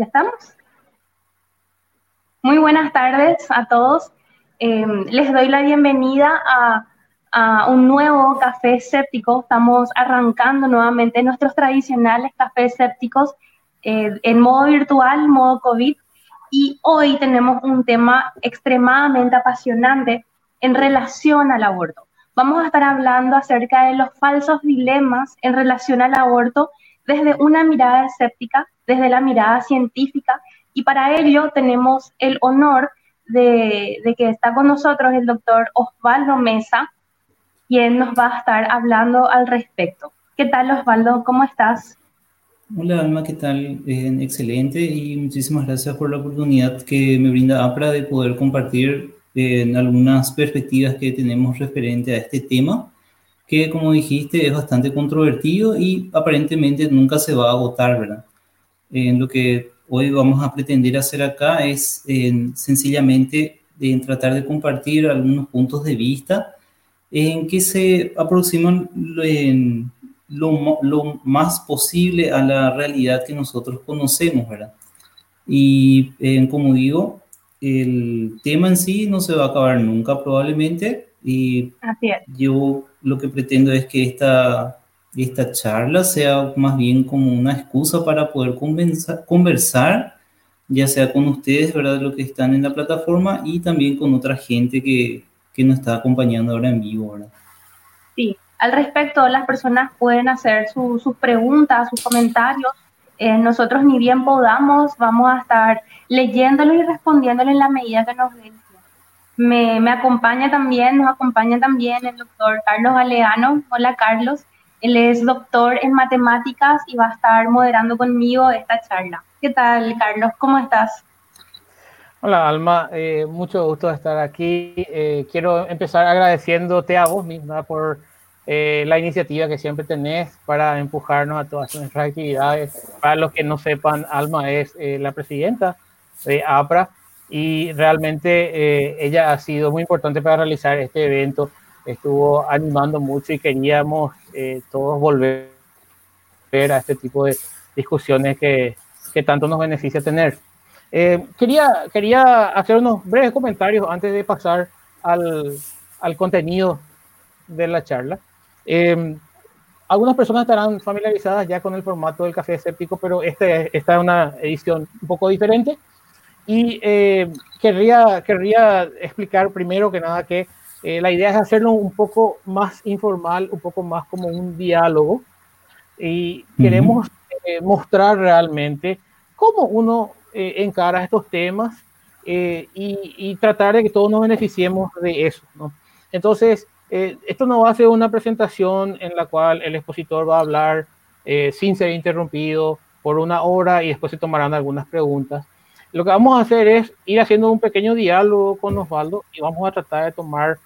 ¿Ya estamos? Muy buenas tardes a todos. Em, les doy la bienvenida a, un nuevo café escéptico. Estamos arrancando nuevamente nuestros tradicionales cafés escépticos eh, en modo virtual, modo COVID. Y hoy tenemos un tema extremadamente apasionante en relación al aborto. Vamos a estar hablando acerca de los falsos dilemas en relación al aborto desde una mirada escéptica, desde la mirada científica, y para ello tenemos el honor de, que está con nosotros el doctor Osvaldo Mesa, quien nos va a estar hablando al respecto. ¿Qué tal Osvaldo? ¿Cómo estás? Hola Alma, ¿qué tal? excelente y muchísimas gracias por la oportunidad que me brinda APRA de poder compartir en algunas perspectivas que tenemos referente a este tema que como dijiste es bastante controvertido y aparentemente nunca se va a agotar, ¿verdad? En lo que hoy vamos a pretender hacer acá es sencillamente en tratar de compartir algunos puntos de vista en que se aproximan en lo, lo, más posible a la realidad que nosotros conocemos, ¿verdad? Y como digo, el tema en sí no se va a acabar nunca probablemente y yo lo que pretendo es que esta, esta charla sea más bien como una excusa para poder conversar, ya sea con ustedes, ¿verdad? Lo que están en la plataforma y también con otra gente que, que nos está acompañando ahora en vivo, ¿verdad? Sí, al respecto, las personas pueden hacer sus preguntas, sus comentarios. Eh, nosotros ni bien podamos, vamos a estar leyéndolos y respondiéndolos en la medida que nos den me, acompaña también, nos acompaña también el doctor Carlos Galeano. Hola Carlos, él es doctor en matemáticas y va a estar moderando conmigo esta charla. ¿Qué tal Carlos? ¿Cómo estás? Hola Alma, eh, mucho gusto estar aquí. Eh, quiero empezar agradeciéndote a vos misma por eh, la iniciativa que siempre tenés para empujarnos a todas nuestras actividades. Para los que no sepan, Alma es la presidenta de APRA y realmente eh, ella ha sido muy importante para realizar este evento. Estuvo animando mucho y queríamos eh, todos volver a este tipo de discusiones que, que tanto nos beneficia tener. Eh, quería, quería hacer unos breves comentarios antes de pasar al, al contenido de la charla. algunas personas estarán familiarizadas ya con el formato del café escéptico, pero este, esta es una edición un poco diferente y eh, querría, querría explicar primero que nada que eh, la idea es hacerlo un poco más informal, un poco más como un diálogo. Y queremos eh, mostrar realmente cómo uno encara estos temas y, y, tratar de que todos nos beneficiemos de eso. ¿no? Entonces, esto no va a ser una presentación en la cual el expositor va a hablar sin ser interrumpido por una hora y después se tomarán algunas preguntas lo que vamos a hacer es ir haciendo un pequeño diálogo con Osvaldo y vamos a tratar de tomar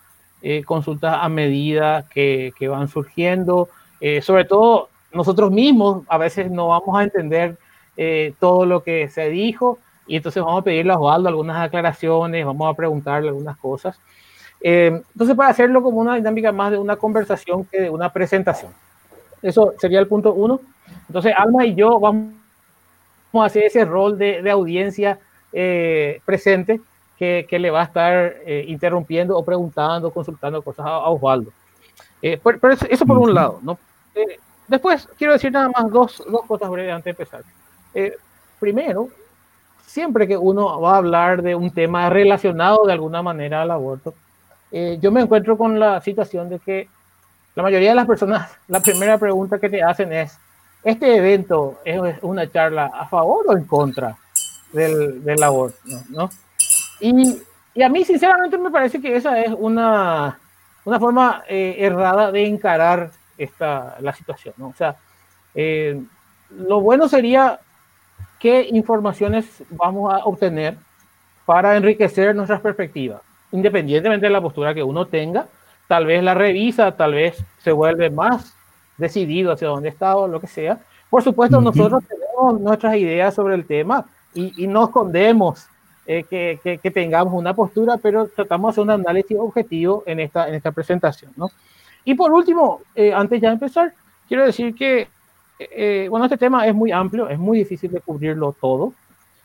eh, consultas a medida que, que van surgiendo. Eh, sobre todo, nosotros mismos a veces no vamos a entender eh, todo lo que se dijo y entonces vamos a pedirle a Osvaldo algunas aclaraciones, vamos a preguntarle algunas cosas. entonces, para hacerlo como una dinámica más de una conversación que de una presentación. Eso sería el punto uno. Entonces, Alma y yo vamos hacer ese rol de, de audiencia eh, presente que, que, le va a estar eh, interrumpiendo o preguntando, consultando cosas a, Osvaldo. Eh, pero, eso, por un lado, ¿no? después quiero decir nada más dos, dos cosas breves antes de empezar. primero, siempre que uno va a hablar de un tema relacionado de alguna manera al aborto, yo me encuentro con la situación de que la mayoría de las personas, la primera pregunta que te hacen es, este evento es una charla a favor o en contra del, del aborto, ¿no? Y, y, a mí, sinceramente, me parece que esa es una, una forma eh, errada de encarar esta, la situación, ¿no? O sea, eh, lo bueno sería qué informaciones vamos a obtener para enriquecer nuestras perspectivas, independientemente de la postura que uno tenga, tal vez la revisa, tal vez se vuelve más decidido hacia dónde está o lo que sea. Por supuesto, nosotros tenemos nuestras ideas sobre el tema y, y no escondemos eh, que, que, tengamos una postura, pero tratamos de hacer un análisis objetivo en esta, en esta presentación. ¿no? Y por último, eh, antes ya de empezar, quiero decir que, eh, bueno, este tema es muy amplio, es muy difícil de cubrirlo todo.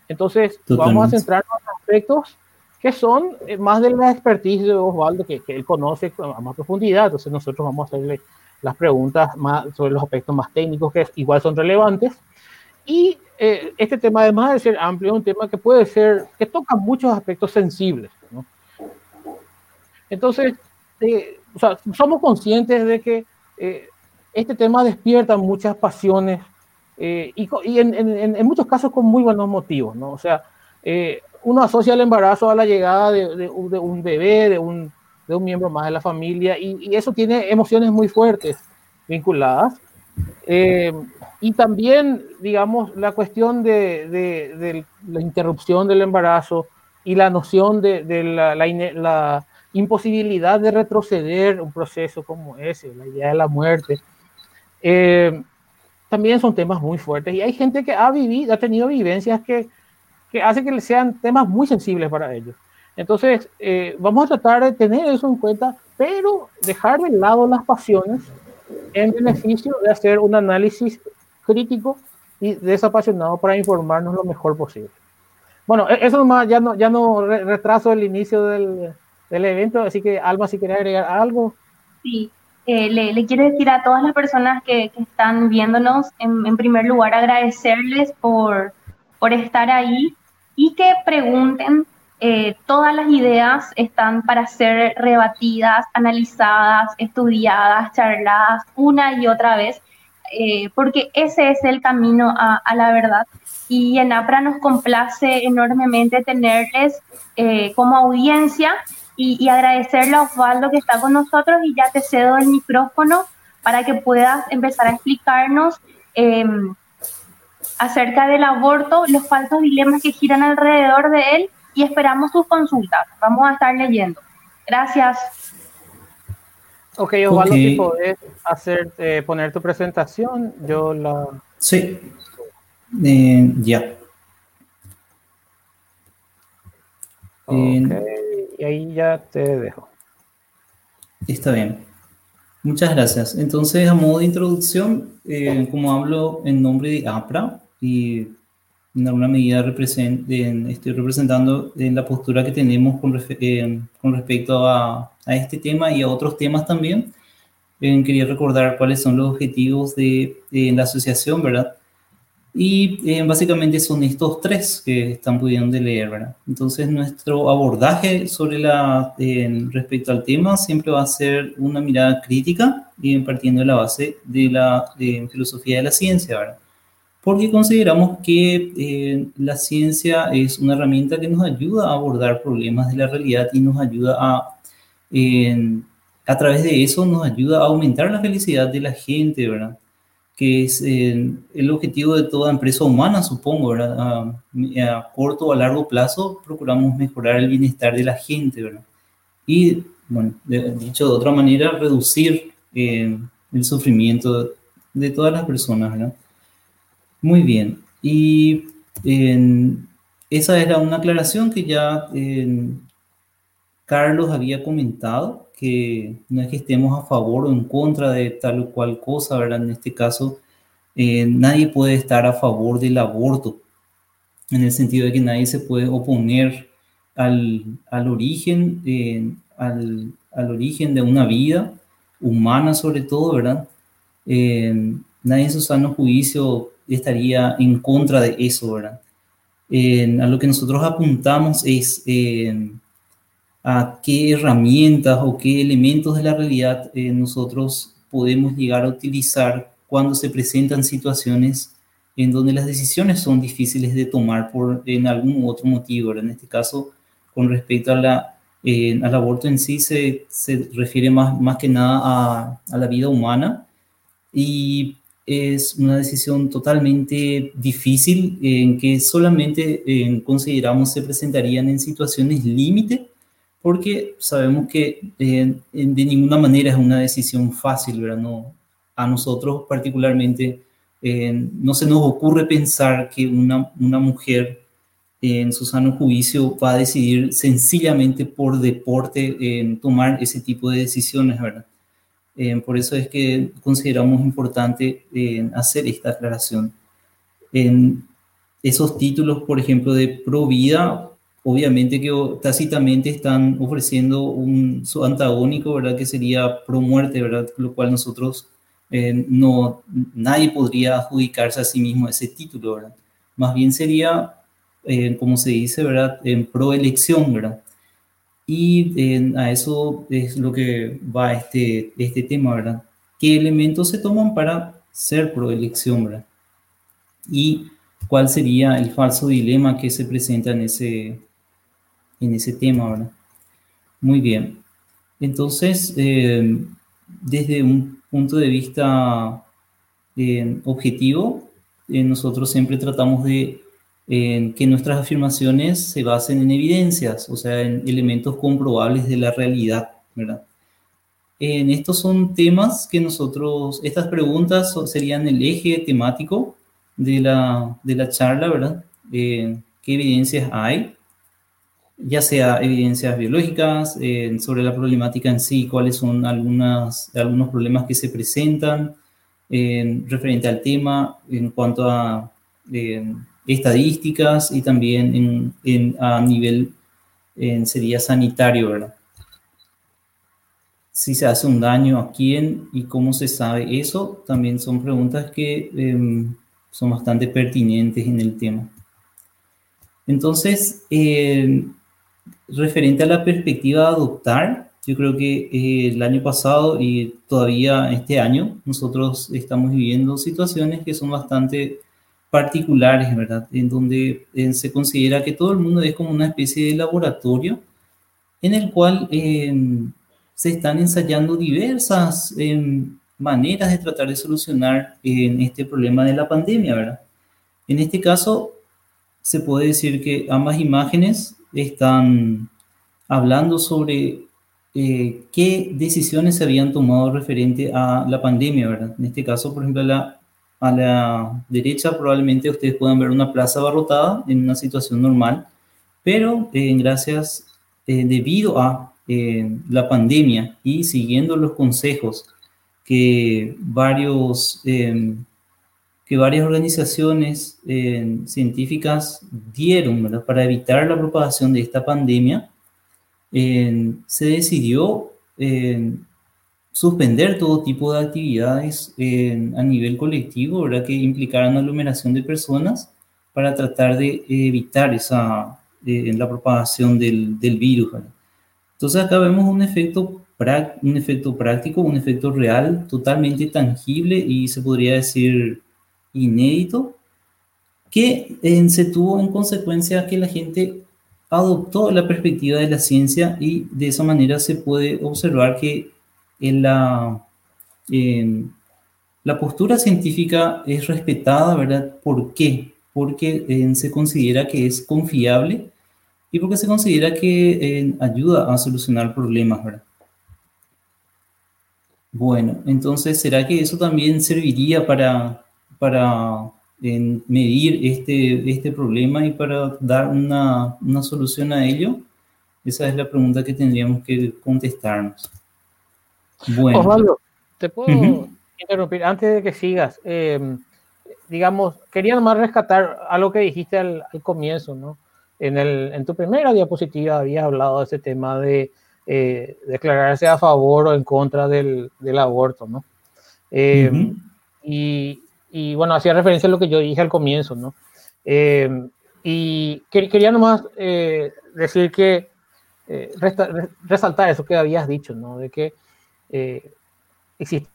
Entonces, vamos a centrarnos en aspectos que son eh, más de la expertise de Osvaldo, que, que, él conoce a más profundidad. Entonces, nosotros vamos a hacerle las preguntas más sobre los aspectos más técnicos que igual son relevantes. Y eh, este tema, además de ser amplio, es un tema que puede ser, que toca muchos aspectos sensibles. ¿no? Entonces, eh, o sea, somos conscientes de que este tema despierta muchas pasiones y, y en, en, en, muchos casos con muy buenos motivos, ¿no? O sea, uno asocia el embarazo a la llegada de, de, un bebé, de un, de un, miembro más de la familia, y, y, eso tiene emociones muy fuertes vinculadas. Eh, y también, digamos, la cuestión de, de, la interrupción del embarazo y la noción de, la, la, la, imposibilidad de retroceder un proceso como ese, la idea de la muerte, eh, también son temas muy fuertes. Y hay gente que ha vivido, ha tenido vivencias que, que hace que sean temas muy sensibles para ellos. Entonces, eh, vamos a tratar de tener eso en cuenta, pero dejar de lado las pasiones en beneficio de hacer un análisis crítico y desapasionado para informarnos lo mejor posible. Bueno, e-, eso nomás, ya no, ya no retraso el inicio del, del evento, así que Alma, si quieres agregar algo. Sí, eh, le, le, quiero decir a todas las personas que, que están viéndonos, en, en, primer lugar, agradecerles por, por estar ahí y que pregunten. Eh, todas las ideas están para ser rebatidas, analizadas, estudiadas, charladas una y otra vez, eh, porque ese es el camino a, a, la verdad. Y en APRA nos complace enormemente tenerles eh, como audiencia y, y, agradecerle a Osvaldo que está con nosotros y ya te cedo el micrófono para que puedas empezar a explicarnos em, acerca del aborto, los falsos dilemas que giran alrededor de él y esperamos sus consultas. Vamos a estar leyendo. Gracias. Ok, Osvaldo, okay. si podés hacer, eh, poner tu presentación, yo la... Sí, eh, ya. Okay. y ahí ya te dejo. Está bien. Muchas gracias. Entonces, a modo de introducción, eh, como hablo en nombre de APRA, y en alguna medida represent, en, estoy representando en la postura que tenemos con, eh, con respecto a, a, este tema y a otros temas también. Eh, quería recordar cuáles son los objetivos de, de la asociación, ¿verdad? Y eh, básicamente son estos tres que están pudiendo leer, ¿verdad? Entonces nuestro abordaje sobre la, eh, respecto al tema siempre va a ser una mirada crítica y partiendo de la base de la filosofía de la ciencia, ¿verdad? Porque consideramos que eh, la ciencia es una herramienta que nos ayuda a abordar problemas de la realidad y nos ayuda a, eh, a través de eso, nos ayuda a aumentar la felicidad de la gente, ¿verdad? Que es eh, el objetivo de toda empresa humana, supongo, ¿verdad? A, a, corto o a largo plazo procuramos mejorar el bienestar de la gente, ¿verdad? Y, bueno, de, dicho de otra manera, reducir eh, el sufrimiento de todas las personas, ¿verdad? Muy bien. Y esa era una aclaración que ya Carlos había comentado, que no es que estemos a favor o en contra de tal o cual cosa, ¿verdad? En este caso, eh, nadie puede estar a favor del aborto, en el sentido de que nadie se puede oponer al, al origen, eh, al, al, origen de una vida humana sobre todo, ¿verdad? Eh, nadie en su sano juicio estaría en contra de eso, ¿verdad? Eh, a lo que nosotros apuntamos es eh, a qué herramientas o qué elementos de la realidad eh, nosotros podemos llegar a utilizar cuando se presentan situaciones en donde las decisiones son difíciles de tomar por en algún otro motivo. ¿verdad? En este caso, con respecto a la, al aborto en sí, se, se refiere más, más que nada a, a la vida humana y es una decisión totalmente difícil en que solamente eh, consideramos se presentarían en situaciones límite porque sabemos que eh, de ninguna manera es una decisión fácil, ¿verdad? No, a nosotros particularmente eh, no se nos ocurre pensar que una, una mujer en su sano juicio va a decidir sencillamente por deporte tomar ese tipo de decisiones, ¿verdad? Eh, por eso es que consideramos importante eh, hacer esta aclaración. En, esos títulos, por ejemplo, de pro vida, obviamente que tácitamente están ofreciendo un su antagónico, ¿verdad? Que sería pro muerte, ¿verdad? Lo cual nosotros eh, no, nadie podría adjudicarse a sí mismo ese título, ¿verdad? Más bien sería, eh, como se dice, ¿verdad? En pro elección, ¿verdad? Y a eso es lo que va este, este tema, ¿verdad? ¿Qué elementos se toman para ser pro elección, ¿verdad? Y cuál sería el falso dilema que se presenta en ese, en ese tema, ¿verdad? Muy bien. Entonces, eh, desde un punto de vista eh, objetivo, eh, nosotros siempre tratamos de que nuestras afirmaciones se basen en evidencias, o sea, en elementos comprobables de la realidad, ¿verdad? En estos son temas que nosotros, estas preguntas serían el eje temático de la, de la charla, ¿verdad? ¿Qué evidencias hay? Ya sea evidencias biológicas sobre la problemática en sí, cuáles son algunas, algunos problemas que se presentan referente al tema en cuanto a estadísticas y también en, a nivel sería sanitario, ¿verdad? Si se hace un daño a quién y cómo se sabe eso, también son preguntas que em, son bastante pertinentes en el tema. Entonces, em, referente a la perspectiva de adoptar, yo creo que eh, el año pasado y todavía este año, nosotros estamos viviendo situaciones que son bastante particulares, ¿verdad? En donde eh, se considera que todo el mundo es como una especie de laboratorio en el cual em, se están ensayando diversas em, maneras de tratar de solucionar este problema de la pandemia, ¿verdad? En este caso, se puede decir que ambas imágenes están hablando sobre eh, qué decisiones se habían tomado referente a la pandemia, ¿verdad? En este caso, por ejemplo, la a la derecha probablemente ustedes puedan ver una plaza abarrotada en una situación normal, pero eh, gracias, eh, debido a eh, la pandemia y siguiendo los consejos que, varios, que varias organizaciones científicas dieron para evitar la propagación de esta pandemia, se decidió suspender todo tipo de actividades a nivel colectivo, ¿verdad? Que implicaran aglomeración de personas para tratar de evitar esa, eh, la propagación del, del virus, Entonces acá vemos un efecto, práctico, un efecto real, totalmente tangible y se podría decir inédito, que se tuvo en consecuencia que la gente adoptó la perspectiva de la ciencia y de esa manera se puede observar que en la, postura científica es respetada, ¿verdad? ¿Por qué? Porque eh, se considera que es confiable y porque se considera que eh, ayuda a solucionar problemas, ¿verdad? Bueno, entonces, ¿será que eso también serviría para, para medir este, este problema y para dar una, una solución a ello? Esa es la pregunta que tendríamos que contestarnos. Bueno. Osvaldo, te puedo interrumpir antes de que sigas. Em, digamos, quería nomás rescatar algo que dijiste al, comienzo, ¿no? En, el, en tu primera diapositiva habías hablado de ese tema de eh, declararse a favor o en contra del, del aborto, ¿no? Em, y, y, bueno, hacía referencia a lo que yo dije al comienzo, ¿no? Em, y quería nomás eh, decir que, eh, resaltar eso que habías dicho, ¿no? De que eh, existe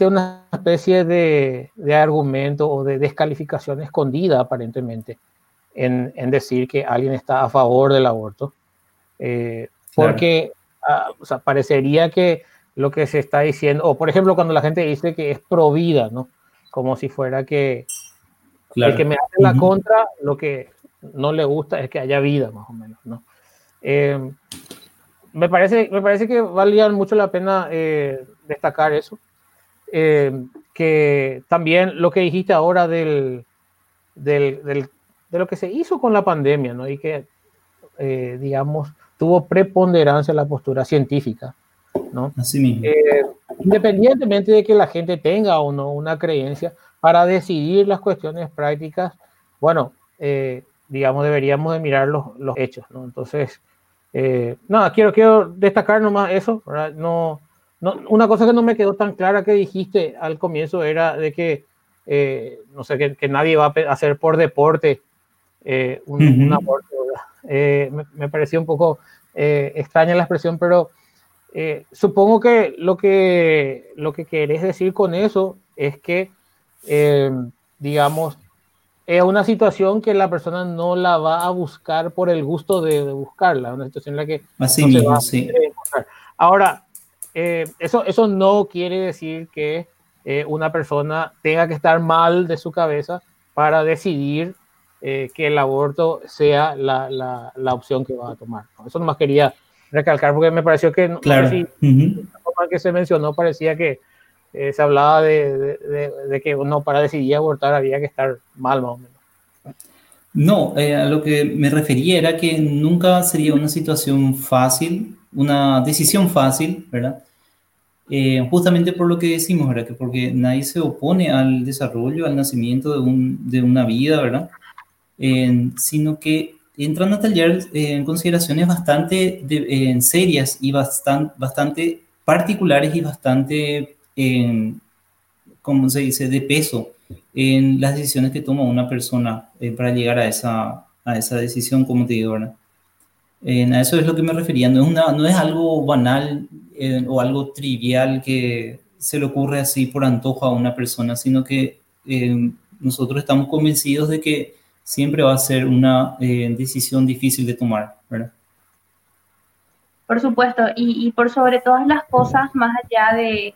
una especie de, argumento o de descalificación escondida aparentemente en, decir que alguien está a favor del aborto, eh, porque ah, parecería que lo que se está diciendo, o por ejemplo cuando la gente dice que es pro vida, ¿no? Como si fuera que el que me hace la contra, lo que no le gusta es que haya vida, más o menos, ¿no? Eh, me parece, me parece que valía mucho la pena eh, destacar eso. Eh, que también lo que dijiste ahora del, del, de lo que se hizo con la pandemia, ¿no? Y que, eh, digamos, tuvo preponderancia la postura científica, ¿no? Así mismo. independientemente de que la gente tenga o no una creencia, para decidir las cuestiones prácticas, bueno, digamos, deberíamos de mirar los, los hechos, ¿no? Entonces, nada, quiero, quiero destacar nomás eso, No, no, una cosa que no me quedó tan clara que dijiste al comienzo era de que, no sé, que, que, nadie va a hacer por deporte un, aborto, me, me, pareció un poco extraña la expresión, pero eh, supongo que lo que lo que querés decir con eso es que, eh, digamos, es una situación que la persona no la va a buscar por el gusto de, buscarla, una situación en la que Así mismo, sí. Ahora, eh, eso, eso no quiere decir que una persona tenga que estar mal de su cabeza para decidir que el aborto sea la, la, la, opción que va a tomar. Eso nomás quería recalcar porque me pareció que claro. la forma que se mencionó parecía que eh, se hablaba de, de, que no para decidir abortar había que estar mal más o menos. No, eh, a lo que me refería era que nunca sería una situación fácil, una decisión fácil, ¿verdad? Eh, justamente por lo que decimos, ¿verdad? Que porque nadie se opone al desarrollo, al nacimiento de, un, de una vida, ¿verdad? sino que entran a tallar en consideraciones bastante serias y bastante, bastante particulares y bastante, como se dice?, de peso en las decisiones que toma una persona eh, para llegar a esa, a esa decisión, como te digo, ¿verdad? a eso es lo que me refería, no es, una, no es algo banal o algo trivial que se le ocurre así por antojo a una persona, sino que eh, nosotros estamos convencidos de que siempre va a ser una eh, decisión difícil de tomar, ¿verdad? Por supuesto, y, por sobre todas las cosas, más allá de,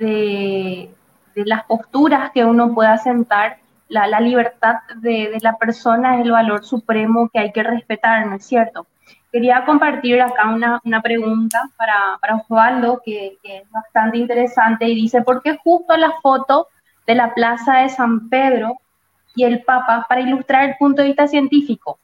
de, las posturas que uno pueda sentar, la, la libertad de, la persona es el valor supremo que hay que respetar, ¿no es cierto? Quería compartir acá una, una pregunta para, para Osvaldo, que, que, es bastante interesante, y dice, ¿por qué justo la foto de la Plaza de San Pedro y el Papa para ilustrar el punto de vista científico.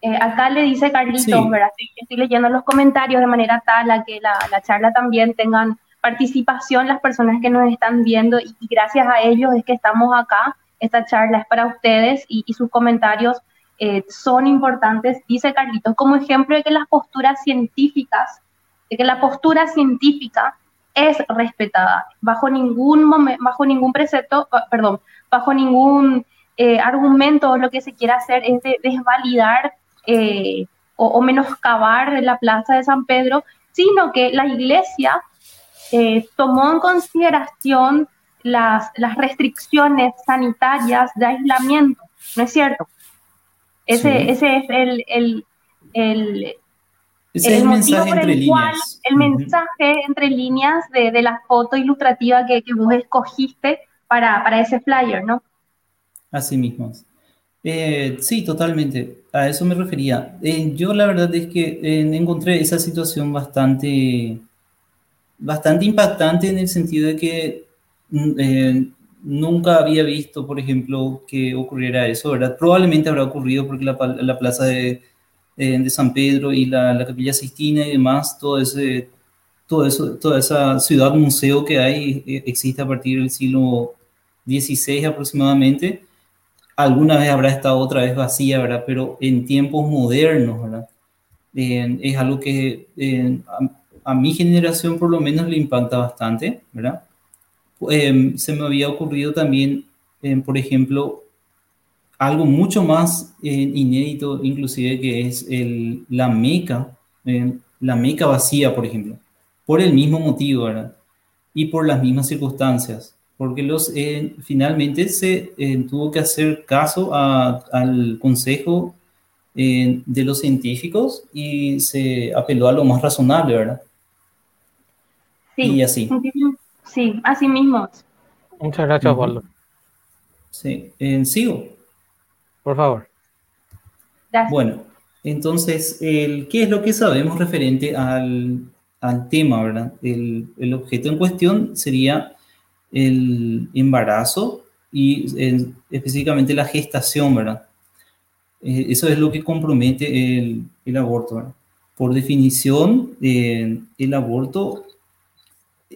Eh, acá le dice Carlitos, ¿verdad? Estoy, leyendo los comentarios de manera tal a que la, la, charla también tengan participación las personas que nos están viendo y, gracias a ellos es que estamos acá. Esta charla es para ustedes y, sus comentarios eh, son importantes. Dice Carlitos, como ejemplo de que las posturas científicas, de que la postura científica es respetada bajo ningún momento, bajo ningún precepto, perdón, bajo ningún eh, argumento lo que se quiere hacer es desvalidar eh, o, menoscabar la plaza de San Pedro, sino que la iglesia eh, tomó en consideración las, las restricciones sanitarias de aislamiento, ¿no es cierto? Ese, ese es el, el, el, el mensaje entre líneas. el mensaje entre líneas de, de la foto ilustrativa que, que vos escogiste para, para ese flyer, ¿no? Así mismo. Eh, sí, totalmente. A eso me refería. Eh, yo la verdad es que eh, encontré esa situación bastante, bastante impactante en el sentido de que mm, nunca había visto, por ejemplo, que ocurriera eso, ¿verdad? Probablemente habrá ocurrido porque la, la plaza de, de, San Pedro y la, la, Capilla Sistina y demás, todo ese, todo eso, toda esa ciudad museo que hay existe a partir del siglo XVI aproximadamente alguna vez habrá estado otra vez vacía, ¿verdad? Pero en tiempos modernos, ¿verdad? es algo que a, mi generación por lo menos le impacta bastante, ¿verdad? Em, se me había ocurrido también, em, por ejemplo, algo mucho más eh, inédito, inclusive, que es el, la meca, em, la meca vacía, por ejemplo, por el mismo motivo, ¿verdad? Y por las mismas circunstancias porque los, eh, finalmente se eh, tuvo que hacer caso al consejo eh, de los científicos y se apeló a lo más razonable, ¿verdad? Sí, y así. Sí, así mismo. Muchas gracias, Waldo. Sí, sigo. Por favor. Bueno, entonces, el, ¿qué es lo que sabemos referente al, al tema, verdad? El, el objeto en cuestión sería el embarazo y específicamente la gestación, ¿verdad? Eh, eso es lo que compromete el, el aborto, ¿verdad? Por definición, eh, el aborto,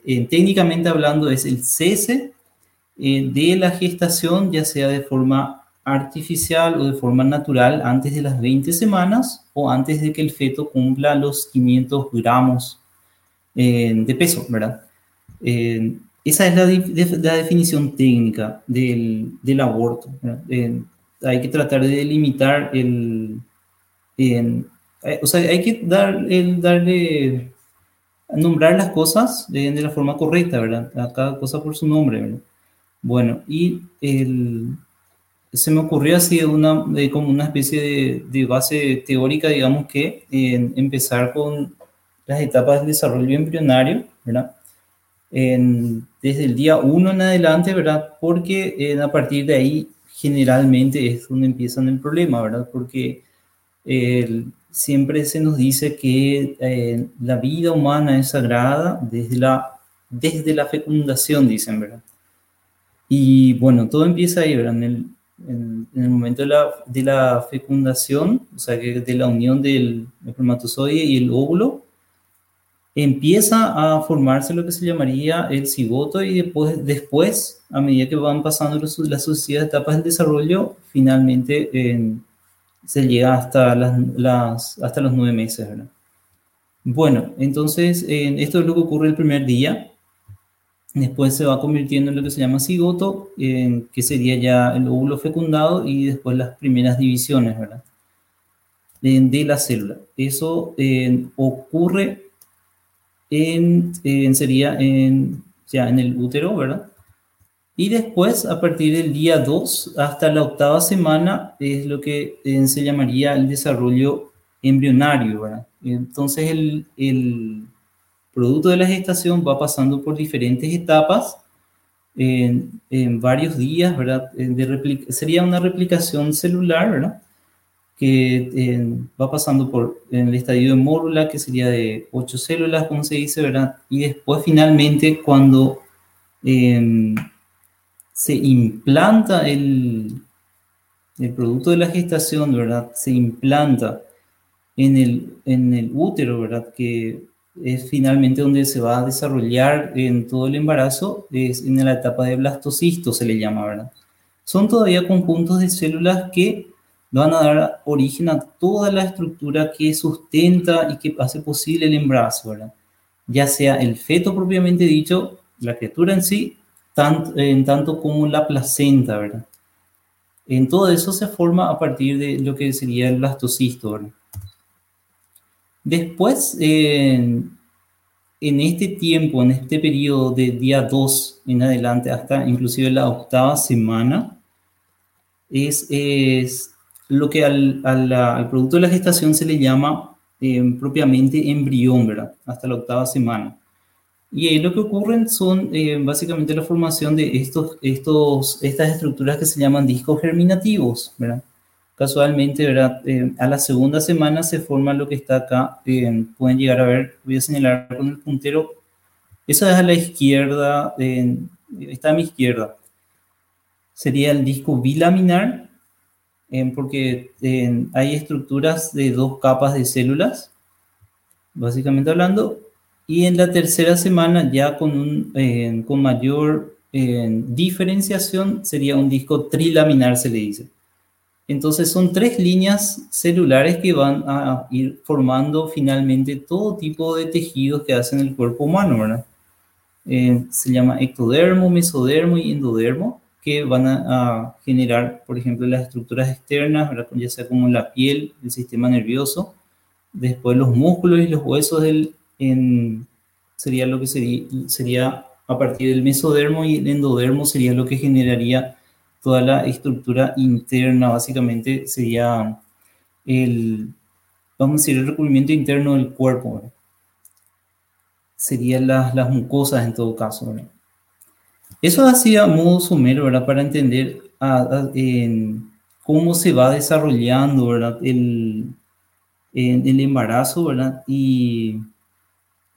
eh, técnicamente hablando, es el cese de la gestación, ya sea de forma artificial o de forma natural antes de las 20 semanas o antes de que el feto cumpla los 500 gramos eh, de peso, ¿verdad? Eh, esa es la, definición técnica del, aborto. Eh, hay que tratar de delimitar el... o sea, hay que dar, el, darle, nombrar las cosas de, la forma correcta, ¿verdad? A cada cosa por su nombre, ¿verdad? Bueno, y el, se me ocurrió así una, como una especie de, base teórica, digamos que empezar con las etapas del desarrollo embrionario, ¿verdad? desde el día 1 en adelante, ¿verdad? Porque a partir de ahí generalmente es donde empiezan el problema, ¿verdad? Porque siempre se nos dice que eh, la vida humana es sagrada desde la, desde la fecundación, dicen, ¿verdad? Y bueno, todo empieza ahí, ¿verdad? En el, en, el momento de la, de la, fecundación, o sea, que de la unión del espermatozoide y el óvulo, empieza a formarse lo que se llamaría el cigoto y después, después a medida que van pasando las sucesivas etapas del desarrollo, finalmente se llega hasta, hasta los nueve meses. ¿verdad? Bueno, entonces esto es lo que ocurre el primer día. Después se va convirtiendo en lo que se llama cigoto, que sería ya el óvulo fecundado y después las primeras divisiones, ¿verdad? De, la célula. Eso ocurre en, sería en, ya en el útero, ¿verdad? Y después, a partir del día 2 hasta la octava semana, es lo que se llamaría el desarrollo embrionario, ¿verdad? Entonces, el, el producto de la gestación va pasando por diferentes etapas en, en varios días, ¿verdad? De sería una replicación celular, ¿verdad? Que eh, va pasando por el estadio de mórula, que sería de ocho células, como se dice, ¿verdad? Y después finalmente cuando em, se implanta el, el producto de la gestación, ¿verdad? Se implanta en el, en el útero, ¿verdad? Que es finalmente donde se va a desarrollar en todo el embarazo, es en la etapa de blastocisto se le llama, ¿verdad? Son todavía conjuntos de células que van a dar origen a toda la estructura que sustenta y que hace posible el embarazo, ¿verdad? Ya sea el feto propiamente dicho, la criatura en sí, tanto, en tanto como la placenta, ¿verdad? En todo eso se forma a partir de lo que sería el blastocisto, ¿verdad? Después, en este tiempo, en este periodo de día 2 en adelante hasta inclusive la octava semana, es, es lo que al, al, producto de la gestación se le llama eh, propiamente embrión, ¿verdad? Hasta la octava semana. Y ahí lo que ocurren son eh, básicamente la formación de estos, estos, estas estructuras que se llaman discos germinativos, ¿verdad? Casualmente, ¿verdad? Eh, a la segunda semana se forma lo que está acá. Eh, pueden llegar a ver, voy a señalar con el puntero. Eso es a la izquierda, está a mi izquierda. Sería el disco bilaminar, eh, porque hay estructuras de dos capas de células, básicamente hablando. Y en la tercera semana, ya con, un, con mayor diferenciación, sería un disco trilaminar, se le dice. Entonces son tres líneas celulares que van a ir formando finalmente todo tipo de tejidos que hacen el cuerpo humano, ¿verdad? Eh, se llama ectodermo, mesodermo y endodermo, que van a, generar, por ejemplo, las estructuras externas, ¿verdad? ya sea como la piel, el sistema nervioso, después los músculos y los huesos del, en, sería lo que sería, sería a partir del mesodermo y el endodermo sería lo que generaría toda la estructura interna, básicamente sería el, vamos a decir, el recubrimiento interno del cuerpo, Serían las, las mucosas en todo caso, Eso hacía modo somero, ¿verdad? Para entender cómo se va desarrollando, ¿verdad? El, el embarazo, ¿verdad? Y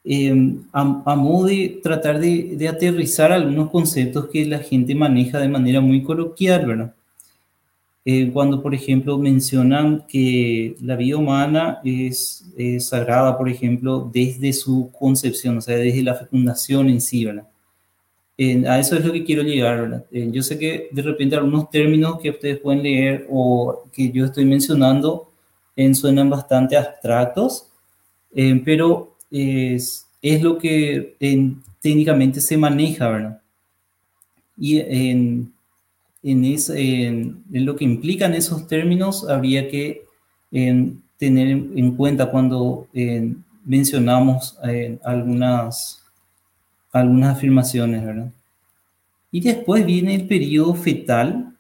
Em, a, modo de tratar de, aterrizar algunos conceptos que la gente maneja de manera muy coloquial, ¿verdad? Eh, cuando, por ejemplo, mencionan que la vida humana es, sagrada, por ejemplo, desde su concepción, o sea, desde la fecundación en sí, ¿verdad? a eso es lo que quiero llegar, yo sé que de repente algunos términos que ustedes pueden leer o que yo estoy mencionando suenan bastante abstractos, pero es, es lo que técnicamente se maneja, ¿verdad? Y en, en, en, lo que implican esos términos habría que tener en cuenta cuando mencionamos algunas, algunas afirmaciones, ¿verdad? Y después viene el periodo fetal,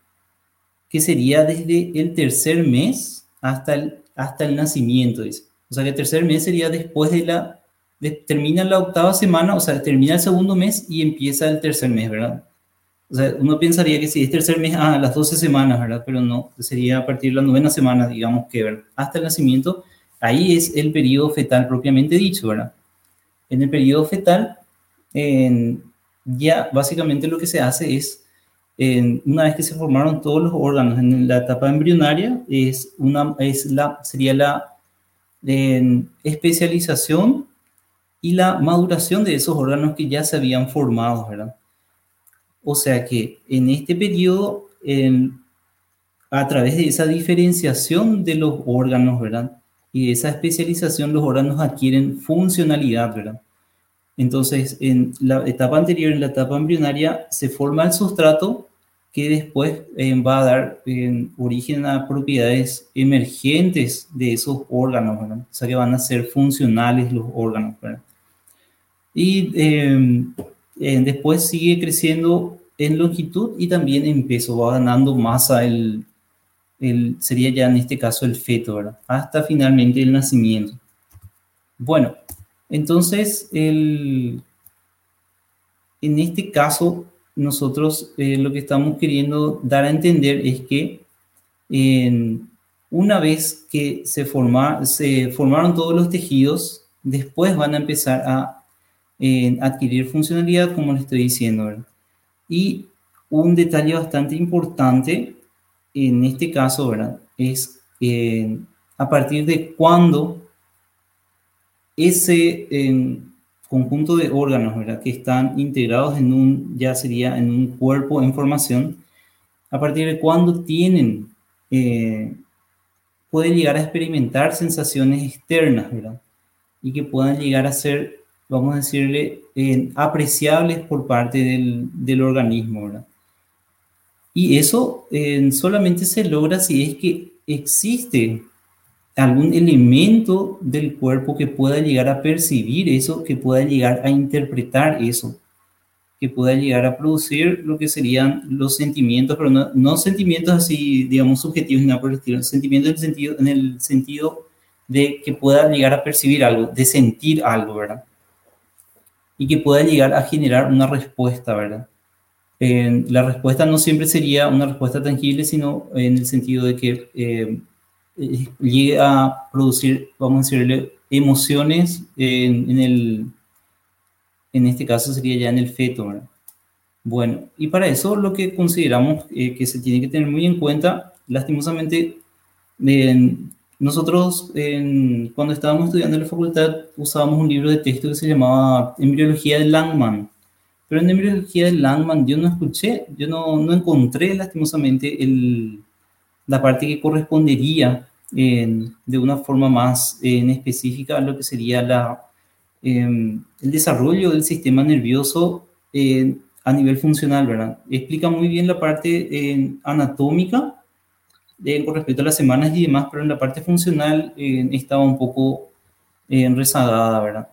que sería desde el tercer mes hasta el, hasta el nacimiento, dice. O sea que el tercer mes sería después de la, termina la octava semana, o sea, termina el segundo mes y empieza el tercer mes, ¿verdad? O sea, uno pensaría que si es tercer mes, ah, las 12 semanas, ¿verdad? Pero no, sería a partir de la novena semana, digamos que, ¿verdad? Hasta el nacimiento, ahí es el periodo fetal propiamente dicho, ¿verdad? En el periodo fetal, ya básicamente lo que se hace es, una vez que se formaron todos los órganos en la etapa embrionaria, es una, es la, sería la especialización y la maduración de esos órganos que ya se habían formado, ¿verdad? O sea que en este periodo, a través de esa diferenciación de los órganos, ¿verdad? Y de esa especialización, los órganos adquieren funcionalidad, ¿verdad? Entonces, en la etapa anterior, en la etapa embrionaria, se forma el sustrato que después eh, va a dar origen a propiedades emergentes de esos órganos, ¿verdad? O sea, que van a ser funcionales los órganos, ¿verdad? Y eh, después sigue creciendo en longitud y también en peso, va ganando masa el, el, sería ya en este caso el feto, ¿verdad? Hasta finalmente el nacimiento. Bueno, entonces, el, en este caso, nosotros eh, lo que estamos queriendo dar a entender es que una vez que se, se formaron todos los tejidos, después van a empezar a adquirir funcionalidad, como le estoy diciendo. Y un detalle bastante importante en este caso ¿verdad? es eh, a partir de cuándo ese conjunto de órganos que están integrados en un, ya sería en un cuerpo en formación, a partir de cuándo tienen, eh, pueden llegar a experimentar sensaciones externas, ¿verdad? Y que puedan llegar a ser vamos a decirle, apreciables por parte del, organismo, ¿verdad? Y eso solamente se logra si es que existe algún elemento del cuerpo que pueda llegar a percibir eso, que pueda llegar a interpretar eso, que pueda llegar a producir lo que serían los sentimientos, pero no, sentimientos así, digamos, subjetivos, nada por el estilo, sentimientos en el, sentido, en el sentido de que pueda llegar a percibir algo, de sentir algo, ¿verdad? Y que pueda llegar a generar una respuesta, ¿verdad? la respuesta no siempre sería una respuesta tangible, sino en el sentido de que eh, eh, llegue a producir, vamos a decirle, emociones en, el, en este caso sería ya en el feto, ¿verdad? Bueno, y para eso lo que consideramos eh, que se tiene que tener muy en cuenta, lastimosamente, nosotros, cuando estábamos estudiando en la facultad, usábamos un libro de texto que se llamaba Embriología de Langman. Pero en Embriología de Langman yo no escuché, yo no, no encontré lastimosamente el, la parte que correspondería de una forma más en específica a lo que sería la, em, el desarrollo del sistema nervioso a nivel funcional, ¿verdad? Explica muy bien la parte anatómica con respecto a las semanas y demás, pero en la parte funcional eh, estaba un poco eh, rezagada, ¿verdad?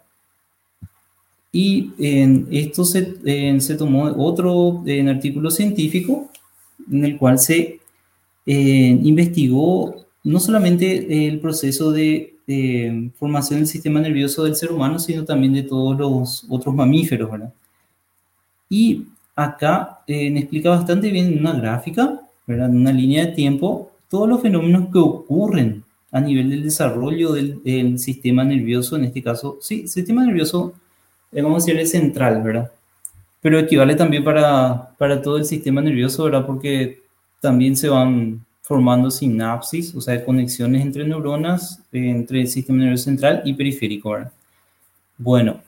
Y en esto se, se, tomó otro en artículo científico en el cual se investigó no solamente el proceso de formación del sistema nervioso del ser humano, sino también de todos los otros mamíferos, ¿verdad? Y acá explica bastante bien en una gráfica, ¿verdad? Una línea de tiempo, todos los fenómenos que ocurren a nivel del desarrollo del, sistema nervioso, en este caso, sí, sistema nervioso, eh, vamos a decirle central, ¿verdad? Pero equivale también para, para todo el sistema nervioso, ¿verdad? Porque también se van formando sinapsis, o sea, conexiones entre neuronas, entre el sistema nervioso central y periférico, ¿verdad? Bueno,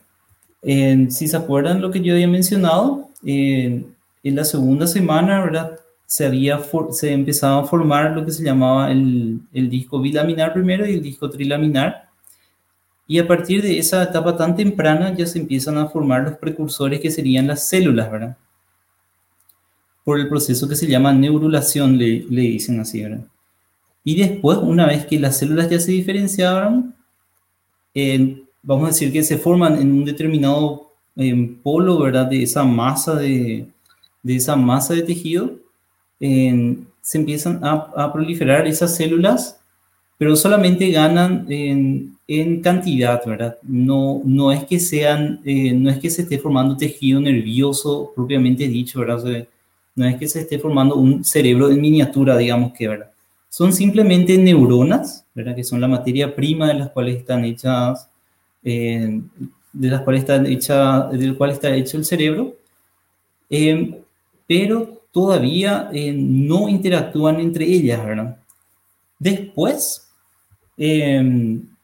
si se acuerdan lo que yo había mencionado, en la segunda semana, ¿verdad? Se, había se empezaba a formar lo que se llamaba el, el disco bilaminar primero y el disco trilaminar. Y a partir de esa etapa tan temprana ya se empiezan a formar los precursores que serían las células, ¿verdad? Por el proceso que se llama neurulación, le, le dicen así, ¿verdad? Y después, una vez que las células ya se diferenciaron, vamos a decir que se forman en un determinado polo, ¿verdad? De esa masa de, de esa masa de tejido, se empiezan a, a, proliferar esas células, pero solamente ganan en, en cantidad, ¿verdad? No, no, es que sean, eh, no es que se esté formando tejido nervioso propiamente dicho, ¿verdad? no es que se esté formando un cerebro en miniatura, digamos que, ¿verdad? Son simplemente neuronas, ¿verdad? Que son la materia prima de las cuales están hechas, eh, de las cuales están hecha, del cual está hecho el cerebro, eh, pero todavía eh, no interactúan entre ellas, ¿verdad? Después,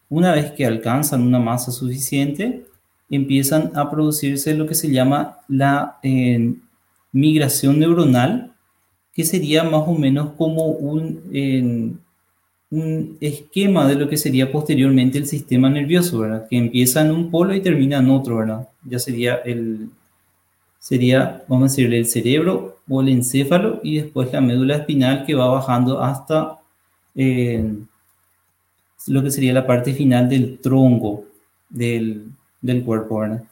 una vez que alcanzan una masa suficiente, empiezan a producirse lo que se llama la migración neuronal, que sería más o menos como un, un esquema de lo que sería posteriormente el sistema nervioso, ¿verdad? Que empieza en un polo y termina en otro, ¿verdad? Ya sería el, sería, vamos a decirle, el cerebro o el encéfalo y después la médula espinal que va bajando hasta eh, lo que sería la parte final del tronco del, del cuerpo, ¿verdad?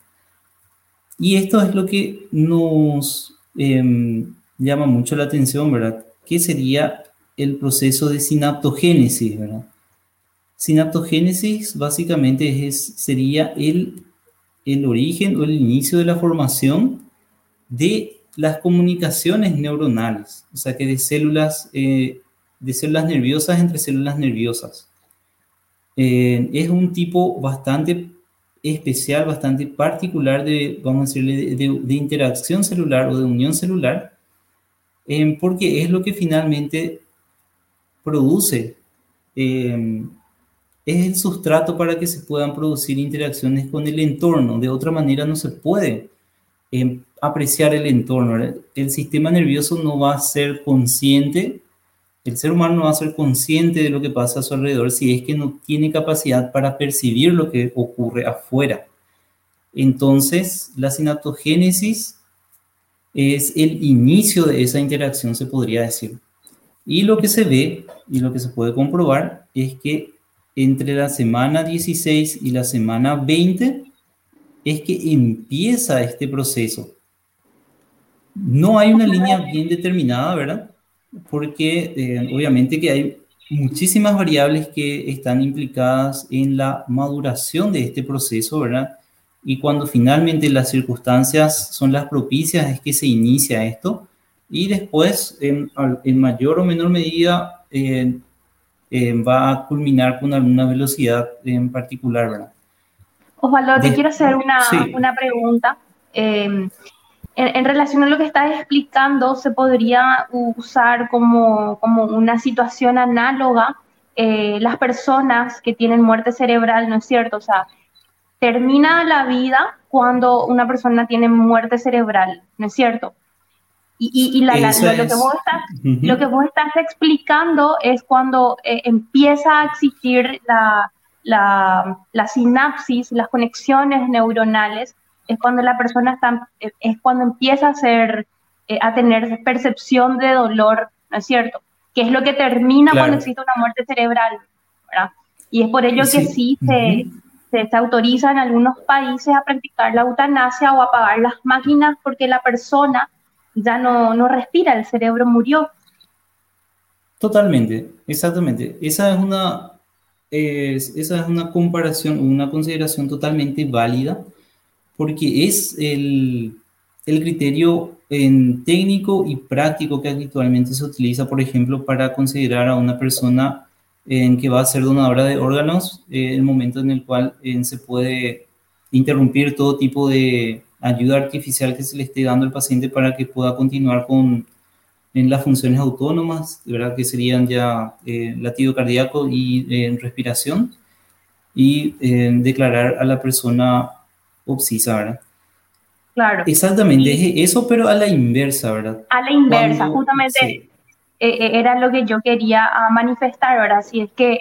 Y esto es lo que nos... Em, llama mucho la atención, ¿verdad? ¿Qué sería el proceso de sinaptogénesis, ¿verdad? Sinaptogénesis básicamente es, sería el, el origen o el inicio de la formación de las comunicaciones neuronales, o sea que de células, eh, de células nerviosas entre células nerviosas. Eh, es un tipo bastante especial, bastante particular de, vamos a decirle, de, interacción celular o de unión celular, Em, porque es lo que finalmente produce, es el sustrato para que se puedan producir interacciones con el entorno. De otra manera no se puede apreciar el entorno. El sistema nervioso no va a ser consciente, el ser humano no va a ser consciente de lo que pasa a su alrededor si es que no tiene capacidad para percibir lo que ocurre afuera. Entonces, la sinaptogénesis es el inicio de esa interacción, se podría decir. Y lo que se ve y lo que se puede comprobar es que entre la semana 16 y la semana 20 es que empieza este proceso. No hay una línea bien determinada, ¿verdad? Porque eh, obviamente que hay muchísimas variables que están implicadas en la maduración de este proceso, ¿verdad? y cuando finalmente las circunstancias son las propicias es que se inicia esto y después en, mayor o menor medida va a culminar con alguna velocidad en particular, ¿verdad? Osvaldo, te quiero hacer una, una pregunta. Em, en, relación a lo que estás explicando, ¿se podría usar como, como una situación análoga eh, las personas que tienen muerte cerebral, ¿no es cierto? O sea, termina la vida cuando una persona tiene muerte cerebral, ¿no es cierto? Y, lo, que vos estás, lo que vos estás explicando es cuando eh, empieza a existir la, la, sinapsis, las conexiones neuronales, es cuando la persona está, eh, es cuando empieza a, ser, eh, a tener percepción de dolor, ¿no es cierto? Que es lo que termina cuando existe una muerte cerebral, ¿verdad? Y es por ello que sí se, se, autoriza en algunos países a practicar la eutanasia o a apagar las máquinas porque la persona ya no, no respira, el cerebro murió. Totalmente, exactamente. Esa es una, esa es una comparación, una consideración totalmente válida, porque es el, el criterio en técnico y práctico que habitualmente se utiliza, por ejemplo, para considerar a una persona en que va a ser donadora de órganos, eh, el momento en el cual eh, se puede interrumpir todo tipo de ayuda artificial que se le esté dando al paciente para que pueda continuar con en las funciones autónomas, ¿verdad? que serían ya eh, latido cardíaco y respiración, y declarar a la persona obsisa, ¿verdad? Claro. Exactamente, es eso, pero a la inversa, ¿verdad? A la inversa, justamente era lo que yo quería ah, manifestar, ¿verdad? Si es que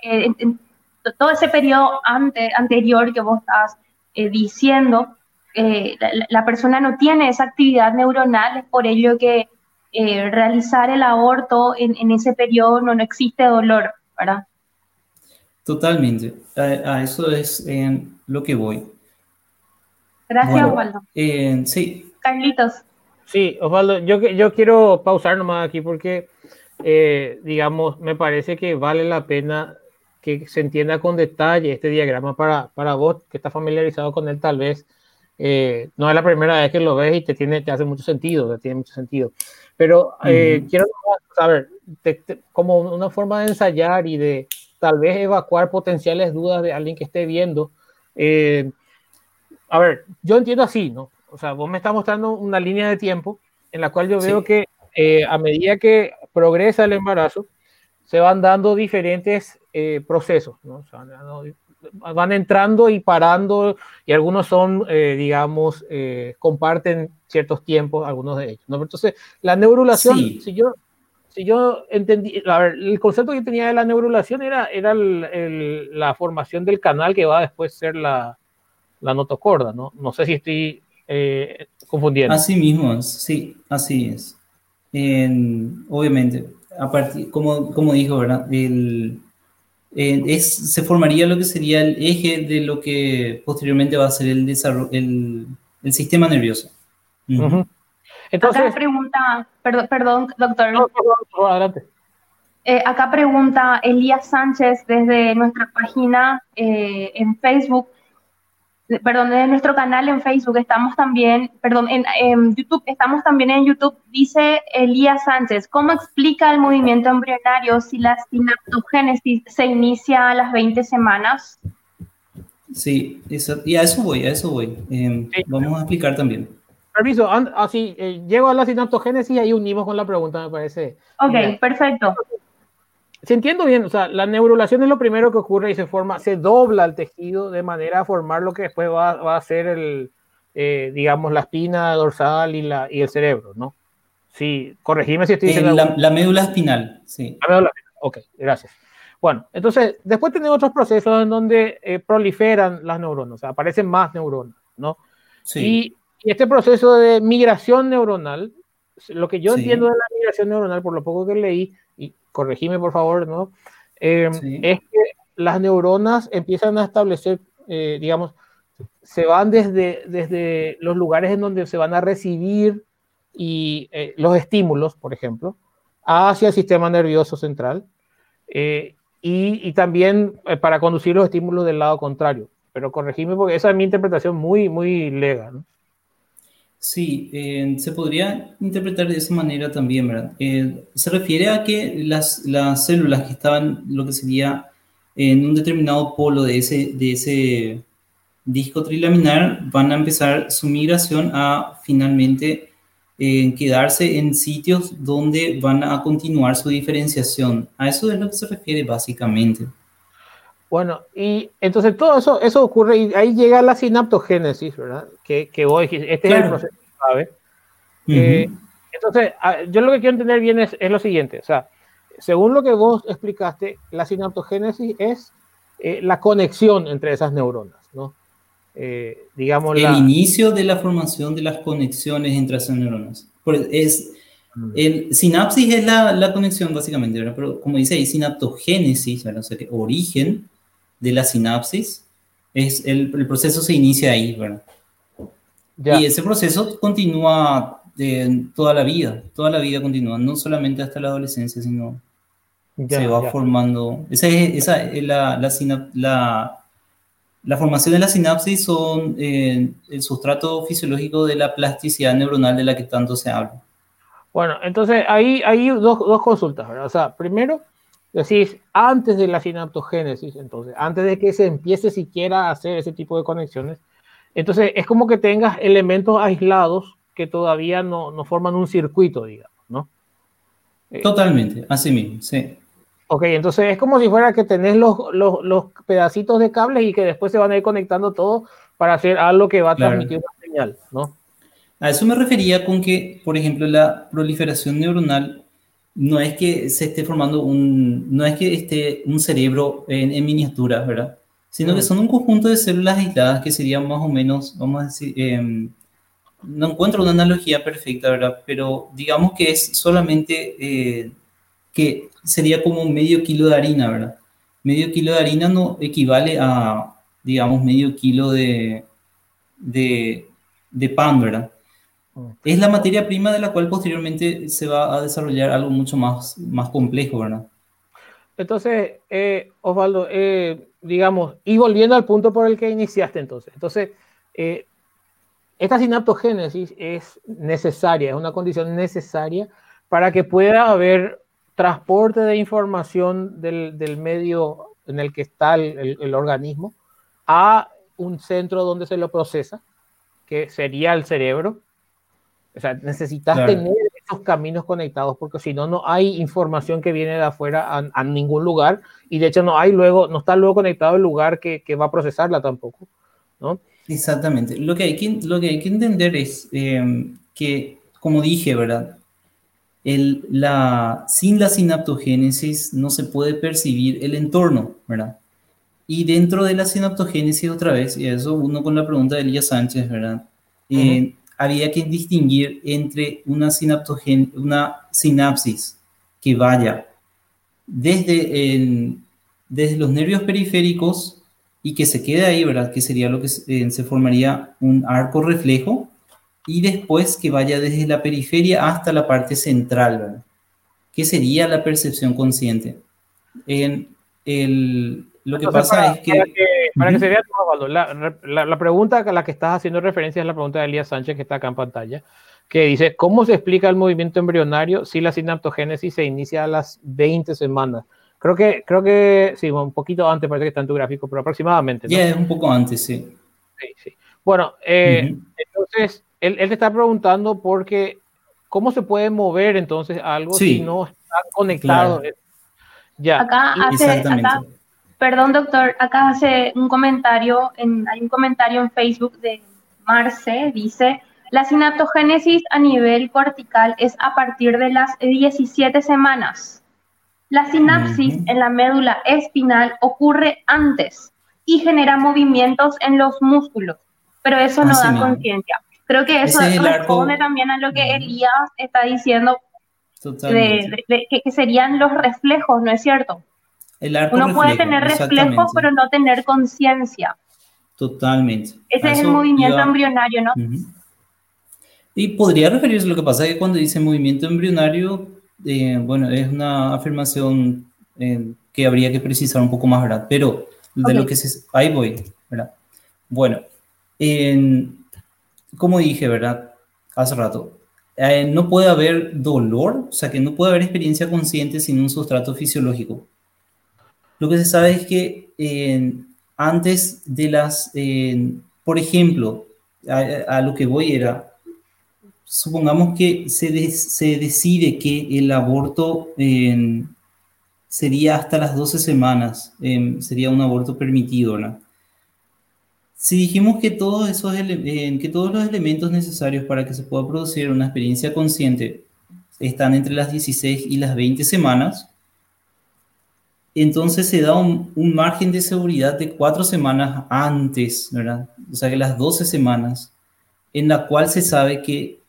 todo ese periodo anterior que vos estás diciendo, la, persona no tiene esa actividad neuronal, es por ello que eh, realizar el aborto en, ese periodo no, no existe dolor, ¿verdad? Totalmente, a, eso es lo que voy. Gracias, Osvaldo. sí. Carlitos. Sí, Osvaldo, yo, yo quiero pausar nomás aquí porque, eh, digamos, me parece que vale la pena que se entienda con detalle este diagrama para, para vos, que está familiarizado con él tal vez. Eh, no es la primera vez que lo ves y te, tiene, te hace mucho sentido, te tiene mucho sentido. Pero eh, quiero saber, como una forma de ensayar y de tal vez evacuar potenciales dudas de alguien que esté viendo. Eh, a ver, yo entiendo así, ¿no? O sea, vos me estás mostrando una línea de tiempo en la cual yo veo que eh, a medida que progresa el embarazo, se van dando diferentes procesos, ¿no? van entrando y parando y algunos son, eh, digamos, eh, comparten ciertos tiempos, algunos de ellos. ¿no? Entonces, la neurulación, si yo... Si yo entendí, a ver, el concepto que tenía de la neurulación era, era la formación del canal que va a después ser la, la notocorda, ¿no? No sé si estoy eh, confundiendo. Así mismo, sí, así es. obviamente, a partir, como, como dijo, ¿verdad? El, es, se formaría lo que sería el eje de lo que posteriormente va a ser el, desarrollo, el, el sistema nervioso. Entonces, acá pregunta, perdón, perdón doctor. No, adelante. Eh, acá pregunta Elías Sánchez desde nuestra página eh, en Facebook perdón, en nuestro canal en Facebook estamos también, perdón, en, YouTube, estamos también en YouTube, dice Elías Sánchez, ¿cómo explica el movimiento embrionario si la sinaptogénesis se inicia a las 20 semanas? Sí, y a eso voy, a eso voy. Em, vamos a explicar también. Permiso, así, eh, llego a la sinaptogénesis y ahí unimos con la pregunta, me parece. Ok, perfecto si entiendo bien, o sea, la neurulación es lo primero que ocurre y se forma, se dobla el tejido de manera a formar lo que después va, va a ser el, eh, digamos, la espina dorsal y, la, y el cerebro, ¿no? Sí, corregime si estoy diciendo. La, la, médula espinal, sí. La médula espinal, ok, gracias. Bueno, entonces, después tenemos otros procesos en donde eh, proliferan las neuronas, o sea, aparecen más neuronas, ¿no? Sí. Y, y este proceso de migración neuronal, lo que yo entiendo de la migración neuronal, por lo poco que leí, corregime por favor, ¿no? Eh, es que las neuronas empiezan a establecer, eh, digamos, se van desde, desde los lugares en donde se van a recibir y eh, los estímulos, por ejemplo, hacia el sistema nervioso central y, y, también para conducir los estímulos del lado contrario. Pero corregime porque esa es mi interpretación muy, muy lega. ¿no? Sí, eh, se podría interpretar de esa manera también, ¿verdad? Eh, se refiere a que las, las, células que estaban, lo que sería en un determinado polo de ese, de ese disco trilaminar, van a empezar su migración a finalmente eh, quedarse en sitios donde van a continuar su diferenciación. A eso es lo que se refiere básicamente. Bueno, y entonces todo eso, eso ocurre y ahí llega la sinaptogénesis, ¿verdad? Que, que vos este es el proceso clave. Eh, entonces, yo lo que quiero entender bien es, es, lo siguiente, o sea, según lo que vos explicaste, la sinaptogénesis es eh, la conexión entre esas neuronas, ¿no? Eh, digamos el inicio de la formación de las conexiones entre esas neuronas. Es, mm. el sinapsis es la, la conexión básicamente, ¿verdad? Pero como dice ahí, sinaptogénesis, ¿verdad? O sea, que origen de la sinapsis, es el, el proceso se inicia ahí, ¿verdad? Y ese proceso continúa de, toda la vida, toda la vida continúa, no solamente hasta la adolescencia, sino se va formando. Esa es, esa es la, la, la, la, formación de la sinapsis son eh, el sustrato fisiológico de la plasticidad neuronal de la que tanto se habla. Bueno, entonces ahí hay dos, dos consultas, ¿verdad? O sea, primero, decís, antes de la sinaptogénesis, entonces, antes de que se empiece siquiera a hacer ese tipo de conexiones, entonces es como que tengas elementos aislados que todavía no, no forman un circuito, digamos, ¿no? Eh, Totalmente, así mismo, sí. Ok, entonces es como si fuera que tenés los, los, los, pedacitos de cables y que después se van a ir conectando todos para hacer algo que va a transmitir una señal, ¿no? A eso me refería con que, por ejemplo, la proliferación neuronal no es que se esté formando un, no es que esté un cerebro en, miniatura, ¿verdad? Sino que son un conjunto de células aisladas que serían más o menos, vamos a decir, em, no encuentro una analogía perfecta, ¿verdad? Pero digamos que es solamente eh, que sería como medio kilo de harina, ¿verdad? Medio kilo de harina no equivale a, digamos, medio kilo de, de, de pan, ¿verdad? Es la materia prima de la cual posteriormente se va a desarrollar algo mucho más, más complejo, ¿verdad? Entonces, eh, Osvaldo, eh, digamos, y volviendo al punto por el que iniciaste entonces, entonces, eh, esta sinaptogénesis es necesaria, es una condición necesaria para que pueda haber transporte de información del, del medio en el que está el, el, organismo a un centro donde se lo procesa, que sería el cerebro, o sea, necesitas tener esos caminos conectados porque si no, no hay información que viene de afuera a, ningún lugar y de hecho no hay luego, no está luego conectado el lugar que, que va a procesarla tampoco, ¿no? Exactamente. Lo que hay que, lo que, hay que entender es em, que, como dije, ¿verdad? El, la, sin la sinaptogénesis no se puede percibir el entorno, ¿verdad? Y dentro de la sinaptogénesis, otra vez, y eso uno con la pregunta de Elías Sánchez, ¿verdad? Eh, había que distinguir entre una, una sinapsis que vaya desde, desde los nervios periféricos y que se quede ahí, ¿verdad? Que sería lo que se, eh, formaría un arco reflejo y después que vaya desde la periferia hasta la parte central, ¿verdad? Que sería la percepción consciente. En el, lo que pasa es que para que se vea, la, la, la, pregunta a la que estás haciendo referencia es la pregunta de Elías Sánchez, que está acá en pantalla, que dice, ¿cómo se explica el movimiento embrionario si la sinaptogénesis se inicia a las 20 semanas? Creo que, creo que, sí, un poquito antes, parece que está en tu gráfico, pero aproximadamente. Ya, es un poco antes, sí. Sí, sí. Bueno, eh, entonces, él, él, te está preguntando porque, ¿cómo se puede mover entonces algo si no está conectado? Ya. Acá hace, acá, Perdón, doctor, acá hace un comentario, en, hay un comentario en Facebook de Marce, dice, la sinaptogénesis a nivel cortical es a partir de las 17 semanas. La sinapsis en la médula espinal ocurre antes y genera movimientos en los músculos, pero eso no da conciencia. Creo que eso responde también a lo que Elías está diciendo de, que serían los reflejos, ¿no es cierto? Uno puede tener reflejos, pero no tener conciencia. Totalmente. Ese es el movimiento embrionario, ¿no? Y podría referirse, lo que pasa es que cuando dice movimiento embrionario, eh, bueno, es una afirmación eh, que habría que precisar un poco más, ¿verdad? Pero de lo que se... Ahí voy, ¿verdad? Bueno, como dije, ¿verdad? Hace rato, eh, no puede haber dolor, o sea que no puede haber experiencia consciente sin un sustrato fisiológico. Lo que se sabe es que eh, antes de las, eh, por ejemplo, a, lo que voy era, supongamos que se, se decide que el aborto eh, sería hasta las 12 semanas, sería un aborto permitido. Si dijimos que todos, esos que todos los elementos necesarios para que se pueda producir una experiencia consciente están entre las 16 y las 20 semanas, entonces se da un, margen de seguridad de cuatro semanas antes, ¿verdad? O sea que las 12 semanas, en la cual se sabe que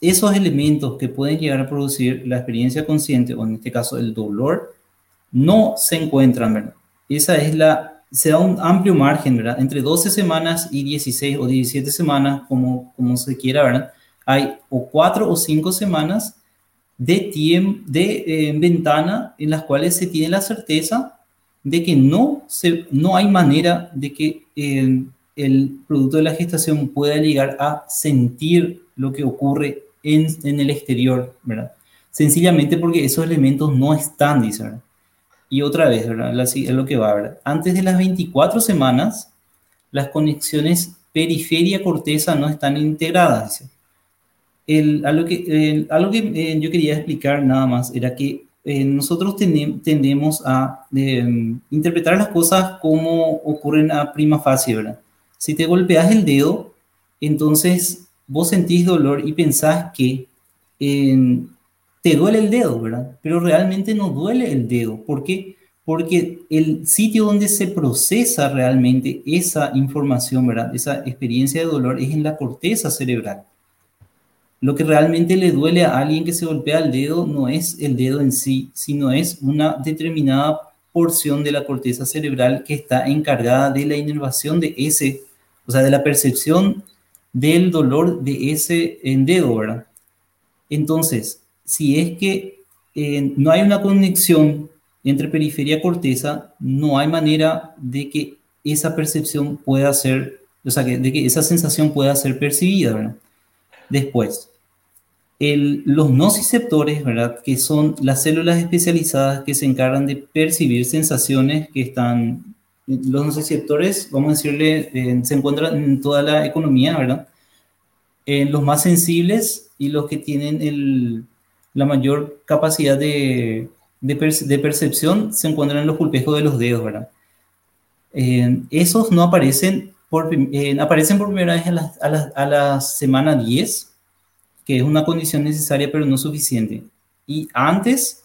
esos elementos que pueden llegar a producir la experiencia consciente, o en este caso el dolor, no se encuentran, ¿verdad? Esa es la, se da un amplio margen, ¿verdad? Entre 12 semanas y 16 o 17 semanas, como, como se quiera, ¿verdad? Hay o cuatro o cinco semanas de, de eh, ventana en las cuales se tiene la certeza de que no, se, no hay manera de que el, el producto de la gestación pueda llegar a sentir lo que ocurre en, en el exterior, ¿verdad? Sencillamente porque esos elementos no están, dice. Y otra vez, ¿verdad? es lo que va, ¿verdad? Antes de las 24 semanas, las conexiones periferia-corteza no están integradas, dice algo que, algo que eh, yo quería explicar nada más era que eh, nosotros tendemos a em, interpretar las cosas como ocurren a prima facie, ¿verdad? Si te golpeas el dedo, entonces vos sentís dolor y pensás que te duele el dedo, ¿verdad? Pero realmente no duele el dedo. ¿Por qué? Porque el sitio donde se procesa realmente esa información, ¿verdad? Esa experiencia de dolor es en la corteza cerebral. Lo que realmente le duele a alguien que se golpea el dedo no es el dedo en sí, sino es una determinada porción de la corteza cerebral que está encargada de la inervación de ese, o sea, de la percepción del dolor de ese dedo, ¿verdad? Entonces, si es que eh, no hay una conexión entre periferia y corteza, no hay manera de que esa percepción pueda ser, o sea, de que esa sensación pueda ser percibida, ¿verdad? Después, los nociceptores, ¿verdad? Que son las células especializadas que se encargan de percibir sensaciones que están... Los nociceptores, vamos a decirle, eh, se encuentran en toda la economía, ¿verdad? En los más sensibles y los que tienen la mayor capacidad de, percepción se encuentran en los pulpejos de los dedos, ¿verdad? esos no aparecen por, aparecen por primera vez a la, a la semana 10 que es una condición necesaria pero no suficiente. Y antes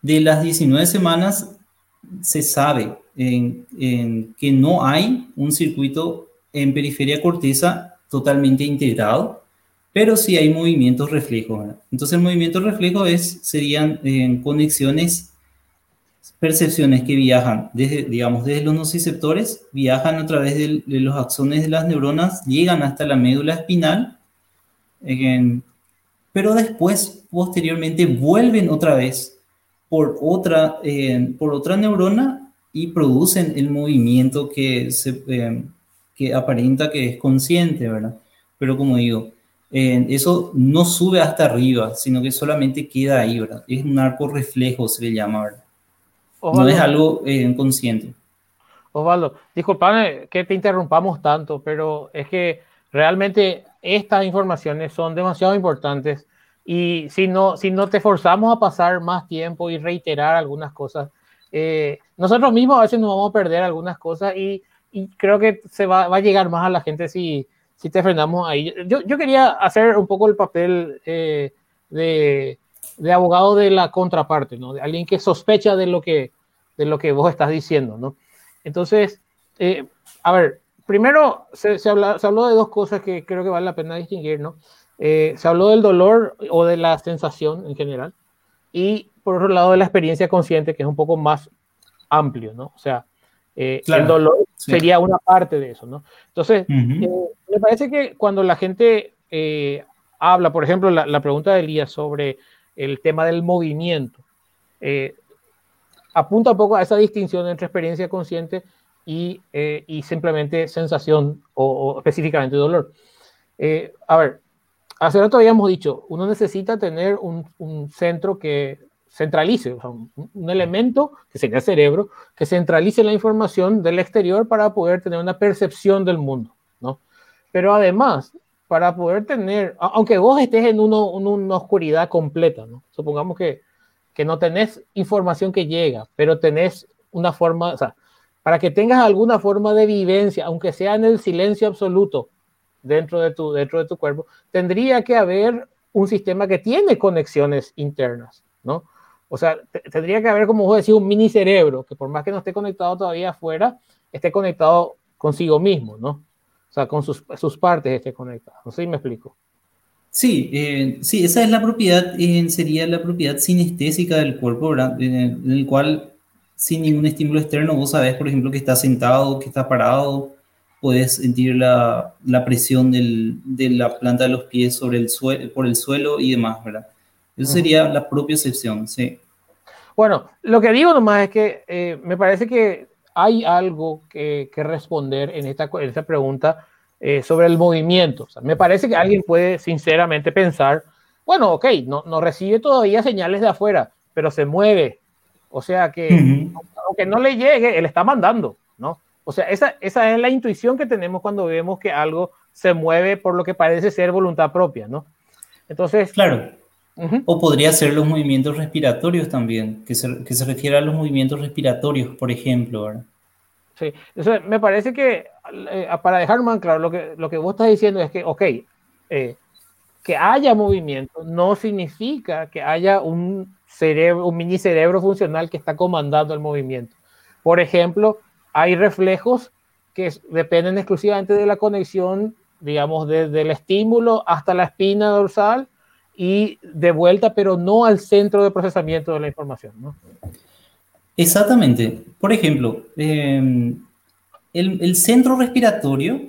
de las 19 semanas se sabe que no hay un circuito en periferia corteza totalmente integrado, pero sí hay movimientos reflejos. Entonces el movimiento reflejo es, serían en conexiones, percepciones que viajan desde, digamos, desde los nociceptores, viajan a través de los axones de las neuronas, llegan hasta la médula espinal pero después, posteriormente, vuelven otra vez por otra, por otra neurona y producen el movimiento que, se, eh, que aparenta que es consciente, ¿verdad? Pero como digo, eso no sube hasta arriba, sino que solamente queda ahí, ¿verdad? Es un arco reflejo, se le llama, ¿verdad? No es algo eh, consciente. Osvaldo, disculpame que te interrumpamos tanto, pero es que realmente estas informaciones son demasiado importantes y si no, si no te forzamos a pasar más tiempo y reiterar algunas cosas, eh, nosotros mismos a veces nos vamos a perder algunas cosas y, y creo que se va, va, a llegar más a la gente si, si te frenamos ahí. Yo, yo quería hacer un poco el papel eh, de, de, abogado de la contraparte, ¿no? De alguien que sospecha de lo que, de lo que vos estás diciendo, ¿no? Entonces, eh, a ver, primero se, se, habló de dos cosas que creo que vale la pena distinguir, ¿no? Eh, se habló del dolor o de la sensación en general y por otro lado de la experiencia consciente que es un poco más amplio, ¿no? O sea, eh, el dolor sería una parte de eso, ¿no? Entonces, eh, me parece que cuando la gente habla, por ejemplo, la, la, pregunta de Elías sobre el tema del movimiento, apunta un poco a esa distinción entre experiencia consciente eh, y, simplemente sensación o, específicamente dolor. Eh, a ver, hace rato habíamos dicho, uno necesita tener un, centro que centralice, un, elemento que sería el cerebro, que centralice la información del exterior para poder tener una percepción del mundo, ¿no? Pero además, para poder tener, aunque vos estés en, uno, en una oscuridad completa, ¿no? Supongamos que, que no tenés información que llega, pero tenés una forma, o sea, para que tengas alguna forma de vivencia, aunque sea en el silencio absoluto dentro de tu, dentro de tu cuerpo, tendría que haber un sistema que tiene conexiones internas, ¿no? O sea, tendría que haber, como vos decís, un mini cerebro, que por más que no esté conectado todavía afuera, esté conectado consigo mismo, ¿no? O sea, con sus, sus partes esté conectado. No sé si me explico. Sí, eh, sí, esa es la propiedad, eh, sería la propiedad sinestésica del cuerpo, ¿verdad? en el cual sin ningún estímulo externo, vos sabés, por ejemplo, que estás sentado, que estás parado, puedes sentir la, la presión del, de la planta de los pies sobre el suelo, por el suelo y demás, ¿verdad? Eso sería la propia excepción, sí. Bueno, lo que digo nomás es que eh, me parece que hay algo que, que responder en esta, en esta pregunta eh, sobre el movimiento. O sea, me parece que alguien puede sinceramente pensar, bueno, ok, no, no recibe todavía señales de afuera, pero se mueve, o sea que, aunque no le llegue, él está mandando, ¿no? O sea, esa, esa es la intuición que tenemos cuando vemos que algo se mueve por lo que parece ser voluntad propia, ¿no? Entonces. Claro. O podría ser los movimientos respiratorios también, que se, que se refiere a los movimientos respiratorios, por ejemplo, ¿verdad? Sí, Entonces, me parece que eh, para dejar más claro, lo que, lo que vos estás diciendo es que, ok, eh, que haya movimiento no significa que haya un cerebro, un mini cerebro funcional que está comandando el movimiento. Por ejemplo, hay reflejos que dependen exclusivamente de la conexión, digamos, desde el estímulo hasta la espina dorsal y de vuelta, pero no al centro de procesamiento de la información. Exactamente. Por ejemplo, em, el, centro respiratorio,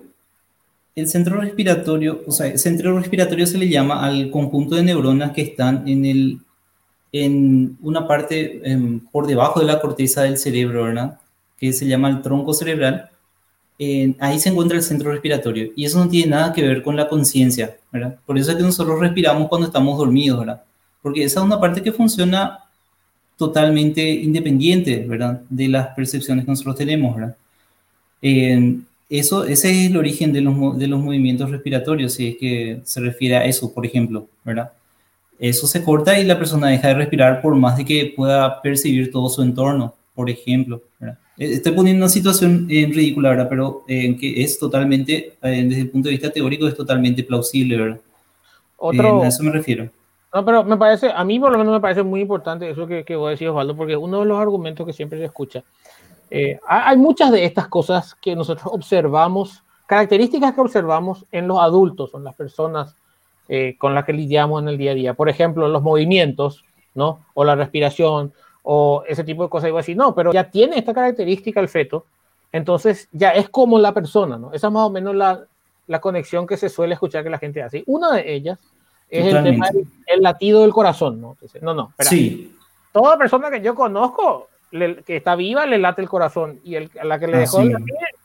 el centro respiratorio, o sea, el centro respiratorio se le llama al conjunto de neuronas que están en, el, en una parte em, por debajo de la corteza del cerebro, ¿verdad? Que se llama el tronco cerebral. ahí se encuentra el centro respiratorio y eso no tiene nada que ver con la conciencia, ¿verdad? Por eso es que nosotros respiramos cuando estamos dormidos, ¿verdad? Porque esa es una parte que funciona totalmente independiente, ¿verdad? De las percepciones que nosotros tenemos, ¿verdad? Eso, ese es el origen de los, de los movimientos respiratorios, si es que se refiere a eso, por ejemplo, ¿verdad? Eso se corta y la persona deja de respirar por más de que pueda percibir todo su entorno, por ejemplo, ¿verdad? Eh, estoy poniendo una situación en eh, ridícula, ¿verdad? Pero en que es totalmente, desde el punto de vista teórico, es totalmente plausible, ¿verdad? Otro, a eso me refiero. No, pero me parece, a mí por lo menos me parece muy importante eso que, que voy a decir, Osvaldo, porque uno de los argumentos que siempre se escucha, eh, hay muchas de estas cosas que nosotros observamos, características que observamos en los adultos, en las personas eh, con las que lidiamos en el día a día. Por ejemplo, los movimientos, ¿no? O la respiración, o ese tipo de cosas. Y voy a decir, no, pero ya tiene esta característica el feto, entonces ya es como la persona, ¿no? Esa es más o menos la, la conexión que se suele escuchar que la gente hace. Una de ellas es el tema del latido del corazón, ¿no? no, no, espera. Sí. Toda persona que yo conozco que está viva le late el corazón y el, a la que le dejó el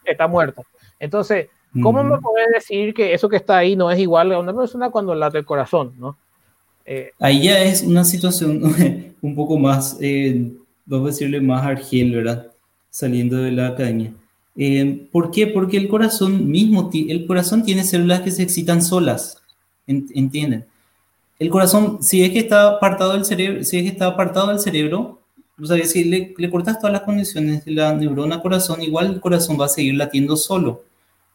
está muerta. Entonces, ¿cómo me puedes decir que eso que está ahí no es igual a una persona cuando late el corazón, ¿no? Eh, ahí ya es una situación un poco más, eh, vamos a decirle más argel, ¿verdad? Saliendo de la academia. Eh, ¿Por qué? Porque el corazón mismo, el corazón tiene células que se excitan solas, ¿entienden? El corazón, si es que está apartado del cerebro, si es que está apartado del cerebro, o sea, si le, le cortas todas las condiciones de la neurona corazón, igual el corazón va a seguir latiendo solo,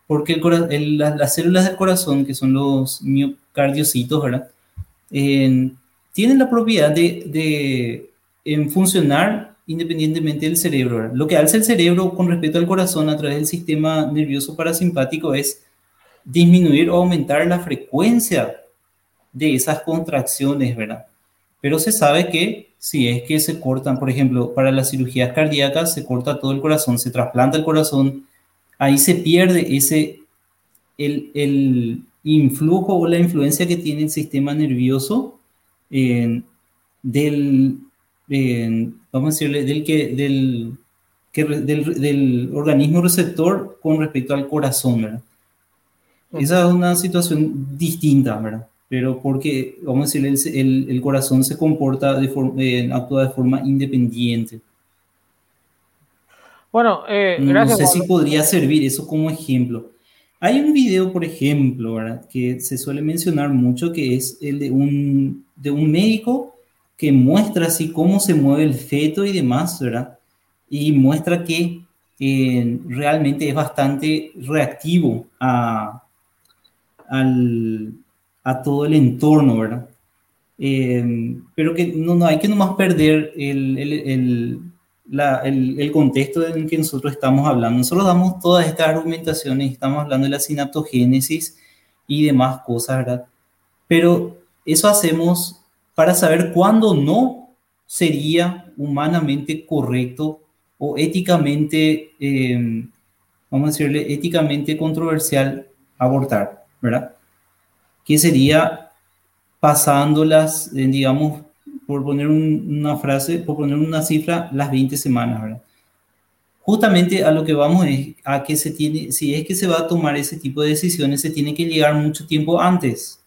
porque el, las células del corazón, que son los miocardiocitos, ¿verdad? tienen la propiedad de, de funcionar independientemente del cerebro. ¿verdad? Lo que hace el cerebro con respecto al corazón a través del sistema nervioso parasimpático es disminuir o aumentar la frecuencia de esas contracciones, ¿verdad? Pero se sabe que si es que se cortan, por ejemplo, para las cirugías cardíacas, se corta todo el corazón, se trasplanta el corazón, ahí se pierde ese, el, el influjo o la influencia que tiene el sistema nervioso del, vamos a decirle, del, que, del, que, del, del, organismo receptor con respecto al corazón, ¿verdad? Esa es una situación distinta, ¿verdad? pero porque, vamos a decir, el, el, corazón se comporta, de forma, eh, actúa de forma independiente. Bueno, eh, gracias. No sé si podría servir eso como ejemplo. Hay un video, por ejemplo, ¿verdad? que se suele mencionar mucho, que es el de un, de un médico que muestra así cómo se mueve el feto y demás, ¿verdad? Y muestra que eh, realmente es bastante reactivo a, al, a todo el entorno, ¿verdad? Eh, pero que no, no hay que nomás perder el, el, el, el, contexto en el que nosotros estamos hablando. Nosotros damos todas estas argumentaciones, estamos hablando de la sinaptogénesis y demás cosas, ¿verdad? Pero eso hacemos para saber cuándo no sería humanamente correcto o éticamente, eh, vamos a decirle, éticamente controversial abortar, ¿verdad? que sería pasándolas, digamos, por poner una frase, por poner una cifra, las 20 semanas, ¿verdad? Justamente a lo que vamos es a que se tiene, si es que se va a tomar ese tipo de decisiones, se tiene que llegar mucho tiempo antes,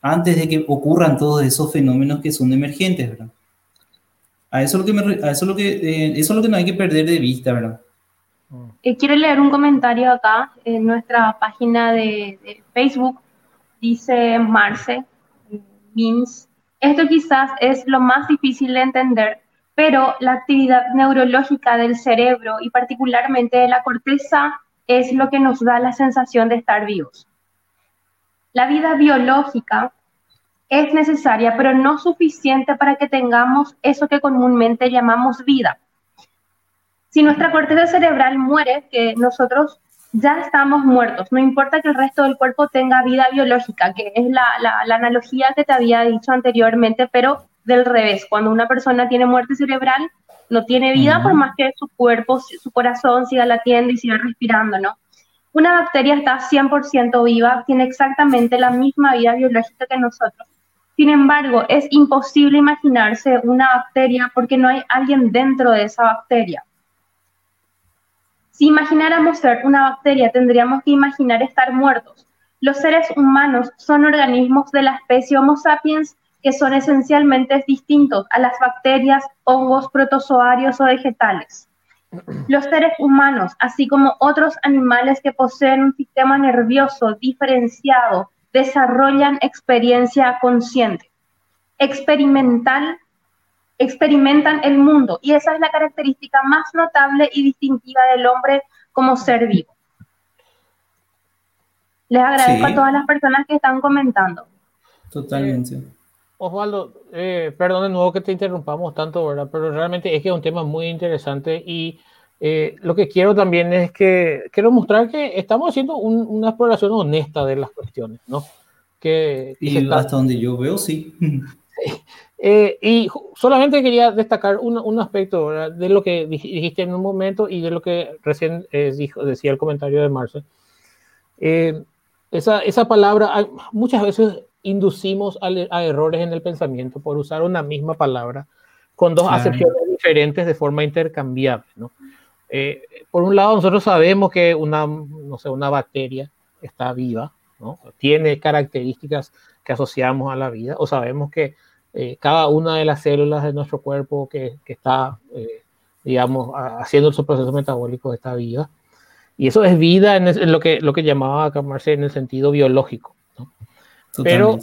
antes de que ocurran todos esos fenómenos que son emergentes, ¿verdad? A eso, lo que a eso, lo que, eh, eso es lo que no hay que perder de vista, ¿verdad? Eh, quiero leer un comentario acá en nuestra página de, de Facebook dice Marce, Means, esto quizás es lo más difícil de entender, pero la actividad neurológica del cerebro y particularmente de la corteza es lo que nos da la sensación de estar vivos. La vida biológica es necesaria, pero no suficiente para que tengamos eso que comúnmente llamamos vida. Si nuestra corteza cerebral muere, que nosotros ya estamos muertos, no importa que el resto del cuerpo tenga vida biológica, que es la, la analogía que te había dicho anteriormente, pero del revés, cuando una persona tiene muerte cerebral, no tiene vida por más que su cuerpo, su corazón siga latiendo y siga respirando, ¿no? Una bacteria está 100% viva, tiene exactamente la misma vida biológica que nosotros. Sin embargo, es imposible imaginarse una bacteria porque no hay alguien dentro de esa bacteria. Si imagináramos ser una bacteria, tendríamos que imaginar estar muertos. Los seres humanos son organismos de la especie Homo sapiens que son esencialmente distintos a las bacterias, hongos, protozoarios o vegetales. Los seres humanos, así como otros animales que poseen un sistema nervioso diferenciado, desarrollan experiencia consciente, experimental, experimentan el mundo y esa es la característica más notable y distintiva del hombre como ser vivo. Les agradezco a todas las personas que están comentando. Totalmente. Osvaldo, eh, perdón de nuevo que te interrumpamos tanto, ¿verdad? Pero realmente es que es un tema muy interesante y eh, lo que quiero también es que quiero mostrar que estamos haciendo una exploración honesta de las cuestiones, ¿no? Que, y hasta donde yo veo, sí. Eh, y solamente quería destacar un, un aspecto de lo que dijiste en un momento y de lo que recién dijo, decía el comentario de Marce. esa, esa palabra, muchas veces inducimos a, errores en el pensamiento por usar una misma palabra con dos acepciones diferentes de forma intercambiable. ¿no? Eh, por un lado, nosotros sabemos que una, no sé, una bacteria está viva, ¿no? tiene características que asociamos a la vida, o sabemos que eh, cada una de las células de nuestro cuerpo que, que está, eh, digamos, haciendo su proceso metabólico está viva. Y eso es vida en, lo, que, lo que llamaba acá en el sentido biológico. Pero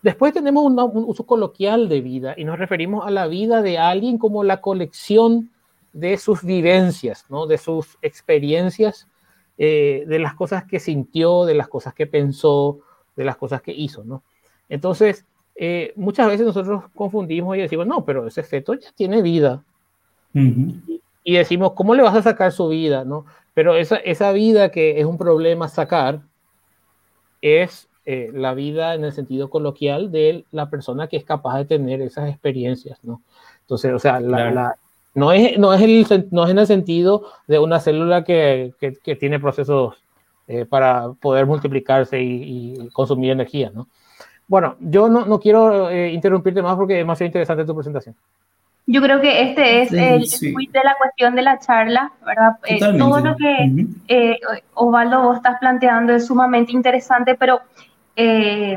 después tenemos un uso coloquial de vida y nos referimos a la vida de alguien como la colección de sus vivencias, ¿no? de sus experiencias, eh, de las cosas que sintió, de las cosas que pensó, de las cosas que hizo. ¿no? Entonces, eh, muchas veces nosotros confundimos y decimos, no, pero ese feto ya tiene vida. y, decimos, ¿cómo le vas a sacar su vida? ¿no? Pero esa, esa vida que es un problema sacar es eh, la vida en el sentido coloquial de la persona que es capaz de tener esas experiencias, ¿no? Entonces, o sea, no, es, no, es el, no es en el sentido de una célula que, que, tiene procesos eh, para poder multiplicarse y, consumir energía, ¿no? Bueno, yo no, no quiero eh, interrumpirte más porque es demasiado interesante tu presentación. Yo creo que este es el de la cuestión de la charla, ¿verdad? todo lo que Osvaldo vos estás planteando es sumamente interesante, pero eh,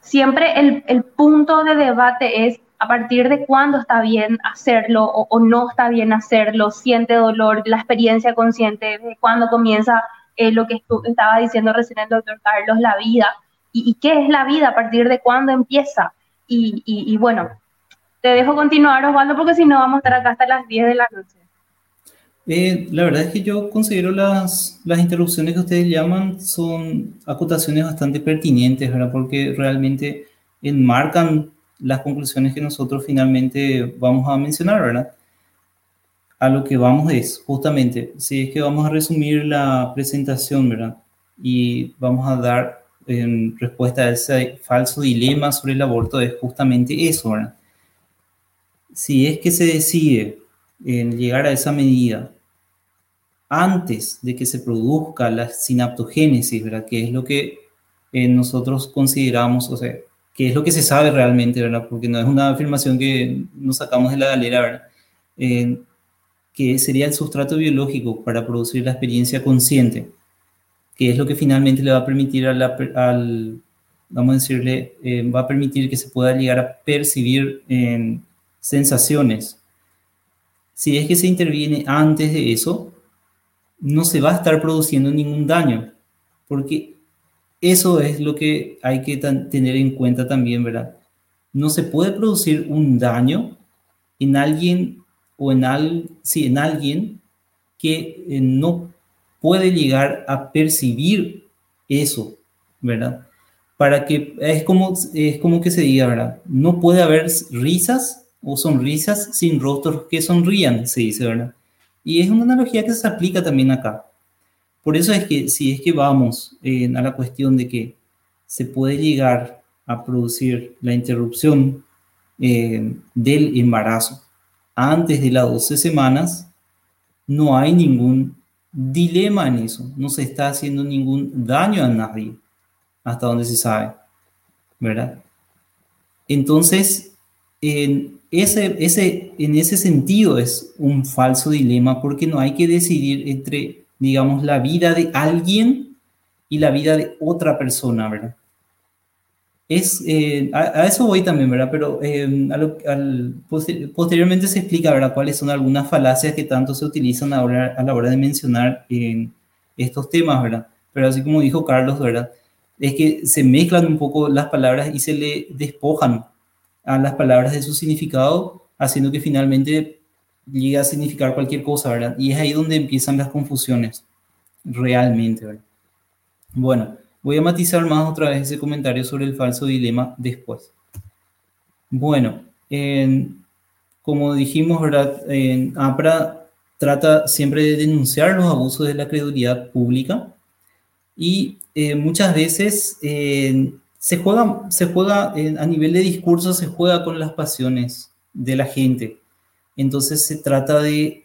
siempre el, punto de debate es a partir de cuándo está bien hacerlo o, no está bien hacerlo, siente dolor, la experiencia consciente, de cuándo comienza eh, lo que estaba diciendo recién el doctor Carlos, la vida, y, qué es la vida, a partir de cuándo empieza. Y, bueno, te dejo continuar, Osvaldo, porque si no vamos a estar acá hasta las 10 de la noche. Eh, la verdad es que yo considero las, las interrupciones que ustedes llaman son acotaciones bastante pertinentes, ¿verdad? Porque realmente enmarcan las conclusiones que nosotros finalmente vamos a mencionar, ¿verdad? A lo que vamos es, justamente, si es que vamos a resumir la presentación, ¿verdad? Y vamos a dar en respuesta a ese falso dilema sobre el aborto, es justamente eso. Si es que se decide en llegar a esa medida antes de que se produzca la sinaptogénesis, ¿verdad? Que es lo que eh, nosotros consideramos, o sea, que es lo que se sabe realmente, ¿verdad? Porque no es una afirmación que nos sacamos de la galera, ¿verdad? Eh, que sería el sustrato biológico para producir la experiencia consciente, que es lo que finalmente le va a permitir al, vamos a decirle, eh, va a permitir que se pueda llegar a percibir sensaciones. Si es que se interviene antes de eso, no se va a estar produciendo ningún daño, porque eso es lo que hay que tener en cuenta también, ¿verdad? No se puede producir un daño en alguien o en, al, sí, en alguien que eh, no puede llegar a percibir eso, ¿verdad? Para que es como, es como que se diga, ¿verdad? No puede haber risas o sonrisas sin rostros que sonrían, se dice, ¿verdad? Y es una analogía que se aplica también acá. Por eso es que si es que vamos eh, a la cuestión de que se puede llegar a producir la interrupción eh, del embarazo antes de las 12 semanas, no hay ningún dilema en eso, no se está haciendo ningún daño a nadie, hasta donde se sabe, ¿verdad? Entonces, en ese, ese, en ese sentido es un falso dilema porque no hay que decidir entre, digamos, la vida de alguien y la vida de otra persona, ¿verdad? Es, eh, a, eso voy también, ¿verdad? Pero eh, al, posteriormente se explica, ¿verdad? Cuáles son algunas falacias que tanto se utilizan a, a la hora de mencionar en estos temas, ¿verdad? Pero así como dijo Carlos, ¿verdad? Es que se mezclan un poco las palabras y se le despojan a las palabras de su significado, haciendo que finalmente llegue a significar cualquier cosa, ¿verdad? Y es ahí donde empiezan las confusiones, realmente, ¿verdad? Bueno, Voy a matizar más otra vez ese comentario sobre el falso dilema después. Bueno, como dijimos, ¿verdad? En APRA trata siempre de denunciar los abusos de la credulidad pública y eh, muchas veces se juega, se juega a nivel de discurso, se juega con las pasiones de la gente. Entonces se trata de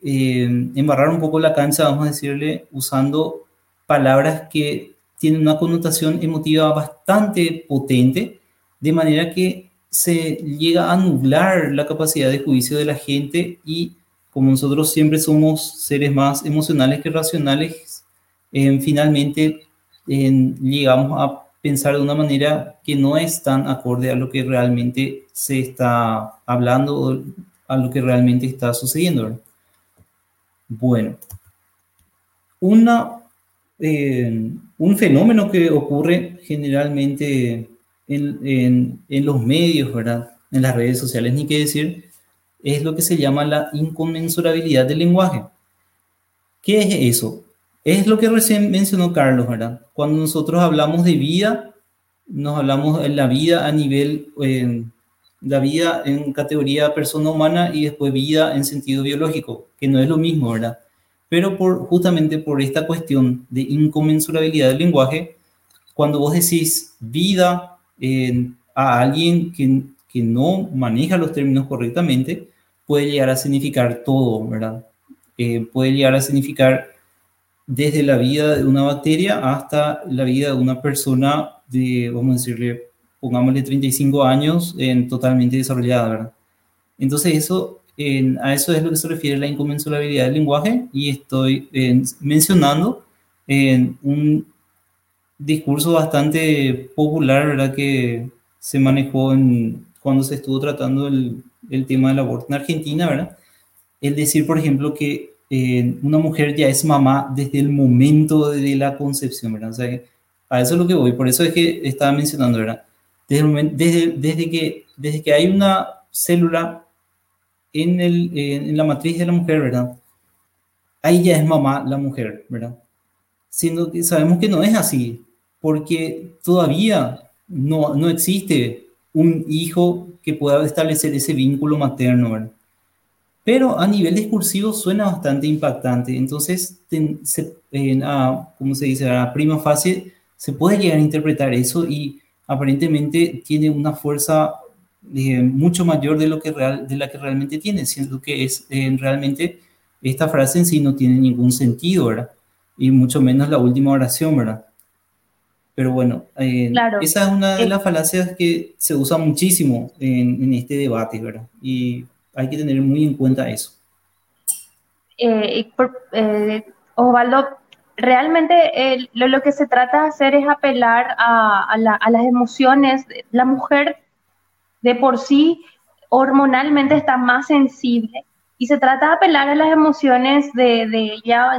embarrar un poco la cancha, vamos a decirle, usando palabras que tiene una connotación emotiva bastante potente, de manera que se llega a nublar la capacidad de juicio de la gente y como nosotros siempre somos seres más emocionales que racionales, eh, finalmente llegamos a pensar de una manera que no es tan acorde a lo que realmente se está hablando o a lo que realmente está sucediendo. Bueno, una eh, un fenómeno que ocurre generalmente en, los medios, ¿verdad? En las redes sociales, ni qué decir, es lo que se llama la inconmensurabilidad del lenguaje. ¿Qué es eso? Es lo que recién mencionó Carlos, ¿verdad? Cuando nosotros hablamos de vida, nos hablamos de la vida a nivel, la vida en categoría persona humana y después vida en sentido biológico, que no es lo mismo, ¿verdad? Pero justamente por esta cuestión de inconmensurabilidad del lenguaje, cuando vos decís vida a alguien que, que no maneja los términos correctamente, puede llegar a significar todo, ¿verdad? Eh, puede llegar a significar desde la vida de una bacteria hasta la vida de una persona de, vamos a decirle, pongámosle 35 años, en totalmente desarrollada, ¿verdad? Entonces eso a eso es lo que se refiere la inconmensurabilidad del lenguaje y estoy mencionando en un discurso bastante popular, ¿verdad? Que se manejó en, cuando se estuvo tratando el, el tema del aborto en Argentina, ¿verdad? El decir, por ejemplo, que una mujer ya es mamá desde el momento de la concepción, ¿verdad? O sea, a eso es lo que voy, por eso es que estaba mencionando, ¿verdad? Desde, desde, desde, que, desde que hay una célula en, el, en la matriz de la mujer, ¿verdad? Ahí ya es mamá la mujer, ¿verdad? Siendo que sabemos que no es así, porque todavía no, no existe un hijo que pueda establecer ese vínculo materno, ¿verdad? Pero a nivel discursivo suena bastante impactante. Entonces, se, en, a, ¿cómo se dice? A prima fase se puede llegar a interpretar eso y aparentemente tiene una fuerza mucho mayor de, lo que real, de la que realmente tiene, siendo que es eh, realmente esta frase en sí no tiene ningún sentido, ¿verdad? Y mucho menos la última oración, ¿verdad? Pero bueno, eh, esa es una de eh, las falacias que se usa muchísimo en, en, este debate, ¿verdad? Y hay que tener muy en cuenta eso. Osvaldo, realmente lo, lo, que se trata de hacer es apelar a, a, la, a las emociones. La mujer de por sí hormonalmente está más sensible y se trata de apelar a las emociones de, ella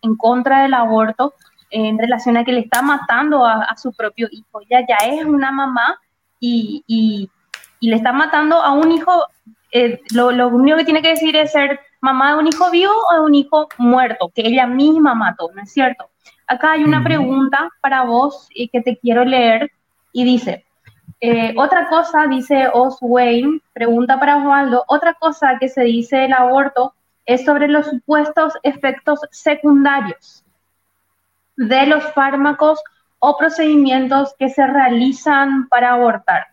en, contra del aborto en relación a que le está matando a, su propio hijo. Ella ya es una mamá y, le está matando a un hijo. Eh, lo, único que tiene que decir es ser mamá de un hijo vivo o de un hijo muerto, que ella misma mató, ¿no es cierto? Acá hay una pregunta para vos y que te quiero leer y dice, eh, otra cosa, dice Oswayne, pregunta para Osvaldo, otra cosa que se dice del aborto es sobre los supuestos efectos secundarios de los fármacos o procedimientos que se realizan para abortar,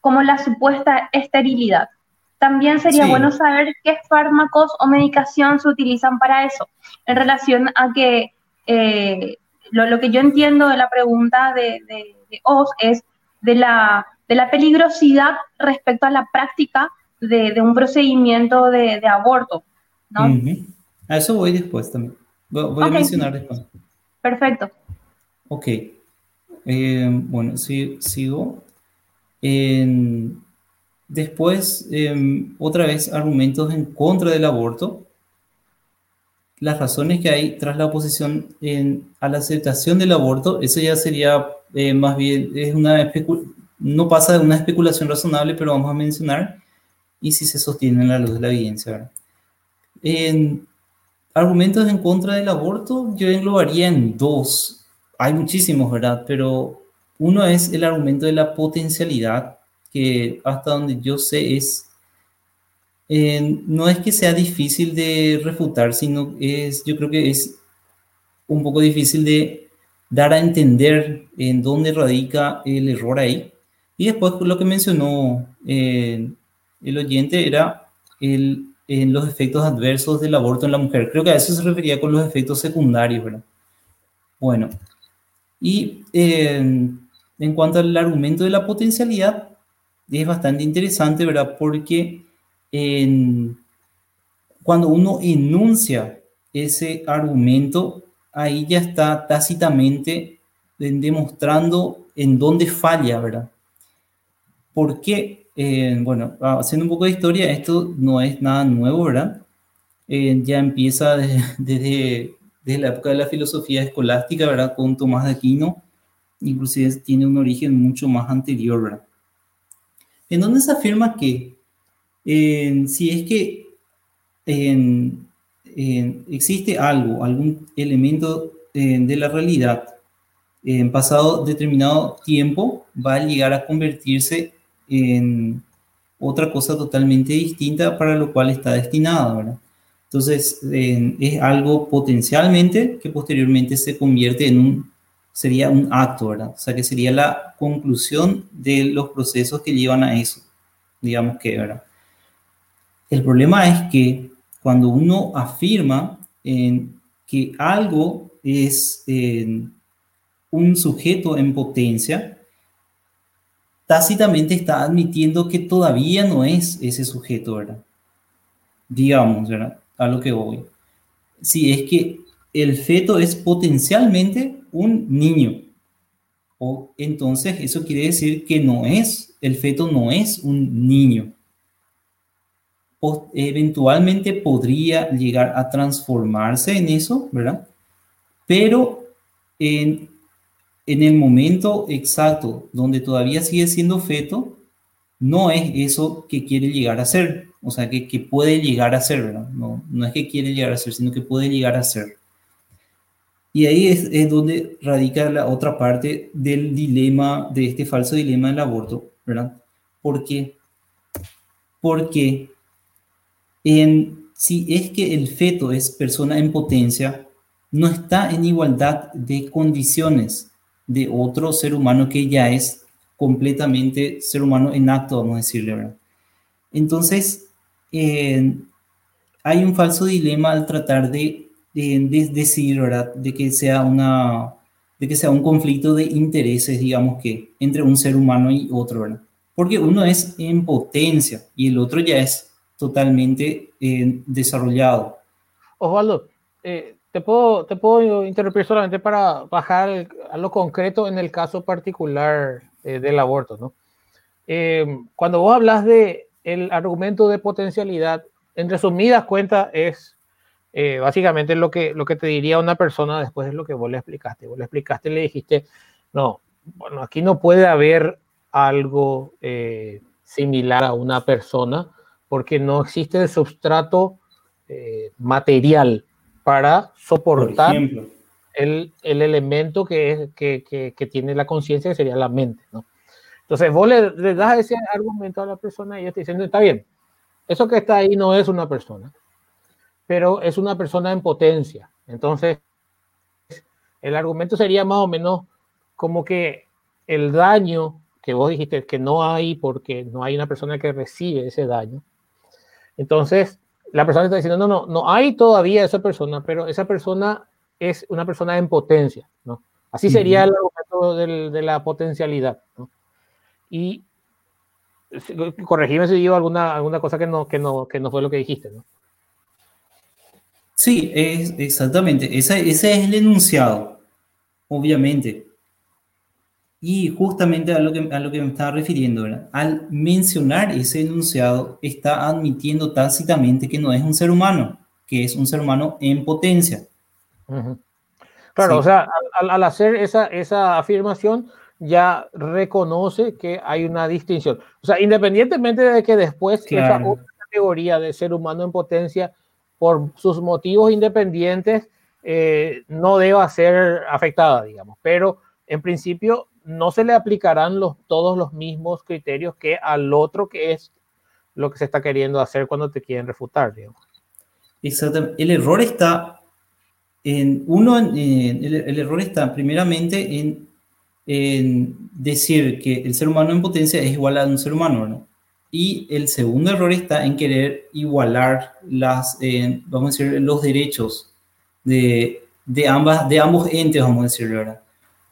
como la supuesta esterilidad. También sería bueno saber qué fármacos o medicación se utilizan para eso, en relación a que eh, lo, que yo entiendo de la pregunta de, de, Oz es de la, de la peligrosidad respecto a la práctica de, un procedimiento de, aborto. ¿no? A eso voy después también. Voy, a mencionar después. Perfecto. Ok. Eh, bueno, sí, sigo. después, em, otra vez, argumentos en contra del aborto. Las razones que hay tras la oposición en, a la aceptación del aborto, eso ya sería eh, más bien, es una no pasa de una especulación razonable, pero vamos a mencionar, y si se sostiene en la luz de la evidencia. En argumentos en contra del aborto, yo englobaría en dos hay muchísimos, ¿verdad? Pero uno es el argumento de la potencialidad, que hasta donde yo sé es, eh, no es que sea difícil de refutar, sino es, yo creo que es un poco difícil de dar a entender en dónde radica el error ahí. Y después lo que mencionó eh, el oyente era el, en los efectos adversos del aborto en la mujer. Creo que a eso se refería con los efectos secundarios, ¿verdad? Bueno, y eh, en cuanto al argumento de la potencialidad, es bastante interesante, ¿verdad? Porque cuando uno enuncia ese argumento, ahí ya está tácitamente demostrando en dónde falla, ¿verdad? Porque, eh, bueno, haciendo un poco de historia, esto no es nada nuevo, ¿verdad? Eh, ya empieza desde desde la época de la filosofía escolástica, ¿verdad? Con Tomás de Aquino, inclusive tiene un origen mucho más anterior, ¿verdad? En donde se afirma que si es que existe algo, algún elemento de la realidad, en pasado determinado tiempo va a llegar a convertirse en otra cosa totalmente distinta para lo cual está destinada, ¿verdad? Entonces, es algo potencialmente que posteriormente se convierte en un, sería un acto, ¿verdad? O sea, que sería la conclusión de los procesos que llevan a eso, digamos que, ¿verdad? El problema es que cuando uno afirma que algo es un sujeto en potencia, tácitamente está admitiendo que todavía no es ese sujeto, ¿verdad? Digamos, ¿verdad? a lo que voy. Si es que el feto es potencialmente un niño, o entonces eso quiere decir que no es, el feto no es un niño. O eventualmente podría llegar a transformarse en eso, ¿verdad? Pero en, en el momento exacto donde todavía sigue siendo feto, no es eso que quiere llegar a ser o sea, que, puede llegar a ser, ¿verdad? No, es que quiere llegar a ser, sino que puede llegar a ser. Y ahí es, donde radica la otra parte del dilema, de este falso dilema del aborto, ¿verdad? ¿Por qué? Porque si es que el feto es persona en potencia, no está en igualdad de condiciones de otro ser humano que ya es completamente ser humano en acto, vamos a decirle, ¿verdad? Entonces, hay un falso dilema al tratar de, decir, ¿verdad? De que sea una de que sea un conflicto de intereses, digamos que, entre un ser humano y otro, ¿verdad? Porque uno es en potencia y el otro ya es totalmente eh, desarrollado. Osvaldo, eh, te, puedo, te puedo interrumpir solamente para bajar a lo concreto en el caso particular eh, del aborto, ¿no? cuando vos hablas de el argumento de potencialidad, en resumidas cuentas, es eh, básicamente lo que, lo que te diría una persona después de lo que vos le explicaste. Vos le explicaste le dijiste, no, bueno, aquí no puede haber algo eh, similar a una persona porque no existe el sustrato eh, material para soportar el, el, elemento que, que, que, tiene la conciencia, que sería la mente. ¿no? Entonces vos le, le, das ese argumento a la persona y ella está diciendo, está bien, eso que está ahí no es una persona, pero es una persona en potencia. Entonces, el argumento sería más o menos como que el daño que vos dijiste que no hay porque no hay una persona que recibe ese daño. Entonces, la persona está diciendo, no, no, no hay todavía esa persona, pero esa persona es una persona en potencia, ¿no? Así sería el argumento de la potencialidad, ¿no? Y corregime si digo alguna, alguna cosa que no, que, no, que no fue lo que dijiste, ¿no? Sí, es, exactamente. Ese, ese es el enunciado, obviamente. Y justamente a lo que, a lo que me estaba refiriendo, al mencionar ese enunciado, está admitiendo tácitamente que no es un ser humano, que es un ser humano en potencia. Claro, o sea, al, hacer esa, esa afirmación, ya reconoce que hay una distinción. O sea, independientemente de que después esa otra categoría de ser humano en potencia, por sus motivos independientes, eh, no deba ser afectada, digamos. Pero en principio no se le aplicarán los, todos los mismos criterios que al otro, que es lo que se está queriendo hacer cuando te quieren refutar, digamos. Exactamente. El error está en uno, el, error está primeramente en, en, decir que el ser humano en potencia es igual a un ser humano, ¿no? Y el segundo error está en querer igualar las, vamos a decir, los derechos de, de, ambas, de ambos entes, vamos a decirlo ahora.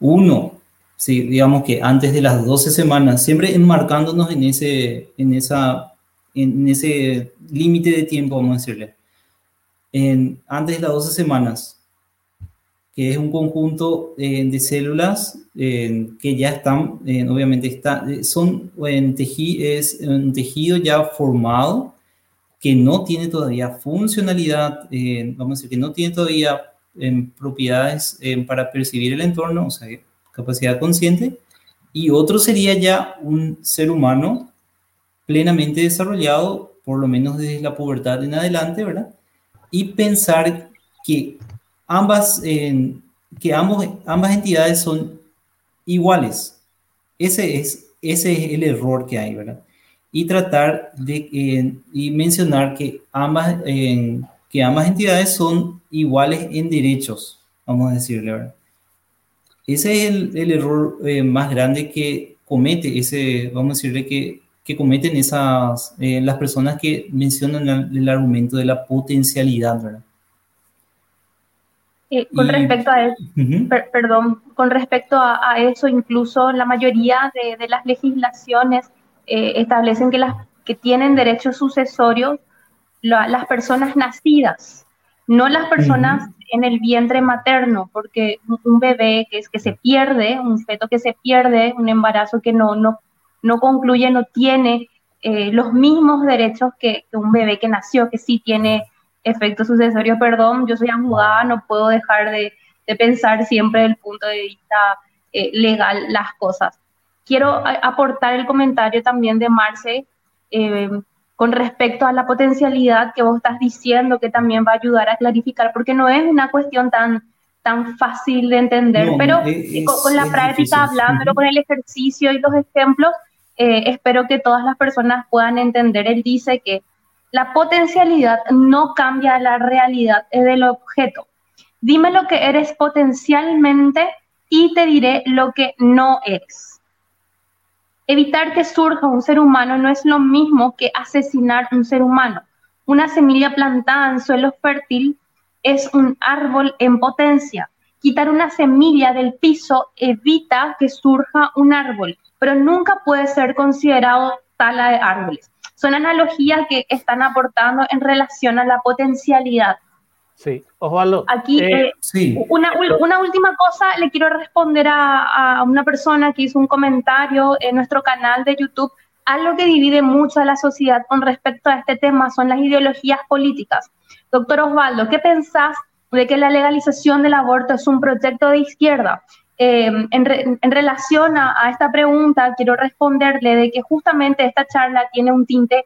Uno sí, digamos que antes de las 12 semanas, siempre enmarcándonos en ese, en esa, en ese límite de tiempo, vamos a decirle. En, antes de las 12 semanas, que es un conjunto eh, de células eh, que ya están, eh, obviamente, está, son en tejido, es un tejido ya formado que no tiene todavía funcionalidad, vamos a decir, que no tiene todavía propiedades para percibir el entorno, o sea, capacidad consciente, y otro sería ya un ser humano plenamente desarrollado, por lo menos desde la pubertad en adelante, ¿verdad? Y pensar que ambas, que ambos, ambas entidades son iguales. Ese es, ese es el error que hay, ¿verdad? Y tratar de y mencionar que ambas, que ambas entidades son iguales en derechos, vamos a decirle, ¿verdad? Ese es el, error eh, más grande que comete, ese, vamos a decirle que, que cometen esas, eh, las personas que mencionan el, argumento de la potencialidad, ¿verdad? Eh, con respecto a eso, perdón, con respecto a, eso, incluso la mayoría de, de las legislaciones establecen que las que tienen derechos sucesorios las personas nacidas, no las personas en el vientre materno, porque un bebé que es que se pierde, un feto que se pierde, un embarazo que no, no, no concluye, no tiene eh, los mismos derechos que, un bebé que nació, que sí tiene efecto sucesorio. Perdón, yo soy abogada, no puedo dejar de, pensar siempre desde el punto de vista eh, legal las cosas. Quiero aportar el comentario también de Marce. Eh, con respecto a la potencialidad que vos estás diciendo, que también va a ayudar a clarificar, porque no es una cuestión tan, tan fácil de entender, pero con, la práctica, hablándolo con el ejercicio y los ejemplos, eh, espero que todas las personas puedan entender. Él dice que la potencialidad no cambia la realidad del objeto. Dime lo que eres potencialmente y te diré lo que no eres. Evitar que surja un ser humano no es lo mismo que asesinar un ser humano. Una semilla plantada en suelo fértil es un árbol en potencia. Quitar una semilla del piso evita que surja un árbol, pero nunca puede ser considerado tala de árboles. Son analogías que están aportando en relación a la potencialidad. Sí, Osvaldo. Aquí, eh, eh, una, última cosa, le quiero responder a, una persona que hizo un comentario en nuestro canal de YouTube. Algo que divide mucho a la sociedad con respecto a este tema son las ideologías políticas. Doctor Osvaldo, ¿qué pensás de que la legalización del aborto es un proyecto de izquierda? Eh, en, relación a, esta pregunta, quiero responderle de que justamente esta charla tiene un tinte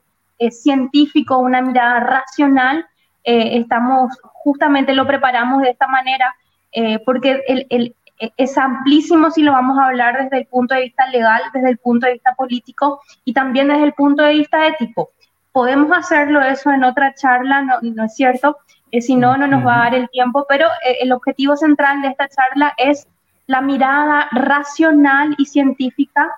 científico, una mirada racional estamos, justamente lo preparamos de esta manera, porque el, es amplísimo si lo vamos a hablar desde el punto de vista legal, desde el punto de vista político y también desde el punto de vista ético. Podemos hacerlo eso en otra charla, no, no es cierto, eh, si no, no nos va a dar el tiempo, pero eh, el objetivo central de esta charla es la mirada racional y científica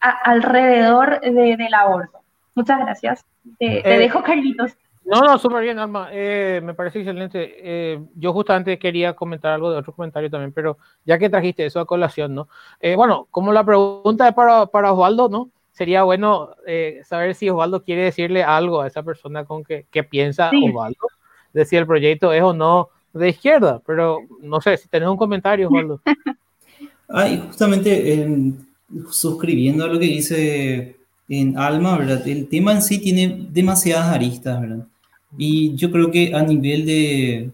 alrededor de, del aborto. Muchas gracias. Te, eh, dejo, Carlitos. No, no, súper bien, Alma. me parece excelente. yo justamente quería comentar algo de otro comentario también, pero ya que trajiste eso a colación, ¿no? bueno, como la pregunta es para, para Osvaldo, ¿no? Sería bueno saber si Osvaldo quiere decirle algo a esa persona con que, que piensa Osvaldo de si el proyecto es o no de izquierda, pero no sé si tenés un comentario, Osvaldo. Ay, justamente suscribiendo a lo que dice en Alma, ¿verdad? El tema en sí tiene demasiadas aristas, ¿verdad? Y yo creo que a nivel de,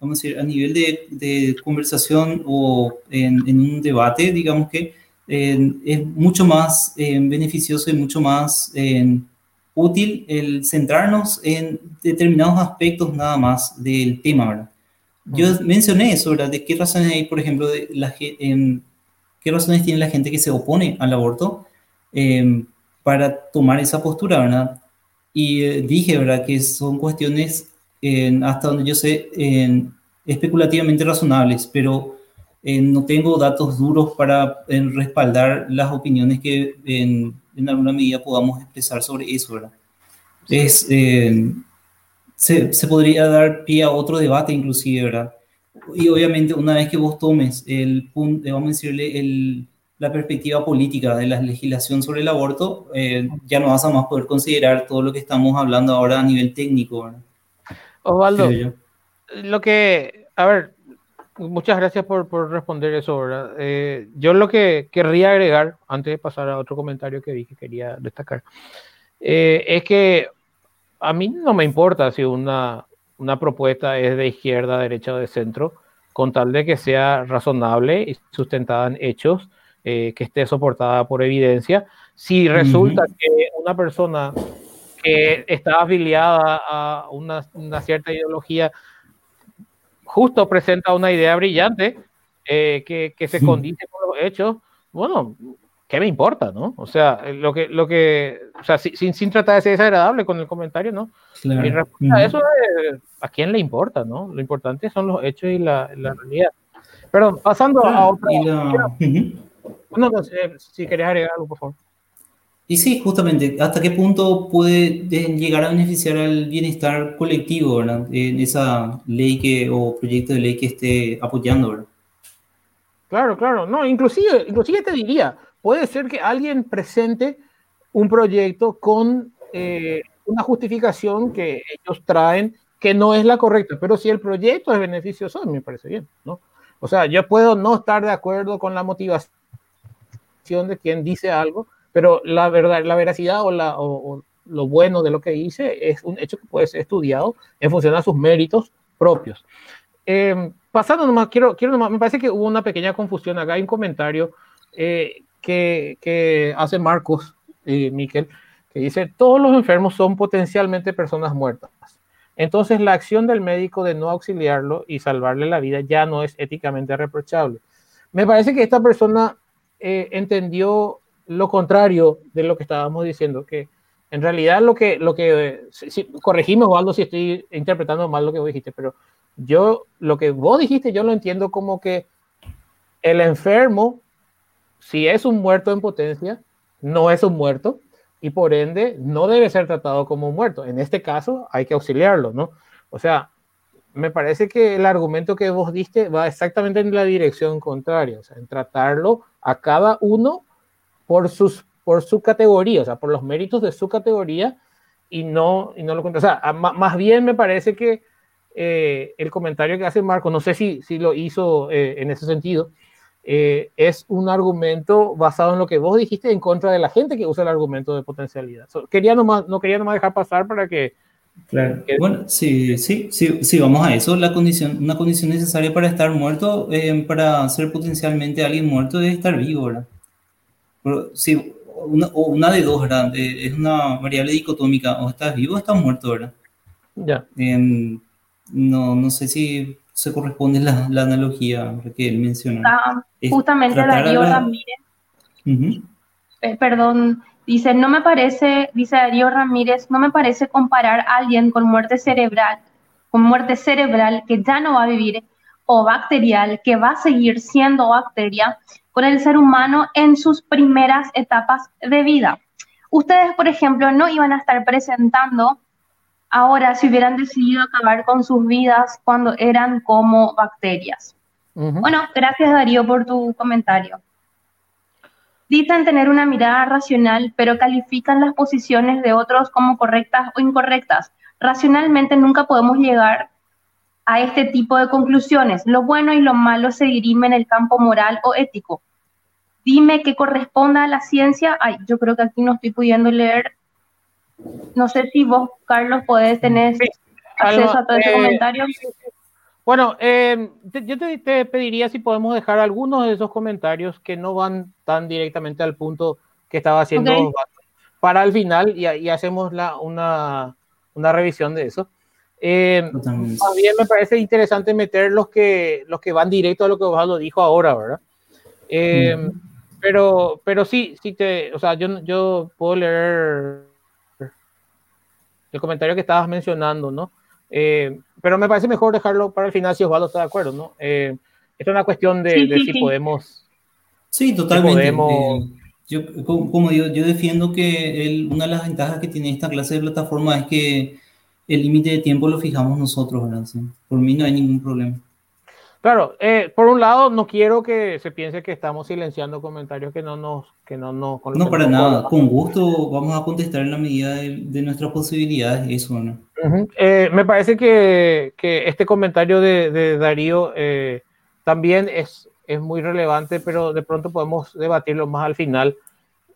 vamos a decir, a nivel de, de conversación o en, en, un debate, digamos que es mucho más beneficioso y mucho más útil el centrarnos en determinados aspectos nada más del tema, ¿verdad? Yo mencioné eso, ¿verdad? De qué razones hay, por ejemplo, de la, en, qué razones tiene la gente que se opone al aborto em, para tomar esa postura, ¿verdad? Y eh, dije, ¿verdad? Que son cuestiones, hasta donde yo sé, especulativamente razonables, pero no tengo datos duros para respaldar las opiniones que en, alguna medida podamos expresar sobre eso, ¿verdad? Es, eh, se, se, podría dar pie a otro debate inclusive, ¿verdad? Y obviamente una vez que vos tomes el punto, vamos a decirle, el, la perspectiva política de la legislación sobre el aborto, eh, ya no vas a más poder considerar todo lo que estamos hablando ahora a nivel técnico, ¿verdad? Osvaldo, lo que, a ver, muchas gracias por, por responder eso, ¿verdad? Eh, yo lo que querría agregar, antes de pasar a otro comentario que vi que quería destacar, eh, es que a mí no me importa si una, una propuesta es de izquierda, derecha o de centro, con tal de que sea razonable y sustentada en hechos, eh, que esté soportada por evidencia. Si resulta que una persona que está afiliada a una, una cierta ideología justo presenta una idea brillante eh, que, que, se condice con los hechos, bueno, ¿qué me importa, no? O sea, lo que, lo que, o sea, sin, sin tratar de ser desagradable con el comentario, ¿no? Mi respuesta a eso es, ¿a quién le importa, no? Lo importante son los hechos y la, la realidad. Perdón, pasando a otra... Bueno, no sé, si querías agregar algo, por favor. Y sí, justamente, ¿hasta qué punto puede llegar a beneficiar al bienestar colectivo ¿verdad? en esa ley que, o proyecto de ley que esté apoyando? ¿verdad? Claro, claro. No, inclusive, inclusive te diría, puede ser que alguien presente un proyecto con eh, una justificación que ellos traen que no es la correcta, pero si el proyecto es beneficioso, me parece bien, ¿no? O sea, yo puedo no estar de acuerdo con la motivación de quien dice algo, pero la verdad, la veracidad o, la, o, lo bueno de lo que dice es un hecho que puede ser estudiado en función a sus méritos propios. Eh, pasando nomás, quiero, quiero nomás, me parece que hubo una pequeña confusión acá, hay un comentario eh, que, que, hace Marcos, eh, Miquel, que dice, todos los enfermos son potencialmente personas muertas. Entonces la acción del médico de no auxiliarlo y salvarle la vida ya no es éticamente reprochable. Me parece que esta persona eh, entendió lo contrario de lo que estábamos diciendo, que en realidad lo que, lo que si, corregimos, Waldo, si estoy interpretando mal lo que vos dijiste, pero yo, lo que vos dijiste, yo lo entiendo como que el enfermo, si es un muerto en potencia, no es un muerto y por ende no debe ser tratado como un muerto. En este caso hay que auxiliarlo, ¿no? O sea, me parece que el argumento que vos diste va exactamente en la dirección contraria, o sea, en tratarlo a cada uno por, sus, por su categoría, o sea, por los méritos de su categoría y no, y no lo O sea, más bien me parece que eh, el comentario que hace Marco, no sé si, si lo hizo eh, en ese sentido, eh, es un argumento basado en lo que vos dijiste en contra de la gente que usa el argumento de potencialidad. quería nomás, no quería nomás dejar pasar para que... Claro. bueno, sí, sí, sí, sí, vamos a eso. La condición, una condición necesaria para estar muerto, para ser potencialmente alguien muerto, es estar vivo, ¿verdad? sí, una, o una de dos, ¿verdad? Eh, es una variable dicotómica, o estás vivo o estás muerto, ¿verdad? Ya. Em, no, no sé si se corresponde la, la analogía que él menciona. Ah, justamente Darío Ramírez. perdón, dice, no me parece, dice Darío Ramírez, no me parece comparar a alguien con muerte cerebral, con muerte cerebral que ya no va a vivir o bacterial que va a seguir siendo bacteria con el ser humano en sus primeras etapas de vida. Ustedes, por ejemplo, no iban a estar presentando ahora si hubieran decidido acabar con sus vidas cuando eran como bacterias. Bueno, gracias Darío por tu comentario. Dicen tener una mirada racional, pero califican las posiciones de otros como correctas o incorrectas. Racionalmente nunca podemos llegar a este tipo de conclusiones. Lo bueno y lo malo se dirimen en el campo moral o ético. Dime qué corresponda a la ciencia. Ay, yo creo que aquí no estoy pudiendo leer. No sé si vos, Carlos, podés tener acceso a todo ese eh, comentario. Bueno, eh, yo te, pediría si podemos dejar algunos de esos comentarios que no van tan directamente al punto que estaba haciendo para el final y, hacemos la, una, una revisión de eso. Eh, también me parece interesante meter los que, los que van directo a lo que Osvaldo dijo ahora, ¿verdad? Eh, pero, pero sí, sí te, o sea, yo, yo puedo leer el comentario que estabas mencionando, ¿no? Eh, pero me parece mejor dejarlo para el final si Osvaldo está de acuerdo, ¿no? Eh, es una cuestión de, si podemos. Sí, totalmente. yo, como digo, yo defiendo que una de las ventajas que tiene esta clase de plataforma es que el límite de tiempo lo fijamos nosotros, ¿verdad? Por mí no hay ningún problema. Claro, eh, por un lado, no quiero que se piense que estamos silenciando comentarios que no nos... Que no, no, no para nada, con gusto vamos a contestar en la medida de, nuestras posibilidades, eso, ¿no? Eh, me parece que, que, este comentario de, de Darío eh, también es, es muy relevante, pero de pronto podemos debatirlo más al final.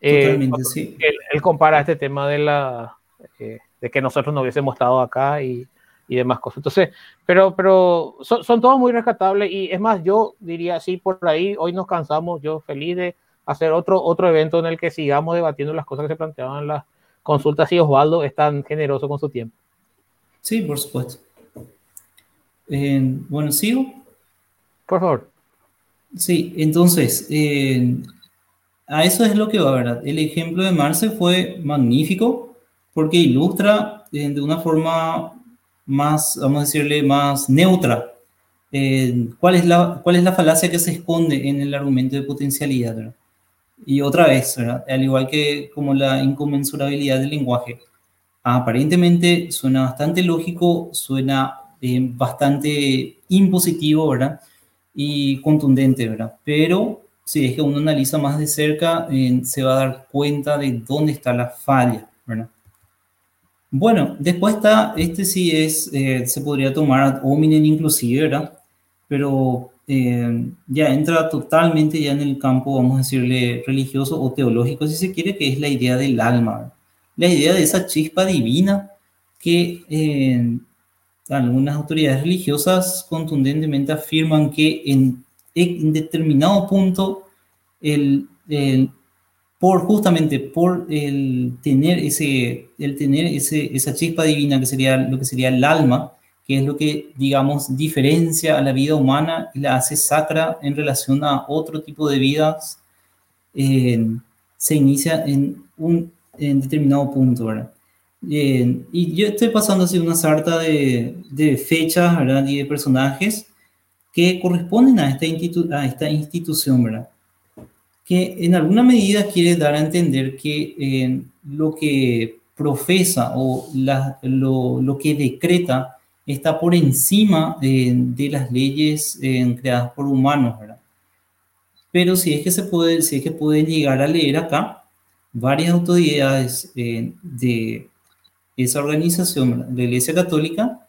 Totalmente, sí. Él, él, compara este tema de la de que nosotros no hubiésemos estado acá y, y demás cosas. Entonces, pero, pero son, son, todos muy rescatables y es más, yo diría así por ahí, hoy nos cansamos, yo feliz de hacer otro, otro evento en el que sigamos debatiendo las cosas que se planteaban en las consultas y Osvaldo es tan generoso con su tiempo. Sí, por supuesto. Eh, bueno, sigo. Por favor. Sí, entonces, eh, a eso es lo que va, ¿verdad? El ejemplo de Marce fue magnífico porque ilustra eh, de una forma más, vamos a decirle, más neutra eh, cuál, es la, cuál es la falacia que se esconde en el argumento de potencialidad. Y otra vez, al igual que como la inconmensurabilidad del lenguaje, aparentemente suena bastante lógico, suena eh, bastante impositivo, ¿verdad? Y contundente, ¿verdad? Pero si es que uno analiza más de cerca, se va a dar cuenta de dónde está la falla, ¿verdad? Bueno, después está, este sí es, eh, se podría tomar ad hominem inclusive, ¿verdad? Pero eh, ya entra totalmente ya en el campo, vamos a decirle, religioso o teológico, si se quiere, que es la idea del alma, la idea de esa chispa divina que eh, algunas autoridades religiosas contundentemente afirman que en, determinado punto el, el, por justamente por el tener ese, el tener ese, esa chispa divina que sería lo que sería el alma, que es lo que, digamos, diferencia a la vida humana y la hace sacra en relación a otro tipo de vidas, eh, se inicia en un en determinado punto, ¿verdad? Eh, y yo estoy pasando así una sarta de, de fechas, ¿verdad? Y de personajes que corresponden a esta, a esta institución, ¿verdad? Que en alguna medida quiere dar a entender que eh, lo que profesa o lo, lo, que decreta está por encima eh, de las leyes eh, creadas por humanos, ¿verdad? Pero si es que se puede, si es que pueden llegar a leer acá, varias autoridades de esa organización, la Iglesia Católica,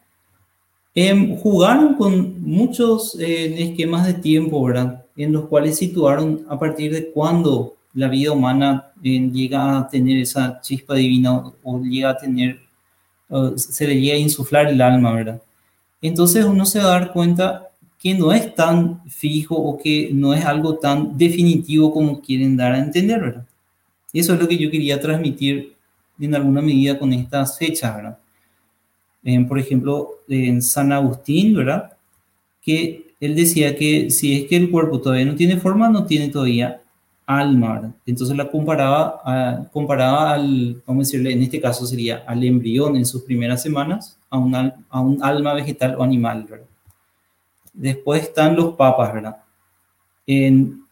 em, jugaron con muchos esquemas de tiempo, ¿verdad? En los cuales situaron a partir de cuándo la vida humana eh, llega a tener esa chispa divina o, llega a tener, se le llega a insuflar el alma, ¿verdad? Entonces uno se va a dar cuenta que no es tan fijo o que no es algo tan definitivo como quieren dar a entender, ¿verdad? Eso es lo que yo quería transmitir en alguna medida con estas fechas, ¿verdad? por ejemplo, en San Agustín, ¿verdad? Que él decía que si es que el cuerpo todavía no tiene forma, no tiene todavía alma, Entonces la comparaba, comparaba al, vamos a decirle, en este caso sería al embrión en sus primeras semanas a un, a un alma vegetal o animal, ¿verdad? Después están los papas, ¿verdad?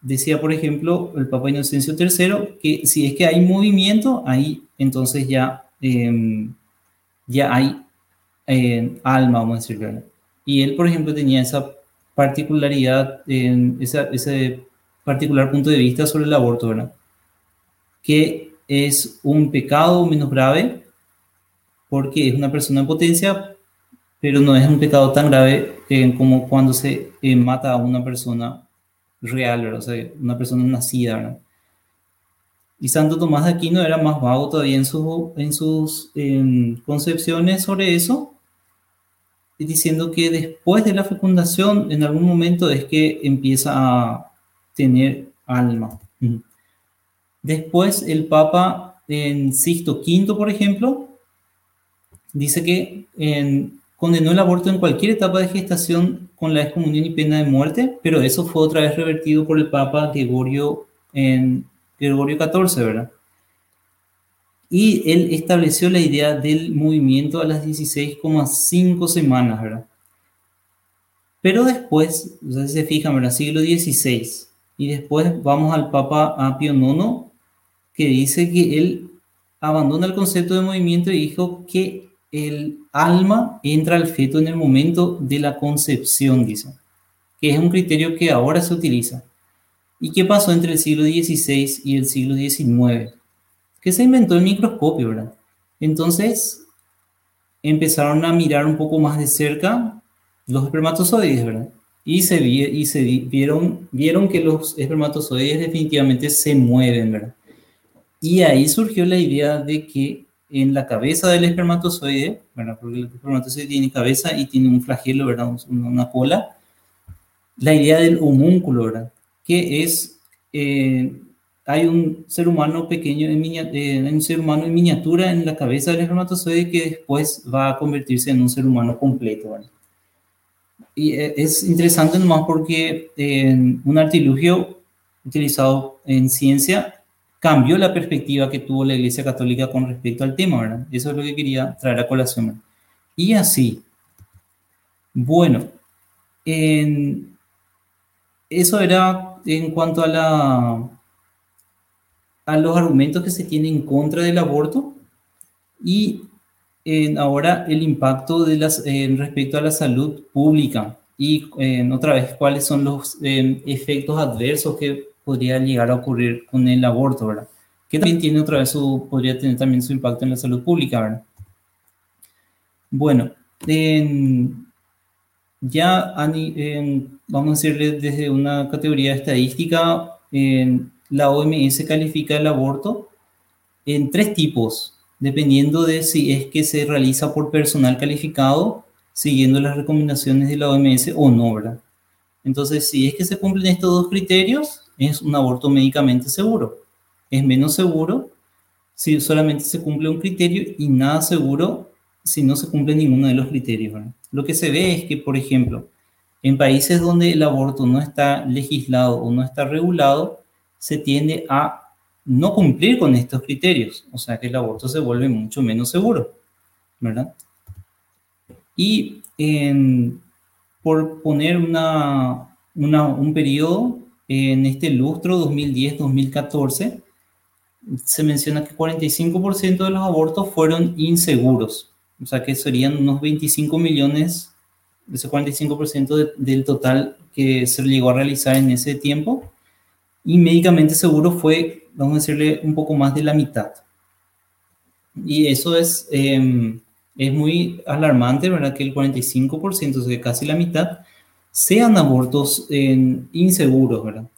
Decía, por ejemplo, el Papa Inocencio III, que si es que hay movimiento, ahí entonces ya, em, ya hay eh, alma, vamos a decirlo. Y él, por ejemplo, tenía esa particularidad, en esa, ese particular punto de vista sobre el aborto, ¿verdad? Que es un pecado menos grave porque es una persona en potencia, pero no es un pecado tan grave eh, como cuando se eh, mata a una persona real, ¿verdad? o sea, una persona nacida. ¿verdad? Y Santo Tomás de Aquino era más vago todavía en, en sus concepciones sobre eso, diciendo que después de la fecundación, en algún momento es que empieza a tener alma. Después el Papa en Sixto V, por ejemplo, dice que en, condenó el aborto en cualquier etapa de gestación con la excomunión y pena de muerte, pero eso fue otra vez revertido por el Papa Gregorio, en, Gregorio XIV, ¿verdad? Y él estableció la idea del movimiento a las 16,5 semanas, ¿verdad? Pero después, si se fijan, ¿verdad? Siglo XVI, y después vamos al Papa Apio IX, que dice que él abandona el concepto de movimiento y dijo que el alma entra al feto en el momento de la concepción, dice, que es un criterio que ahora se utiliza. ¿Y qué pasó entre el siglo XVI y el siglo XIX? Que se inventó el microscopio, ¿verdad? Entonces empezaron a mirar un poco más de cerca los espermatozoides, ¿verdad? y se, y se vieron, vieron que los espermatozoides definitivamente se mueven, ¿verdad? Y ahí surgió la idea de que en la cabeza del espermatozoide, ¿verdad? Porque el espermatozoide tiene cabeza y tiene un flagelo, ¿verdad? Una cola. La idea del homúnculo, ¿verdad? Que es, eh, hay un ser humano pequeño, en eh, un ser humano en miniatura en la cabeza del espermatozoide que después va a convertirse en un ser humano completo, ¿verdad? y eh, es interesante nomás porque en un artilugio utilizado en ciencia cambió la perspectiva que tuvo la Iglesia Católica con respecto al tema, ¿verdad? Eso es lo que quería traer a colación. Y así, bueno, en, eso era en cuanto a, la, a los argumentos que se tienen en contra del aborto y ahora el impacto de las, respecto a la salud pública y otra vez cuáles son los efectos adversos que podría llegar a ocurrir con el aborto, ¿verdad? Que también tiene otra vez su, podría tener también su impacto en la salud pública, ¿verdad? Bueno, ya vamos a decirle desde una categoría estadística, la OMS califica el aborto en tres tipos dependiendo de si es que se realiza por personal calificado, siguiendo las recomendaciones de la OMS o no. Entonces, si es que se cumplen estos dos criterios, es un aborto médicamente seguro. Es menos seguro si solamente se cumple un criterio y nada seguro si no se cumple ninguno de los criterios. Lo que se ve es que, por ejemplo, en países donde el aborto no está legislado o no está regulado, se tiende a no cumplir con estos criterios, o sea que el aborto se vuelve mucho menos seguro, ¿verdad? Y por poner una, un periodo, en este lustro 2010-2014, se menciona que 45% de los abortos fueron inseguros, o sea que serían unos 25 millones, ese 45% del total que se llegó a realizar en ese tiempo, y médicamente seguro fue vamos a decirle, un poco más de la mitad. Y eso es, em, es muy alarmante, ¿verdad? Que el 45%, o sea, casi la mitad, sean abortos inseguros, ¿verdad?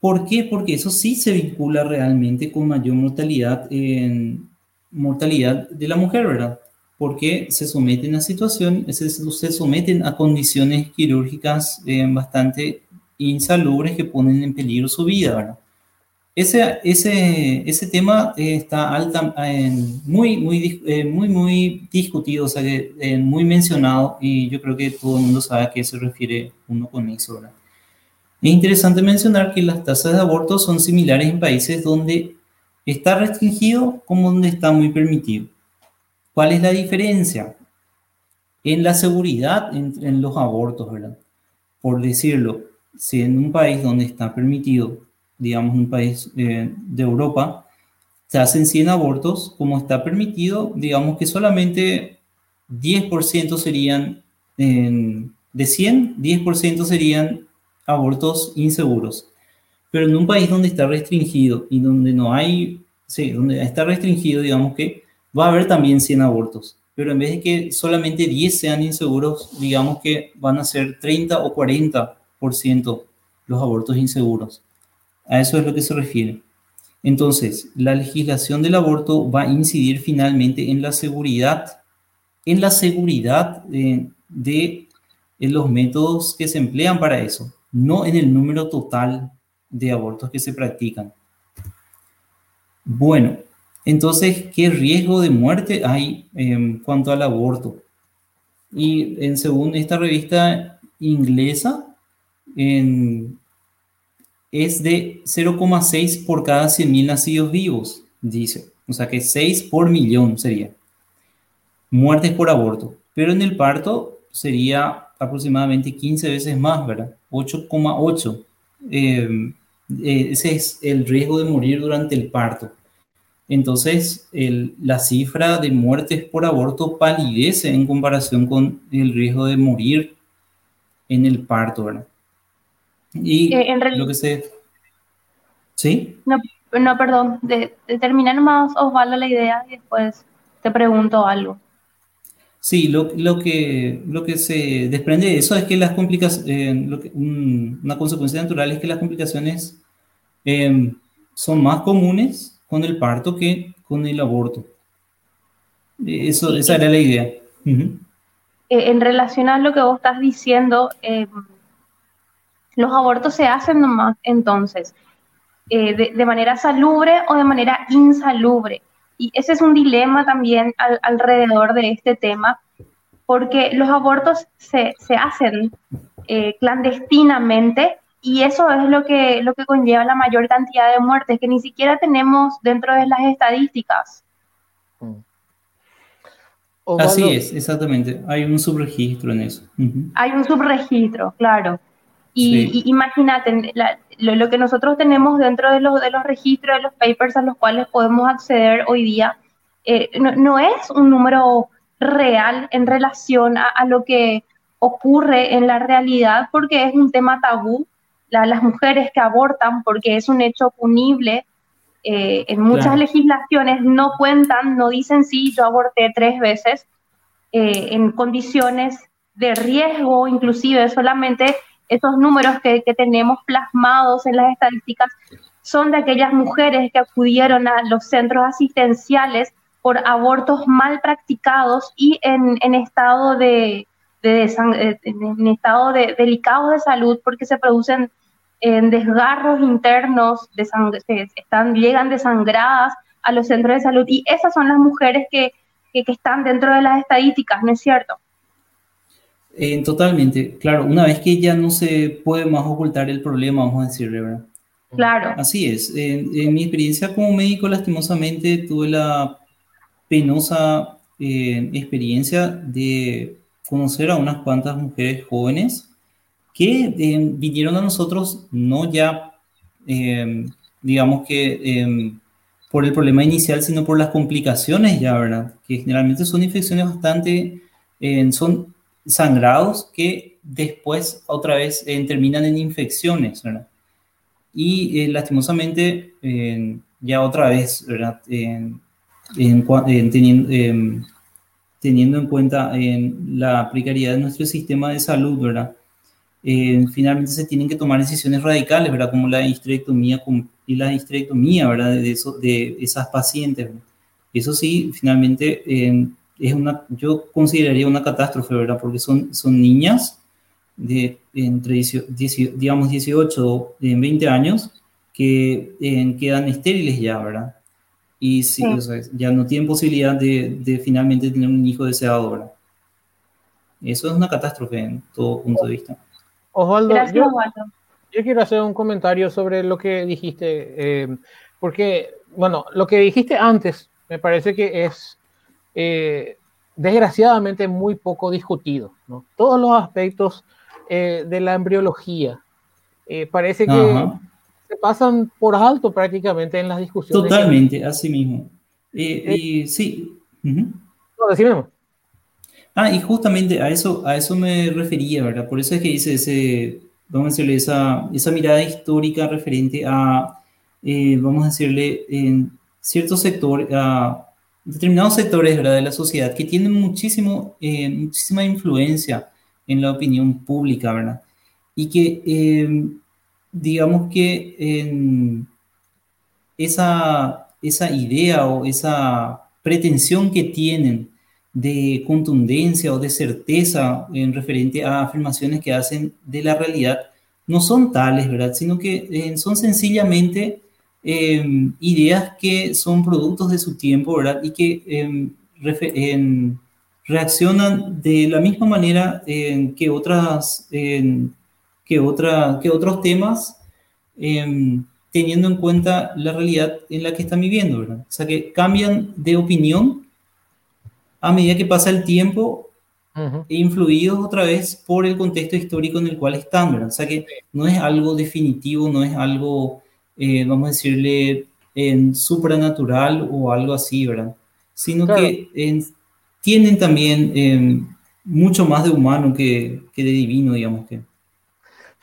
¿Por qué? Porque eso sí se vincula realmente con mayor mortalidad, en, mortalidad de la mujer, ¿verdad? Porque se someten a situaciones, se, se someten a condiciones quirúrgicas eh, bastante insalubres que ponen en peligro su vida, ¿verdad? ese, ese, ese tema está alta, muy, muy, eh, muy, muy discutido, o sea, eh, muy mencionado y yo creo que todo el mundo sabe a qué se refiere uno con eso. ¿verdad? Es interesante mencionar que las tasas de aborto son similares en países donde está restringido como donde está muy permitido. ¿Cuál es la diferencia? En la seguridad en, en los abortos, ¿verdad? Por decirlo, si en un país donde está permitido digamos, un país eh, de Europa, se hacen 100 abortos, como está permitido, digamos que solamente 10% serían, de 100, 10% serían abortos inseguros. Pero en un país donde está restringido y donde no hay, sí, donde está restringido, digamos que va a haber también 100 abortos. Pero en vez de que solamente 10 sean inseguros, digamos que van a ser 30 o 40% los abortos inseguros. A eso es lo que se refiere. Entonces, la legislación del aborto va a incidir finalmente en la seguridad, en la seguridad de, de los métodos que se emplean para eso, no en el número total de abortos que se practican. Bueno, entonces, ¿qué riesgo de muerte hay en cuanto al aborto? Y en según esta revista inglesa, es de 0,6 por cada 100.000 nacidos vivos, dice. O sea que 6 por millón sería. Muertes por aborto. Pero en el parto sería aproximadamente 15 veces más, ¿verdad? 8,8. Eh, eh, ese es el riesgo de morir durante el parto. Entonces, la cifra de muertes por aborto palidece en comparación con el riesgo de morir en el parto, ¿verdad? Y eh, lo que se... ¿Sí? No, no perdón, de, de terminar Osvaldo la idea y después te pregunto algo. Sí, lo, lo, que, lo que se desprende de eso es que las complicaciones, eh, una consecuencia natural es que las complicaciones em, son más comunes con el parto que con el aborto. Eso, esa era la idea. Eh, en relación a lo que vos estás diciendo, em, los abortos se hacen nomás entonces eh, de, manera salubre o de manera insalubre. Y ese es un dilema también alrededor de este tema, porque los abortos se, hacen eh, clandestinamente y eso es lo que, lo que conlleva la mayor cantidad de muertes que ni siquiera tenemos dentro de las estadísticas. Así es, exactamente. Hay un subregistro en eso. Hay un subregistro, claro. Y, imagínate, lo, que nosotros tenemos dentro de los, de los registros, de los papers a los cuales podemos acceder hoy día, eh, no, es un número real en relación a, lo que ocurre en la realidad, porque es un tema tabú. las mujeres que abortan, porque es un hecho punible, eh, en muchas legislaciones no cuentan, no dicen sí, yo aborté tres veces, eh, en condiciones de riesgo, inclusive solamente esos números que, tenemos plasmados en las estadísticas son de aquellas mujeres que acudieron a los centros asistenciales por abortos mal practicados y en, estado de, eh, en estado de delicados de salud porque se producen en desgarros internos, están, llegan desangradas a los centros de salud y esas son las mujeres que, que están dentro de las estadísticas, ¿no es cierto? Eh, totalmente, claro, una vez que ya no se puede más ocultar el problema, vamos a decirle, ¿verdad? Claro. Así es. En, mi experiencia como médico, lastimosamente, tuve la penosa eh, experiencia de conocer a unas cuantas mujeres jóvenes que eh, vinieron a nosotros no ya, digamos que por el problema inicial, sino por las complicaciones ya, ¿verdad? Que generalmente son infecciones bastante, son sangrados que después otra vez eh, terminan en infecciones, ¿verdad? Y eh, lastimosamente, ya otra vez, ¿verdad? En, teniendo, em, teniendo, en cuenta la precariedad de nuestro sistema de salud, ¿verdad? finalmente se tienen que tomar decisiones radicales, ¿verdad? Como la histerectomía y la histerectomía, ¿verdad? De, eso, de esas pacientes. Eso sí, finalmente es una, yo consideraría una catástrofe, ¿verdad? Porque son, son niñas de entre, digamos, 18 y 20 años que quedan estériles ya, ¿verdad? Y sí, ya no tienen posibilidad de, de, finalmente tener un hijo deseado, ¿verdad? Eso es una catástrofe en todo punto de vista. Osvaldo, yo, yo, quiero hacer un comentario sobre lo que dijiste, eh, porque, bueno, lo que dijiste antes me parece que es eh, desgraciadamente muy poco discutido. ¿no? Todos los aspectos eh, de la embriología parece que se pasan por alto prácticamente en las discusiones. Totalmente, así mismo. y sí. No, decime. Ah, y justamente a eso, a eso me refería, ¿verdad? Por eso es que hice ese, vamos a decirle, esa, esa mirada histórica referente a, eh, vamos a decirle, en ciertos sectores, a determinados sectores de la sociedad que tienen muchísimo, eh, muchísima influencia en la opinión pública, ¿verdad? Y que, eh, digamos que esa, esa idea o esa pretensión que tienen de contundencia o de certeza en referente a afirmaciones que hacen de la realidad no son tales, ¿verdad? Sino que eh, son sencillamente em, ideas que son productos de su tiempo, ¿verdad? Y que em, reaccionan de la misma manera que, otras, que, otra, que otros temas, em, teniendo en cuenta la realidad en la que están viviendo, ¿verdad? O sea, que cambian de opinión a medida que pasa el tiempo, influidos otra vez por el contexto histórico en el cual están, ¿verdad? O sea que no es algo definitivo, no es algo, eh, vamos a decirle, en supranatural o algo así, ¿verdad? Sino que tienen también em, mucho más de humano que, que, de divino, digamos que.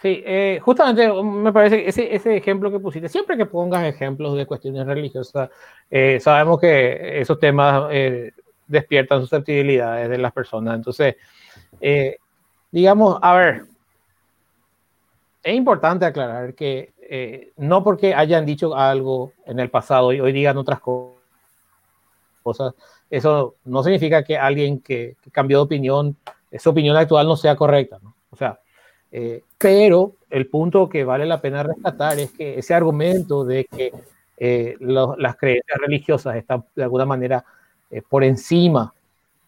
Sí, eh, justamente me parece ese, ese ejemplo que pusiste, siempre que pongas ejemplos de cuestiones religiosas, eh, sabemos que esos temas despiertan susceptibilidades de las personas. Entonces, eh, digamos, a ver, es importante aclarar que eh, no porque hayan dicho algo en el pasado y hoy digan otras cosas, eso no significa que alguien que, cambió de opinión, esa opinión actual no sea correcta, ¿no? O sea, eh, pero el punto que vale la pena rescatar es que ese argumento de que las creencias religiosas están de alguna manera eh, por encima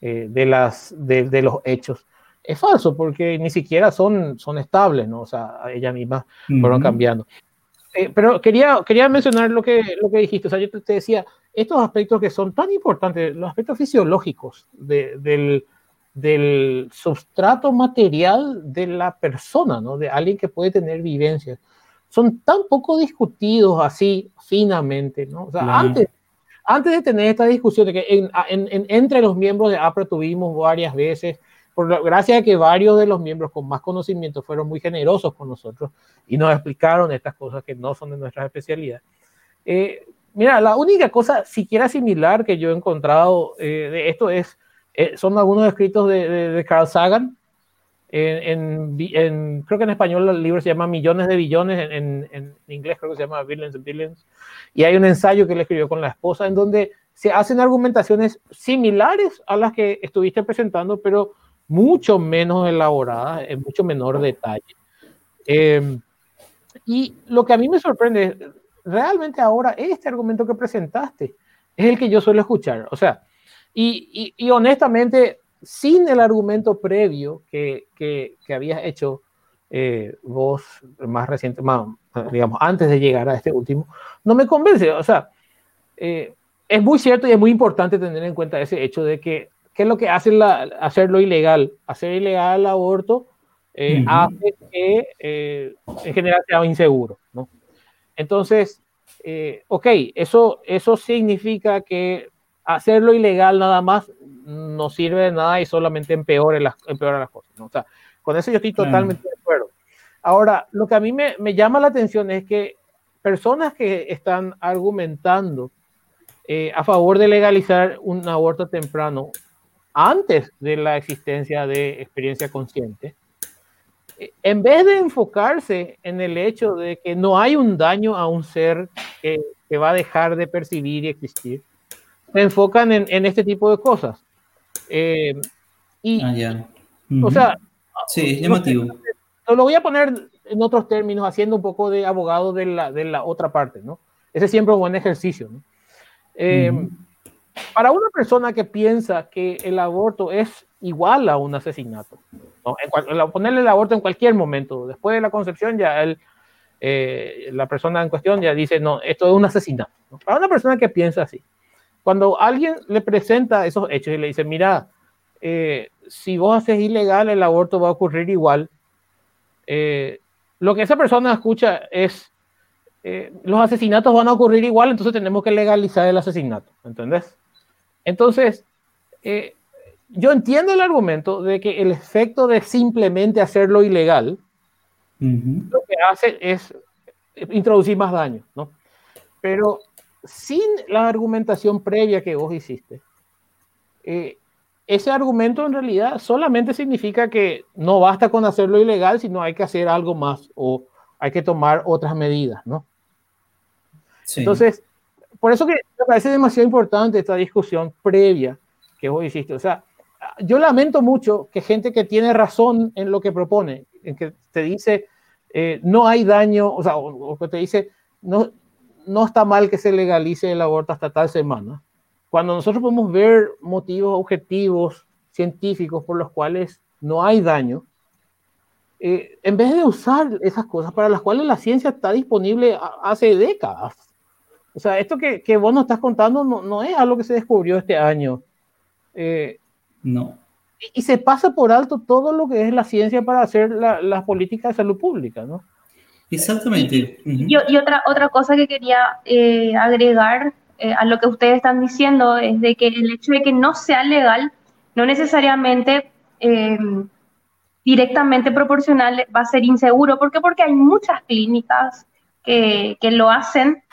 eh, de, las, de, los hechos. Es falso porque ni siquiera son, son estables, ¿no? O sea, ellas mismas fueron cambiando. Eh, pero quería, quería mencionar lo que, lo que dijiste. O sea, yo te decía, estos aspectos que son tan importantes, los aspectos fisiológicos del, del substrato material de la persona, ¿no? De alguien que puede tener vivencias. Son tan poco discutidos así finamente, ¿no? O sea, antes antes de tener esta discusión, de que entre los miembros de APRA tuvimos varias veces, por gracias a que varios de los miembros con más conocimiento fueron muy generosos con nosotros y nos explicaron estas cosas que no son de nuestra especialidad. Eh, mira, la única cosa siquiera similar que yo he encontrado eh, de esto es, eh, son algunos escritos de, de Carl Sagan, en, creo que en español el libro se llama Millones de Billones, en, en, inglés creo que se llama Billions and Billions, y hay un ensayo que le escribió con la esposa en donde se hacen argumentaciones similares a las que estuviste presentando, pero mucho menos elaboradas, en mucho menor detalle. Em, y lo que a mí me sorprende realmente ahora este argumento que presentaste es el que yo suelo escuchar. O sea, y, y, y honestamente sin el argumento previo que, que, que habías hecho eh, vos más reciente, más, digamos, antes de llegar a este último, no me convence. O sea, eh, es muy cierto y es muy importante tener en cuenta ese hecho de que, ¿qué es lo que hace la, hacerlo ilegal? Hacer ilegal el aborto eh, hace que en general sea inseguro, ¿no? Entonces, ok, eso, eso significa que hacerlo ilegal nada más no sirve de nada y solamente empeora las, empeora las cosas. ¿no? O sea, con eso yo estoy totalmente de acuerdo. Ahora, lo que a mí me, me, llama la atención es que personas que están argumentando eh, a favor de legalizar un aborto temprano antes de la existencia de experiencia consciente, eh, en vez de enfocarse en el hecho de que no hay un daño a un ser que, que va a dejar de percibir y existir, se enfocan en, en este tipo de cosas. Eh, y, ah, O sea, sí, llamativo. Lo, lo voy a poner en otros términos, haciendo un poco de abogado de la, de la otra parte, ¿no? Ese es siempre un buen ejercicio, ¿no? Eh, para una persona que piensa que el aborto es igual a un asesinato, ponerle el aborto en cualquier momento, después de la concepción ya él, eh, la persona en cuestión ya dice, no, esto es un asesinato. Para una persona que piensa así, cuando alguien le presenta esos hechos y le dice, mira, eh, si vos haces ilegal, el aborto va a ocurrir igual, eh, lo que esa persona escucha es, los asesinatos van a ocurrir igual, entonces tenemos que legalizar el asesinato, ¿entendés? Entonces, eh, yo entiendo el argumento de que el efecto de simplemente hacerlo ilegal, lo que hace es introducir más daño, ¿no? Pero sin la argumentación previa que vos hiciste, eh, ese argumento en realidad solamente significa que no basta con hacerlo ilegal, sino hay que hacer algo más o hay que tomar otras medidas, ¿no? Entonces, por eso que me parece demasiado importante esta discusión previa que vos hiciste. O sea, yo lamento mucho que gente que tiene razón en lo que propone, en que te dice eh, no hay daño, o sea, o, que te dice no, no está mal que se legalice el aborto hasta tal semana. Cuando nosotros podemos ver motivos objetivos científicos por los cuales no hay daño, eh, en vez de usar esas cosas para las cuales la ciencia está disponible hace décadas, o sea, esto que, que vos nos estás contando no, no, es algo que se descubrió este año. Eh, no. Y, se pasa por alto todo lo que es la ciencia para hacer las la políticas de salud pública, ¿no? Exactamente. Y, y, otra, otra cosa que quería eh, agregar eh, a lo que ustedes están diciendo es de que el hecho de que no sea legal no necesariamente directamente proporcional va a ser inseguro. ¿Por qué? Porque hay muchas clínicas que, que lo hacen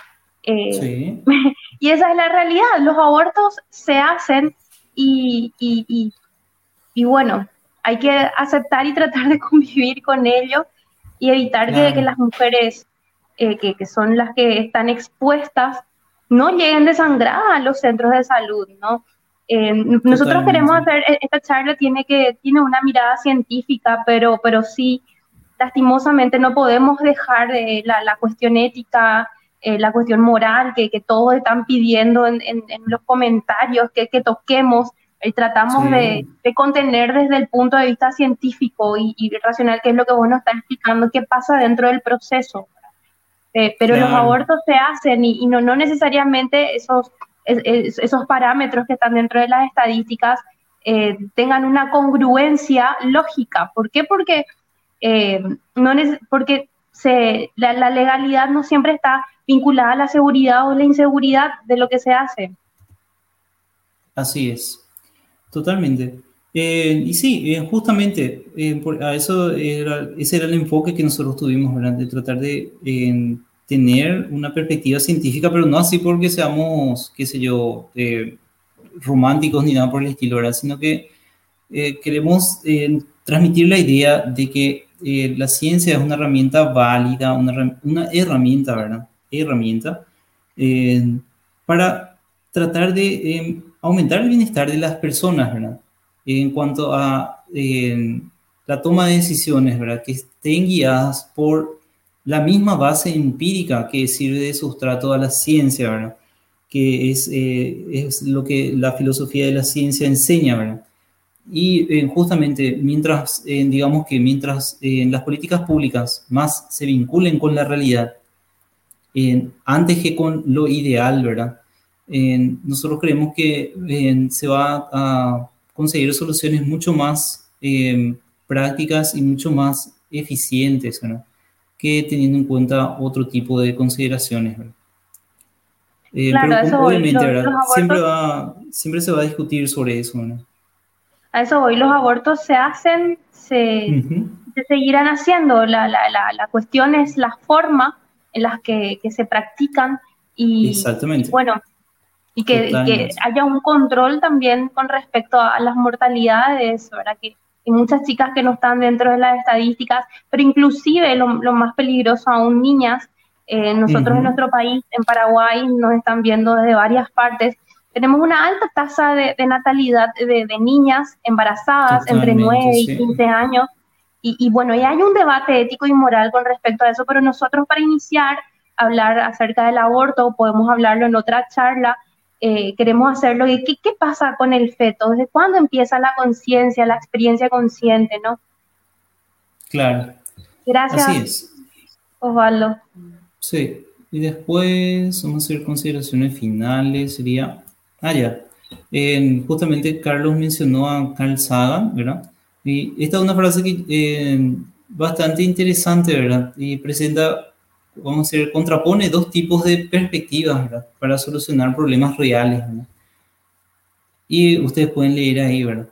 eh, y esa es la realidad, los abortos se hacen y, y, y, bueno, hay que aceptar y tratar de convivir con ellos y evitar que, las mujeres eh, que, que, son las que están expuestas no lleguen desangradas a los centros de salud, ¿no? Eh, nosotros queremos hacer, e, esta charla tiene, que, tiene una mirada científica, pero, pero sí, lastimosamente no podemos dejar de la, la cuestión ética, eh, la cuestión moral que, que, todos están pidiendo en, en, los comentarios, que, que toquemos, y tratamos de, de, contener desde el punto de vista científico y, y, racional, que es lo que vos nos estás explicando, qué pasa dentro del proceso. Eh, pero los abortos se hacen y, y, no, no necesariamente esos, esos parámetros que están dentro de las estadísticas eh, tengan una congruencia lógica. ¿Por qué? Porque, no porque se, la, la legalidad no siempre está vinculada a la seguridad o la inseguridad de lo que se hace. Así es, totalmente. Eh, y sí, eh, justamente eh, a eso era, ese era el enfoque que nosotros tuvimos, ¿verdad? de tratar de tener una perspectiva científica, pero no así porque seamos, qué sé yo, románticos ni nada por el estilo, ¿verdad? sino que queremos transmitir la idea de que la ciencia es una herramienta válida, una, una herramienta, ¿verdad? Herramienta eh, para tratar de eh, aumentar el bienestar de las personas, ¿verdad? En cuanto a eh, la toma de decisiones, ¿verdad? Que estén guiadas por la misma base empírica que sirve de sustrato a la ciencia, ¿verdad? Que es, es lo que la filosofía de la ciencia enseña, ¿verdad? Y justamente mientras, digamos que mientras las políticas públicas más se vinculen con la realidad, antes que con lo ideal, ¿verdad? nosotros creemos que se va a conseguir soluciones mucho más em, prácticas y mucho más eficientes, ¿verdad? Que teniendo en cuenta otro tipo de consideraciones, ¿verdad? Eh, claro, pero obviamente, ¿verdad? siempre, va, siempre se va a discutir sobre eso, ¿verdad? A eso hoy los abortos se hacen, se, se seguirán haciendo. La, la, la, la, cuestión es la forma en las que, se practican y, bueno, y que, haya un control también con respecto a las mortalidades, ¿verdad? Que hay muchas chicas que no están dentro de las estadísticas, pero inclusive lo, más peligroso aún niñas, eh, nosotros en nuestro país, en Paraguay, nos están viendo desde varias partes, tenemos una alta tasa de, natalidad de, niñas embarazadas entre 9 y 15 años, y, bueno, y hay un debate ético y moral con respecto a eso, pero nosotros para iniciar, hablar acerca del aborto, podemos hablarlo en otra charla, eh, queremos hacerlo. ¿Y qué, qué, pasa con el feto? ¿Desde cuándo empieza la conciencia, la experiencia consciente, no? Claro. Gracias. Así es. Osvaldo. Sí. Y después vamos a hacer consideraciones finales. Sería. Ah, ya. justamente Carlos mencionó a Carl Sagan, ¿verdad? Y esta es una frase que eh, bastante interesante, ¿verdad? Y presenta, vamos a decir, contrapone dos tipos de perspectivas, ¿verdad? Para solucionar problemas reales, ¿verdad? Y ustedes pueden leer ahí, ¿verdad?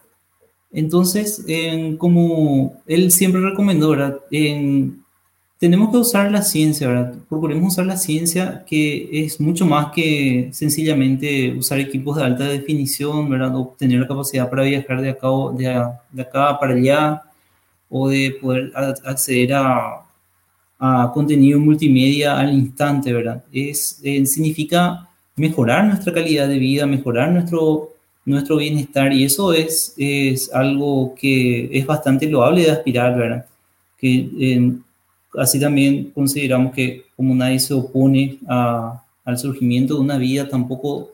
Entonces, como él siempre recomendó, ¿verdad? Tenemos que usar la ciencia, ¿verdad? Procuremos usar la ciencia que es mucho más que sencillamente usar equipos de alta definición, ¿verdad? O tener la capacidad para viajar de acá, de, de acá para allá, o de poder acceder a, a contenido multimedia al instante, ¿verdad? Es, eh, significa mejorar nuestra calidad de vida, mejorar nuestro, nuestro bienestar, y eso es, es algo que es bastante loable de aspirar, ¿verdad? Que eh, así también consideramos que como nadie se opone al surgimiento de una vida, tampoco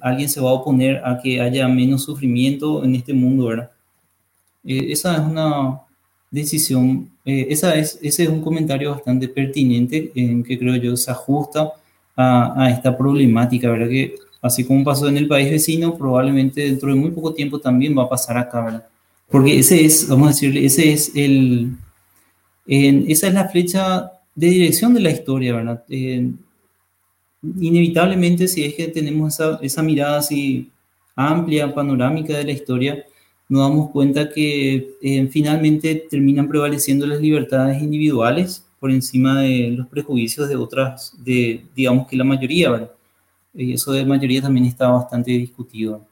alguien se va a oponer a que haya menos sufrimiento en este mundo, ¿verdad? Eh, esa es una decisión, eh, esa es, ese es un comentario bastante pertinente en que creo yo se ajusta a, a, esta problemática, ¿verdad? Que así como pasó en el país vecino, probablemente dentro de muy poco tiempo también va a pasar acá, ¿verdad? Porque ese es, vamos a decirle, ese es el, esa es la flecha de dirección de la historia, ¿verdad? inevitablemente, si es que tenemos esa, mirada así amplia, panorámica de la historia, nos damos cuenta que eh, finalmente terminan prevaleciendo las libertades individuales por encima de los prejuicios de otras, de digamos que la mayoría, ¿verdad? Y eso de mayoría también está bastante discutido.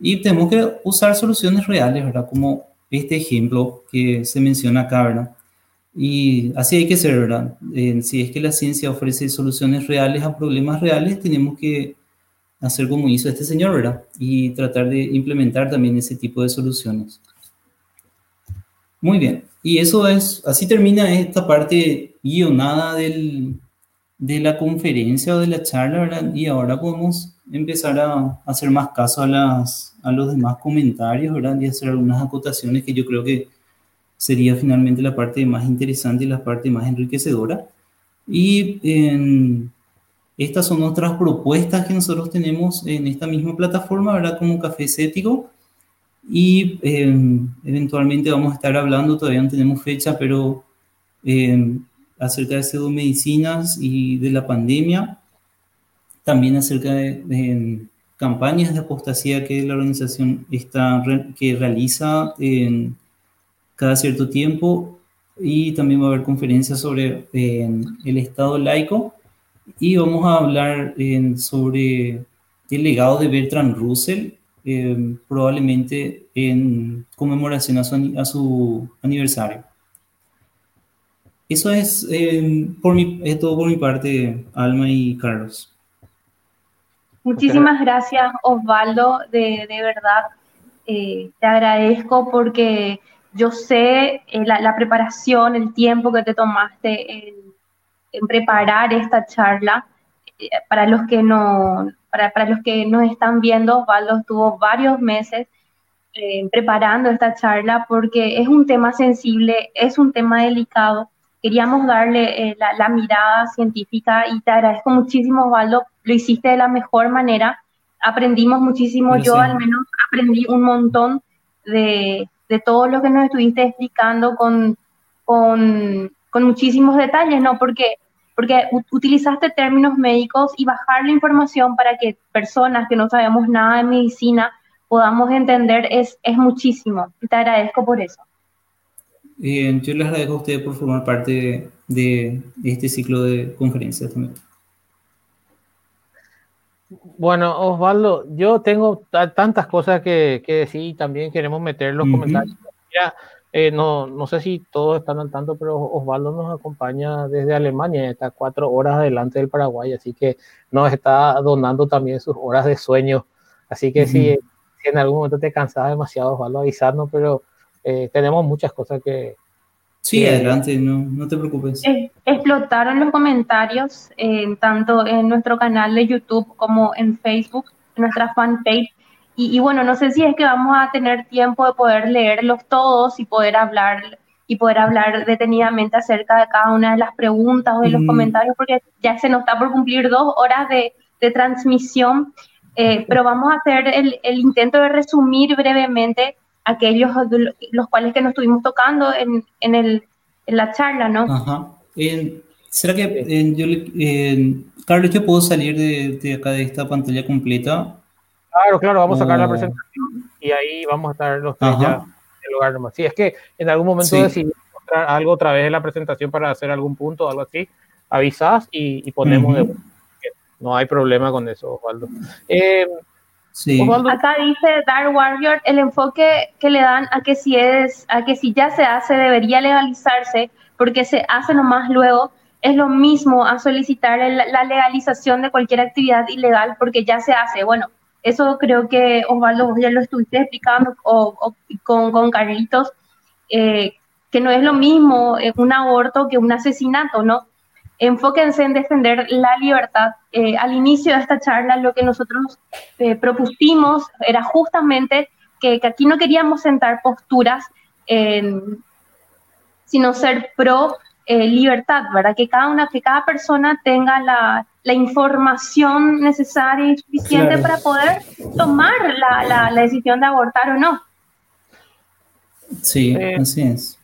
Y tenemos que usar soluciones reales, ¿verdad? Como este ejemplo que se menciona acá, ¿verdad? Y así hay que ser, ¿verdad? si es que la ciencia ofrece soluciones reales a problemas reales, tenemos que hacer como hizo este señor, ¿verdad? Y tratar de implementar también ese tipo de soluciones. Muy bien. Y eso es, así termina esta parte guionada del, de la conferencia o de la charla, ¿verdad? Y ahora podemos empezar a hacer más caso a, las, a los demás comentarios, ¿verdad? Y hacer algunas acotaciones que yo creo que sería finalmente la parte más interesante y la parte más enriquecedora. Y estas son otras propuestas que nosotros tenemos en esta misma plataforma, ¿verdad? Como Café Cético. Y em, eventualmente vamos a estar hablando, todavía no tenemos fecha, pero em, acerca de pseudomedicinas y de la pandemia. También acerca de, campañas de apostasía que la organización está, que realiza en cada cierto tiempo y también va a haber conferencias sobre el Estado laico y vamos a hablar sobre el legado de Bertrand Russell, eh, probablemente en conmemoración a su, a su aniversario. Eso es, por mi, es todo por mi parte, Alma y Carlos. Muchísimas gracias, Osvaldo, de, de verdad. Eh, te agradezco porque yo sé eh, la, preparación, el tiempo que te tomaste en, preparar esta charla. Eh, para los que no, para, para, los que nos están viendo, Osvaldo estuvo varios meses eh, preparando esta charla porque es un tema sensible, es un tema delicado. Queríamos darle la, la, mirada científica y te agradezco muchísimo, Osvaldo. Lo hiciste de la mejor manera. Aprendimos muchísimo. Yo al menos aprendí un montón de, de todo lo que nos estuviste explicando con, con, muchísimos detalles, ¿no? Porque, porque utilizaste términos médicos y bajar la información para que personas que no sabemos nada de medicina podamos entender es, es muchísimo. te agradezco por eso. Bien, yo les agradezco a ustedes por formar parte de, este ciclo de conferencias también. Bueno, Osvaldo, yo tengo tantas cosas que, decir y también queremos meter los comentarios. Eh, no, no sé si todos están al tanto, pero Osvaldo nos acompaña desde Alemania, está cuatro horas adelante del Paraguay, así que nos está donando también sus horas de sueño. Así que si, en algún momento te cansas demasiado, Osvaldo, avisarnos, pero eh, tenemos muchas cosas que, Sí, adelante, no, no te preocupes. explotaron los comentarios tanto en nuestro canal de YouTube como en Facebook, en nuestra fanpage. Y, y, bueno, no sé si es que vamos a tener tiempo de poder leerlos todos y poder hablar y poder hablar detenidamente acerca de cada una de las preguntas o de los mm. comentarios, porque ya se nos está por cumplir dos horas de, de transmisión, eh, pero vamos a hacer el, el intento de resumir brevemente aquellos los cuales que nos estuvimos tocando en, en, el, en la charla, ¿no? Ajá. ¿Será que yo Carlos, yo puedo salir de, de, acá de esta pantalla completa? Claro, claro, vamos a sacar la presentación y ahí vamos a estar los tres ya en el lugar nomás. Si es que en algún momento decidimos mostrar algo otra vez en la presentación para hacer algún punto o algo así, avisas y, y ponemos de No hay problema con eso, Osvaldo. Eh, Acá dice Dark Warrior, el enfoque que le dan a que si es, a que si ya se hace debería legalizarse, porque se hace nomás luego, es lo mismo a solicitar la legalización de cualquier actividad ilegal porque ya se hace. Bueno, eso creo que Osvaldo ya lo estuviste explicando o, con, con Carlitos, eh, que no es lo mismo un aborto que un asesinato, ¿no? Enfóquense en defender la libertad. Eh, al inicio de esta charla lo que nosotros eh, propusimos era justamente que, aquí no queríamos sentar posturas, sino ser pro eh, libertad, ¿verdad? Que cada, una, que cada persona tenga la, la información necesaria y suficiente para poder tomar la, la, la, decisión de abortar o no. Sí, así es.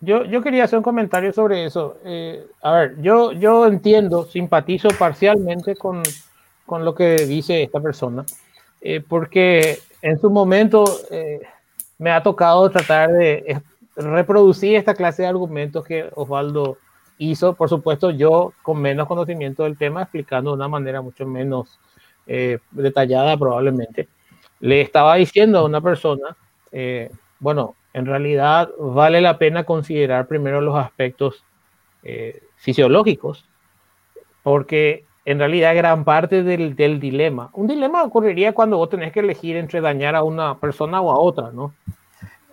Yo, yo quería hacer un comentario sobre eso. Eh, a ver, yo, yo entiendo, simpatizo parcialmente con, con lo que dice esta persona, eh, porque en su momento eh, me ha tocado tratar de reproducir esta clase de argumentos que Osvaldo hizo, por supuesto yo con menos conocimiento del tema, explicando de una manera mucho menos detallada probablemente. Le estaba diciendo a una persona, bueno, en realidad vale la pena considerar primero los aspectos eh, fisiológicos, porque en realidad gran parte del, del, dilema, un dilema ocurriría cuando vos tenés que elegir entre dañar a una persona o a otra, ¿no?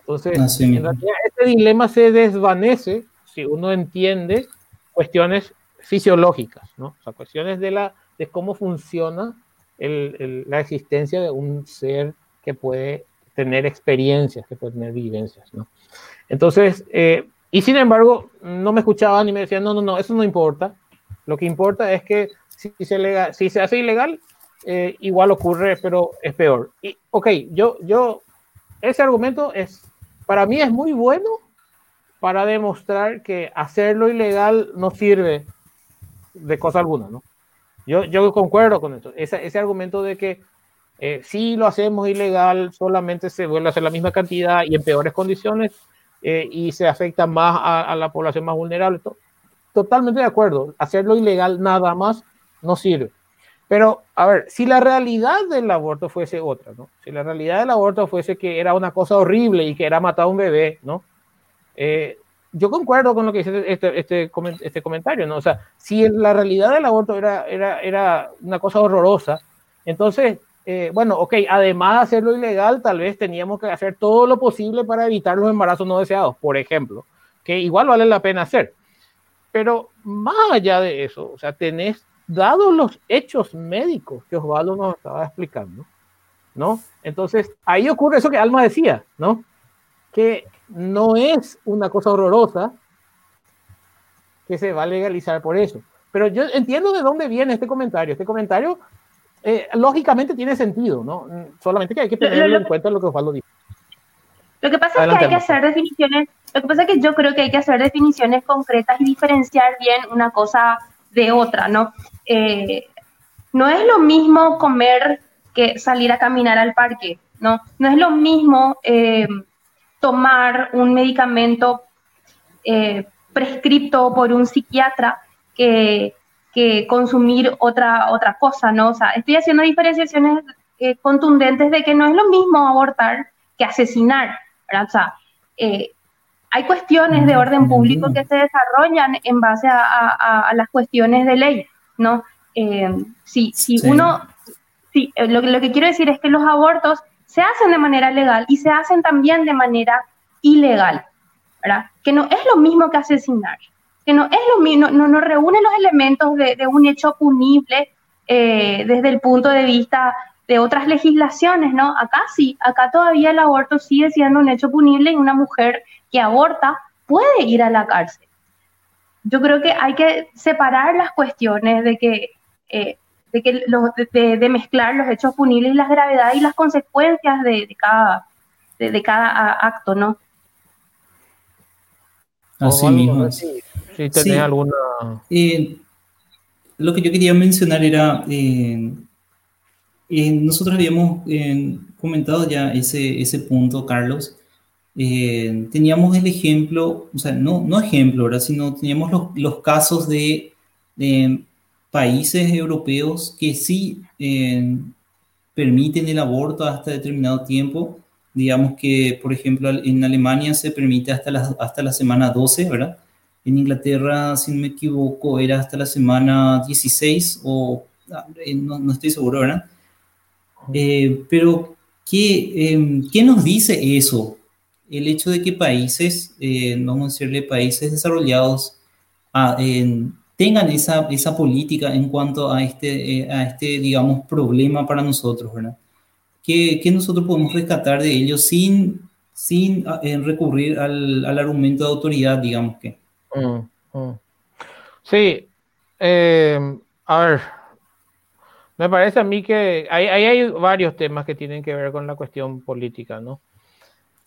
Entonces, en realidad este dilema se desvanece si uno entiende cuestiones fisiológicas, ¿no? O sea, cuestiones de, la, de cómo funciona el, el, la existencia de un ser que puede tener experiencias, que puede tener vivencias, ¿no? Entonces, eh, y sin embargo, no me escuchaban y me decían, no, no, no, eso no importa. Lo que importa es que si se, legal, si se hace ilegal, eh, igual ocurre, pero es peor. Y, ok, yo, yo, ese argumento es, para mí es muy bueno para demostrar que hacerlo ilegal no sirve de cosa alguna, ¿no? Yo, yo concuerdo con eso. Ese, ese argumento de que eh, si lo hacemos ilegal, solamente se vuelve a hacer la misma cantidad y en peores condiciones eh, y se afecta más a, la población más vulnerable. Totalmente de acuerdo. Hacerlo ilegal nada más no sirve. Pero, a ver, si la realidad del aborto fuese otra, ¿no? Si la realidad del aborto fuese que era una cosa horrible y que era matar a un bebé, ¿no? Eh, yo concuerdo con lo que dice este, este, este, comentario, ¿no? O sea, si la realidad del aborto era, era, era una cosa horrorosa, entonces eh, bueno, ok, además de hacerlo ilegal, tal vez teníamos que hacer todo lo posible para evitar los embarazos no deseados, por ejemplo, que igual vale la pena hacer. Pero más allá de eso, o sea, tenés, dados los hechos médicos que Osvaldo nos estaba explicando, ¿no? Entonces, ahí ocurre eso que Alma decía, ¿no? Que no es una cosa horrorosa que se va a legalizar por eso. Pero yo entiendo de dónde viene este comentario. Este comentario eh, lógicamente tiene sentido, ¿no? Solamente que hay que tenerlo en cuenta lo que Osvaldo dijo. Lo que pasa es que hay que hacer definiciones, lo que pasa es que yo creo que hay que hacer definiciones concretas y diferenciar bien una cosa de otra, ¿no? Eh, no es lo mismo comer que salir a caminar al parque, ¿no? No es lo mismo eh, tomar un medicamento prescripto por un psiquiatra que que consumir otra, otra cosa, ¿no? O sea, estoy haciendo diferenciaciones eh, contundentes de que no es lo mismo abortar que asesinar, ¿verdad? O sea, eh, hay cuestiones de orden público que se desarrollan en base a, a, las cuestiones de ley, ¿no? Eh, si, si uno, si, lo, lo que quiero decir es que los abortos se hacen de manera legal y se hacen también de manera ilegal, ¿verdad? Que no es lo mismo que asesinar, que no es lo mismo, no, no reúne los elementos de, de un hecho punible eh, desde el punto de vista de otras legislaciones, ¿no? Acá sí, acá todavía el aborto sigue siendo un hecho punible y una mujer que aborta puede ir a la cárcel. Yo creo que hay que separar las cuestiones de que, eh, de, que de, mezclar los hechos punibles y las gravedades y las consecuencias de, cada, de, cada acto, ¿no? Así mismo. Si tenés alguna... Eh, lo que yo quería mencionar era... Eh, nosotros habíamos comentado ya ese, ese punto, Carlos, eh, teníamos el ejemplo, o sea, no, no ejemplo, ahora, sino teníamos los, los casos de, países europeos que sí eh, permiten el aborto hasta determinado tiempo. Digamos que, por ejemplo, en Alemania se permite hasta la, hasta la semana 12, ¿verdad? En Inglaterra, si no me equivoco, era hasta la semana 16 o ah, eh, no, no estoy seguro, ¿verdad? pero, ¿qué, em, ¿qué nos dice eso? el hecho de que países, eh, vamos a decirle países desarrollados, ah, tengan esa, esa política en cuanto a este, eh, a este, digamos, problema para nosotros, ¿verdad? ¿Qué, nosotros podemos rescatar de ellos sin, sin ah, recurrir al, al, argumento de autoridad, digamos que? Mm, mm. Sí, eh, a ver, me parece a mí que ahí hay varios temas que tienen que ver con la cuestión política, ¿no?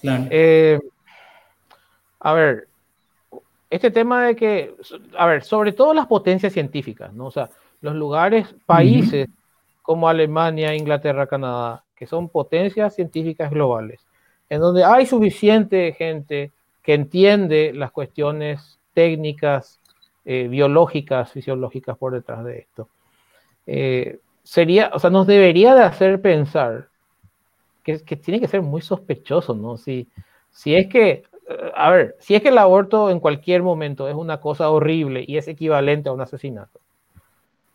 Eh, a ver, este tema de que, a ver, sobre todo las potencias científicas, ¿no? O sea, los lugares, países como Alemania, Inglaterra, Canadá, que son potencias científicas globales, en donde hay suficiente gente que entiende las cuestiones técnicas, eh, biológicas, fisiológicas por detrás de esto. Eh, sería, o sea, nos debería de hacer pensar que, tiene que ser muy sospechoso, ¿no? Si, si es que, eh, a ver, si es que el aborto en cualquier momento es una cosa horrible y es equivalente a un asesinato,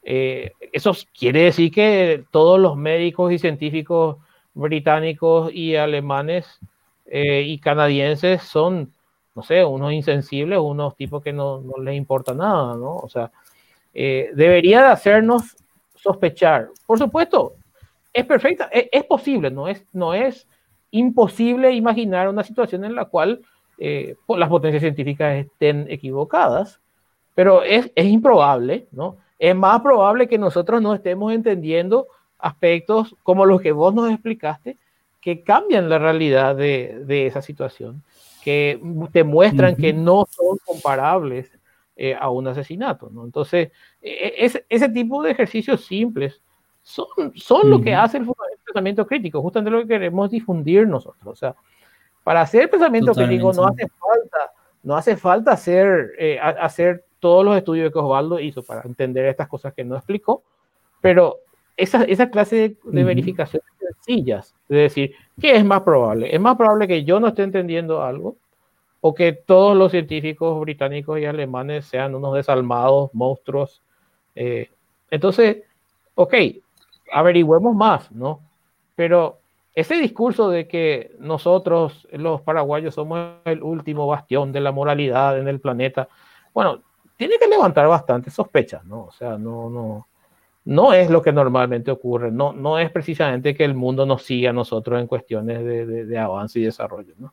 eso quiere decir que todos los médicos y científicos británicos y alemanes y canadienses son, no sé, unos insensibles, unos tipos que no, no les importa nada, ¿no? O sea, debería de hacernos sospechar. Por supuesto, es perfecta, e, es, posible, no es, no es imposible imaginar una situación en la cual eh, las potencias científicas estén equivocadas, pero es, es, improbable, ¿no? Es más probable que nosotros no estemos entendiendo aspectos como los que vos nos explicaste, que cambian la realidad de, de esa situación, que te muestran que no son comparables eh, a un asesinato, ¿no? Entonces, e, e, ese tipo de ejercicios simples son, son lo que hace el pensamiento crítico, justamente lo que queremos difundir nosotros. O sea, para hacer pensamiento crítico no hace falta, no hace falta hacer, eh, hacer todos los estudios que Osvaldo hizo para entender estas cosas que no explicó, pero esa, esa clase de, verificaciones sencillas, de decir, ¿qué es más probable? ¿Es más probable que yo no esté entendiendo algo? ¿O que todos los científicos británicos y alemanes sean unos desalmados monstruos? Eh, entonces, ok, averigüemos más, ¿no? Pero ese discurso de que nosotros, los paraguayos, somos el último bastión de la moralidad en el planeta, bueno, tiene que levantar bastante sospechas, ¿no? O sea, no, no, no es lo que normalmente ocurre, no, no es precisamente que el mundo nos siga a nosotros en cuestiones de, de, avance y desarrollo, ¿no?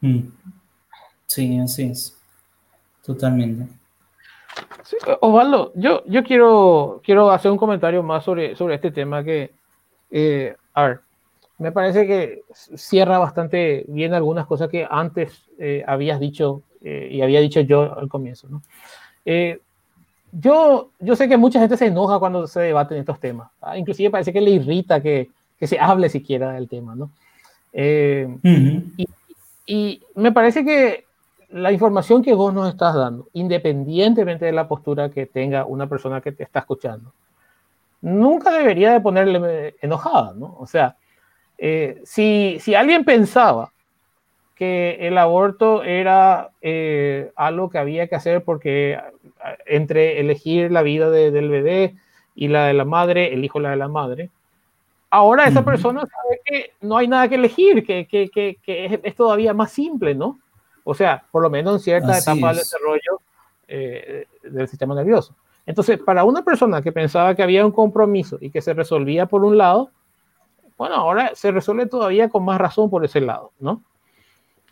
Mm. Sí, así es. Totalmente. Osvaldo, yo, yo quiero, quiero hacer un comentario más sobre, sobre este tema que, eh, a ver, me parece que cierra bastante bien algunas cosas que antes eh, habías dicho eh, y había dicho yo al comienzo. ¿no? Yo, yo sé que mucha gente se enoja cuando se debaten estos temas. ¿ah? Inclusive parece que le irrita que, que, se hable siquiera del tema. ¿no? y, y, me parece que la información que vos nos estás dando, independientemente de la postura que tenga una persona que te está escuchando, nunca debería de ponerle enojada, ¿no? O sea, eh, si, si, alguien pensaba que el aborto era eh, algo que había que hacer porque entre elegir la vida del bebé y la de la madre, elijo la de la madre, ahora esa persona sabe que no hay nada que elegir, que, que, que, que es, es, todavía más simple, ¿no? O sea, por lo menos en cierta etapa del desarrollo eh, del sistema nervioso. Entonces, para una persona que pensaba que había un compromiso y que se resolvía por un lado, bueno, ahora se resuelve todavía con más razón por ese lado, ¿no?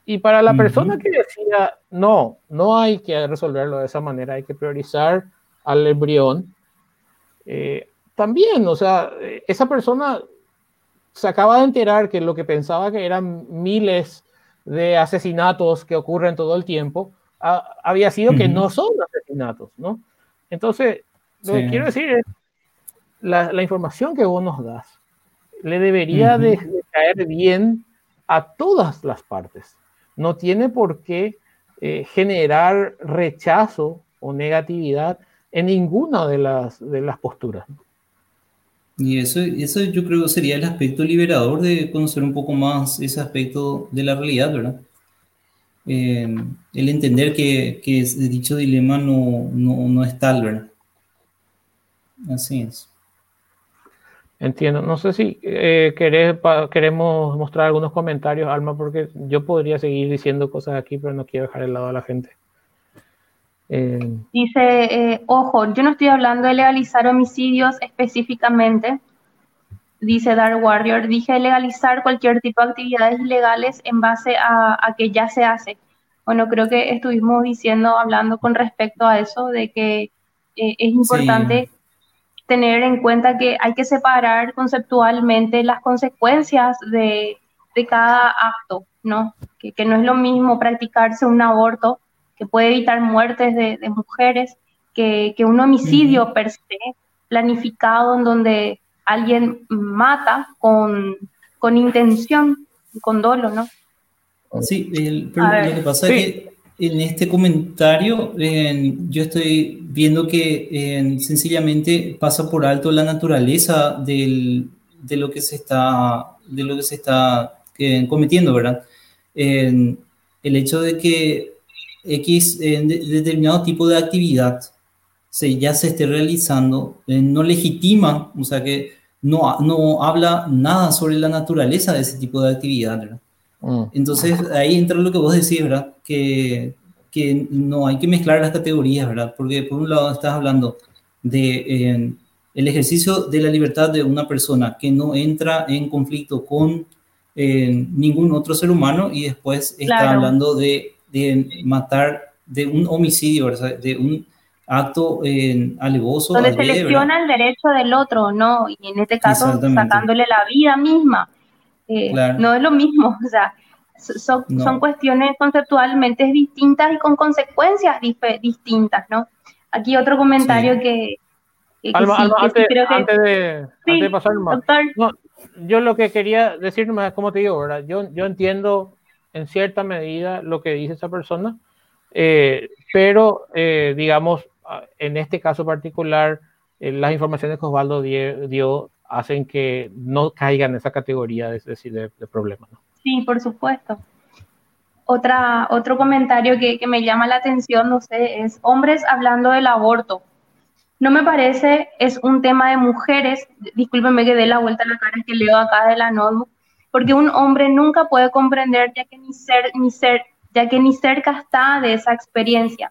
Y para la persona que decía, no, no hay que resolverlo de esa manera, hay que priorizar al embrión, eh, también, o sea, esa persona se acaba de enterar que lo que pensaba que eran miles de asesinatos que ocurren todo el tiempo, había sido que no son asesinatos, ¿no? Entonces, lo que quiero decir es, la, la, información que vos nos das le debería de, caer bien a todas las partes. No tiene por qué eh, generar rechazo o negatividad en ninguna de las, de las posturas. Y eso, eso yo creo que sería el aspecto liberador de conocer un poco más ese aspecto de la realidad, ¿verdad? Eh, el entender que, que dicho dilema no, no, no, es tal, ¿verdad? Así es. Entiendo. No sé si eh, queremos mostrar algunos comentarios, Alma, porque yo podría seguir diciendo cosas aquí, pero no quiero dejar el lado a la gente. Eh, Dice, eh, ojo, yo no estoy hablando de legalizar homicidios específicamente, dice Dark Warrior, dije legalizar cualquier tipo de actividades ilegales en base a, que ya se hace. Bueno, creo que estuvimos diciendo, hablando con respecto a eso, de que eh, es importante tener en cuenta que hay que separar conceptualmente las consecuencias de, cada acto, ¿no? Que, que no es lo mismo practicarse un aborto que puede evitar muertes de, mujeres, que, un homicidio per se planificado en donde alguien mata con, con intención, con dolo, ¿no? Sí, lo que pasa es que en este comentario yo estoy viendo que sencillamente pasa por alto la naturaleza de lo que se está, de lo que se está eh, cometiendo, ¿verdad? el hecho de que X en determinado tipo de actividad se, ya se esté realizando, eh, no legitima, o sea que no, no habla nada sobre la naturaleza de ese tipo de actividad, ¿verdad? Mm. Entonces ahí entra lo que vos decís, ¿verdad? Que, que no hay que mezclar las categorías, ¿verdad? Porque por un lado estás hablando de el ejercicio de la libertad de una persona que no entra en conflicto con eh, ningún otro ser humano y después está hablando de de matar, de un homicidio, de un acto eh, alevoso. Donde se lesiona el derecho del otro, ¿no? Y en este caso sacándole la vida misma. Eh, no es lo mismo, o sea, son, son cuestiones conceptualmente distintas y con consecuencias distintas, ¿no? Aquí otro comentario que, antes, de, pasar, yo lo que quería decir, como te digo, ¿verdad? Yo, yo entiendo en cierta medida lo que dice esa persona, eh, pero eh, digamos, en este caso particular, eh, las informaciones que Osvaldo dio, hacen que no caigan en esa categoría de, de, de problemas. Sí, por supuesto. Otra, otro comentario que, que, me llama la atención, no sé, es hombres hablando del aborto. No me parece, es un tema de mujeres, discúlpenme que dé la vuelta a la cara que leo acá de la notebook, porque un hombre nunca puede comprender ya que ni, ser, ni ser, ya que ni cerca está de esa experiencia.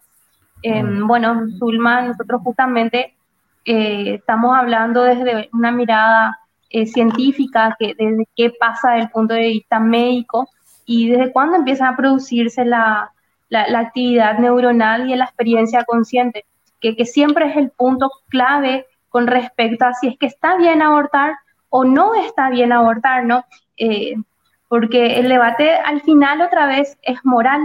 Em, bueno, Zulma, nosotros justamente eh, estamos hablando desde una mirada eh, científica, que desde qué pasa desde el punto de vista médico y desde cuándo empieza a producirse la, la, actividad neuronal y la experiencia consciente, que, que siempre es el punto clave con respecto a si es que está bien abortar o no está bien abortar, ¿no? Eh, porque el debate al final otra vez es moral,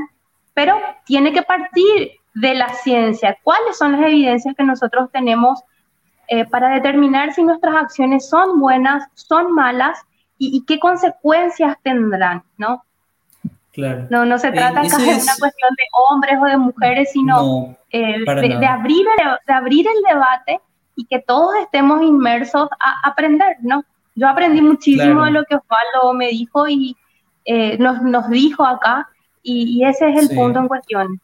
pero tiene que partir de la ciencia. ¿Cuáles son las evidencias que nosotros tenemos eh, para determinar si nuestras acciones son buenas, son malas y, qué consecuencias tendrán, ¿no? Claro. No, no se trata acá de una cuestión de hombres o de mujeres, sino eh, de, abrir el, de abrir el debate y que todos estemos inmersos a aprender, ¿no? Yo aprendí muchísimo de lo que Osvaldo me dijo y eh, nos, nos, dijo acá, y, ese es el punto en cuestión.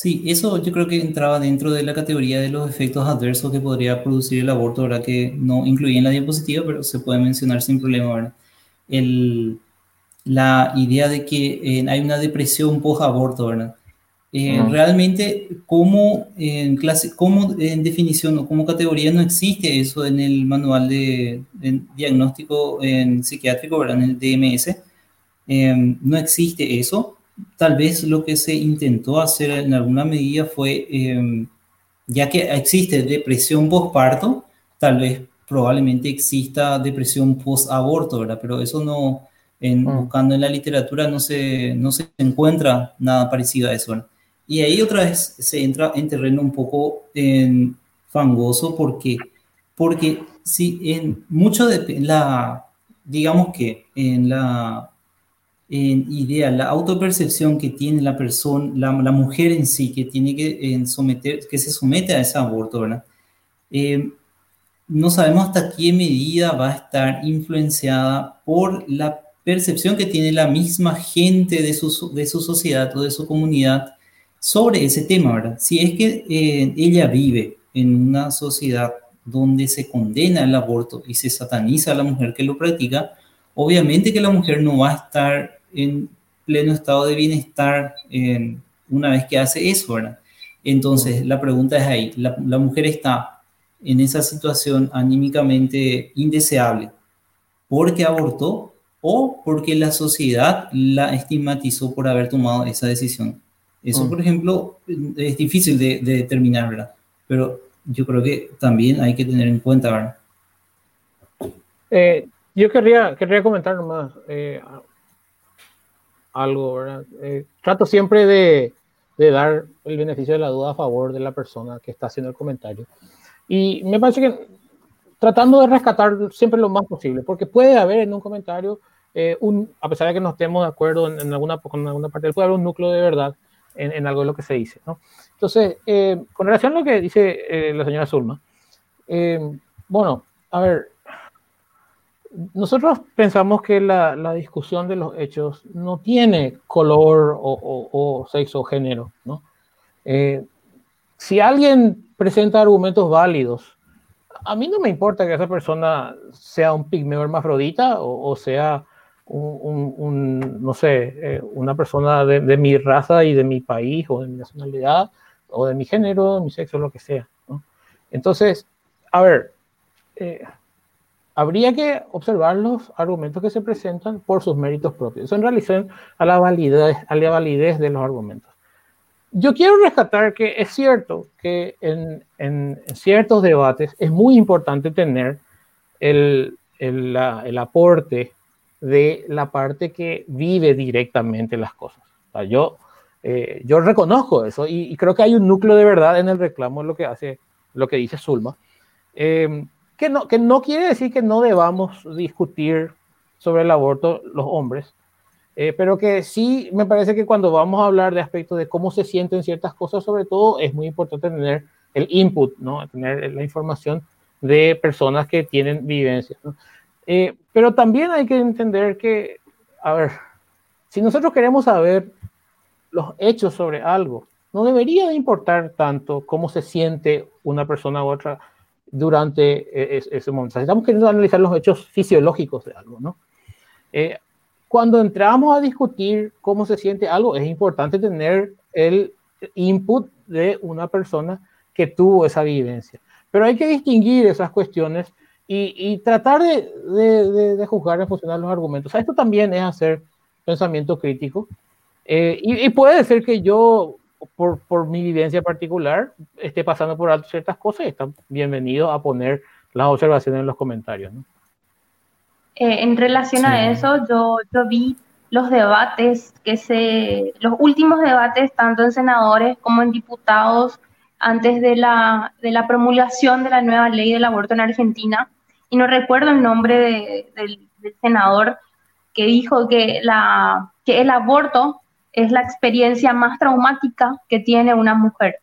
Sí, eso yo creo que entraba dentro de la categoría de los efectos adversos que podría producir el aborto, ahora que no incluía en la diapositiva, pero se puede mencionar sin problema, ¿verdad? El, la idea de que hay una depresión post-aborto, ¿verdad? Realmente, como en, clase, como en definición o como categoría no existe eso en el manual de, diagnóstico en psiquiátrico, ¿verdad? En el DMS, no existe eso. Tal vez lo que se intentó hacer en alguna medida fue, ya que existe depresión postparto, tal vez probablemente exista depresión post-aborto, ¿verdad? Pero eso no, en, mm. buscando en la literatura no se, no se encuentra nada parecido a eso. Y ahí otra vez se entra en terreno un poco en fangoso porque, porque si en mucho de la, digamos que en la en idea, la autopercepción que tiene la persona, la, la mujer en sí, que tiene que en someter, que se somete a ese aborto, ¿verdad? Eh, no sabemos hasta qué medida va a estar influenciada por la percepción que tiene la misma gente de su, de su sociedad o de su comunidad sobre ese tema, ¿verdad? Si es que eh, ella vive en una sociedad donde se condena el aborto y se sataniza a la mujer que lo practica, obviamente que la mujer no va a estar en pleno estado de bienestar una vez que hace eso, ¿verdad? Entonces, la pregunta es ahí, la mujer está en esa situación anímicamente indeseable porque abortó o porque la sociedad la estigmatizó por haber tomado esa decisión. Eso, mm. por ejemplo, es difícil de, determinar, ¿verdad? Pero yo creo que también hay que tener en cuenta, ¿verdad? Eh, yo querría, querría comentar nomás eh, algo, ¿verdad? Eh, trato siempre de, de dar el beneficio de la duda a favor de la persona que está haciendo el comentario. Y me parece que tratando de rescatar siempre lo más posible, porque puede haber en un comentario, eh, un, a pesar de que no estemos de acuerdo en, alguna, con alguna parte, puede haber un núcleo de verdad en, en algo de lo que se dice. ¿no? Entonces, eh, con relación a lo que dice eh, la señora Zulma, bueno, a ver, nosotros pensamos que la, la, discusión de los hechos no tiene color o, o, o sexo o género, ¿no? si alguien presenta argumentos válidos. A mí no me importa que esa persona sea un pigmeo hermafrodita o, sea un, no sé, eh, una persona de, mi raza y de mi país o de mi nacionalidad o de mi género, mi sexo, lo que sea. Entonces, a ver, eh, habría que observar los argumentos que se presentan por sus méritos propios. Eso en relación a la validez, a la validez de los argumentos yo quiero rescatar que es cierto que en, en, ciertos debates es muy importante tener el, el, el, aporte de la parte que vive directamente las cosas. yo, eh, yo reconozco eso y, creo que hay un núcleo de verdad en el reclamo, lo que hace, lo que dice Zulma, eh, que, no, que no quiere decir que no debamos discutir sobre el aborto los hombres, eh, pero que sí me parece que cuando vamos a hablar de aspectos de cómo se sienten ciertas cosas, sobre todo, es muy importante tener el input, ¿no? tener la información de personas que tienen vivencias. Eh, pero también hay que entender que, a ver, si nosotros queremos saber los hechos sobre algo, no debería de importar tanto cómo se siente una persona u otra durante e-, ese momento. Estamos queriendo analizar los hechos fisiológicos de algo, ¿no? Eh, cuando entramos a discutir cómo se siente algo, es importante tener el input de una persona que tuvo esa vivencia. Pero hay que distinguir esas cuestiones y, tratar de, de, juzgar en función de los argumentos. esto también es hacer pensamiento crítico. Eh, y, puede ser que yo, por, por, mi vivencia particular, esté pasando por alto ciertas cosas y está bienvenido a poner las observaciones en los comentarios. ¿no? Eh, en relación a eso, yo, yo vi los debates que se, los últimos debates, tanto en senadores como en diputados, antes de la, de la promulgación de la nueva ley del aborto en Argentina, y no recuerdo el nombre del, senador que dijo que, la, que el aborto es la experiencia más traumática que tiene una mujer.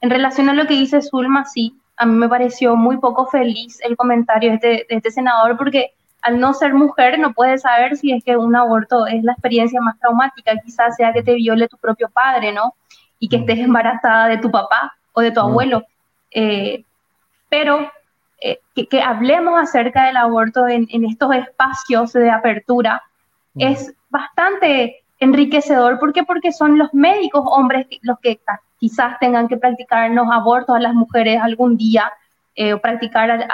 En relación a lo que dice Zulma, sí, a mí me pareció muy poco feliz el comentario de este, de este senador porque al no ser mujer no puedes saber si es que un aborto es la experiencia más traumática, quizás sea que te viole tu propio padre, ¿no? Y que mm. estés embarazada de tu papá o de tu mm. abuelo. Eh, pero eh, que, hablemos acerca del aborto en, estos espacios de apertura mm. es bastante enriquecedor. ¿Por qué? Porque son los médicos hombres los que quizás tengan que practicar los abortos a las mujeres algún día, eh, o practicar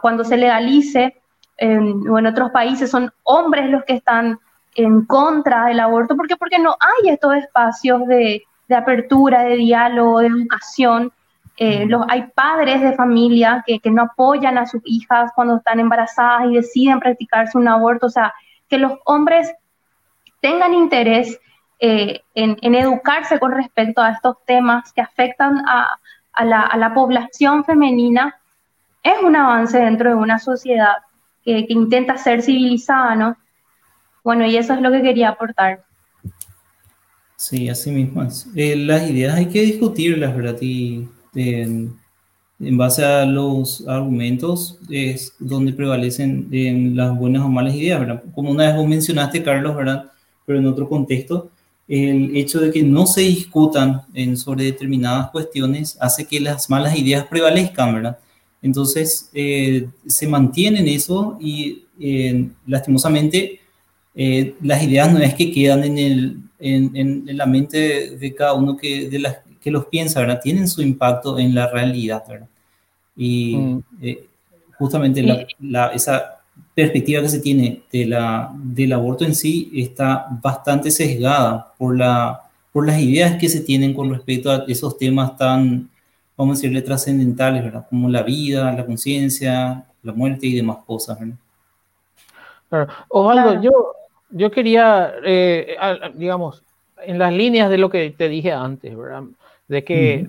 cuando se legalice. o en otros países son hombres los que están en contra del aborto. ¿Por qué? Porque no hay estos espacios de, de apertura, de diálogo, de educación. Eh, los, hay padres de familia que, que, no apoyan a sus hijas cuando están embarazadas y deciden practicarse un aborto. O sea, que los hombres tengan interés eh, en, en, educarse con respecto a estos temas que afectan a, a, la, a, la, población femenina es un avance dentro de una sociedad que, que intenta ser civilizada, ¿no? Bueno, y eso es lo que quería aportar. Sí, así mismo eh, las ideas hay que discutirlas, ¿verdad? Y en, base a los argumentos es donde prevalecen en las buenas o malas ideas, ¿verdad? Como una vez vos mencionaste, Carlos, ¿verdad? Pero en otro contexto, el hecho de que no se discutan en, sobre determinadas cuestiones hace que las malas ideas prevalezcan, ¿verdad? Entonces, eh, se mantienen eso y eh, lastimosamente eh, las ideas no es que quedan en, el, en, en, la mente de, cada uno que, de las, que los piensa, ¿verdad? Tienen su impacto en la realidad, ¿verdad? Y mm. eh, justamente la, la, esa perspectiva que se tiene de la, del aborto en sí está bastante sesgada por, la, por las ideas que se tienen con respecto a esos temas tan, vamos a decirle, trascendentales, ¿verdad? Como la vida, la conciencia, la muerte y demás cosas, ¿verdad? Osvaldo, yo, yo quería, eh, digamos, en las líneas de lo que te dije antes, ¿verdad? De que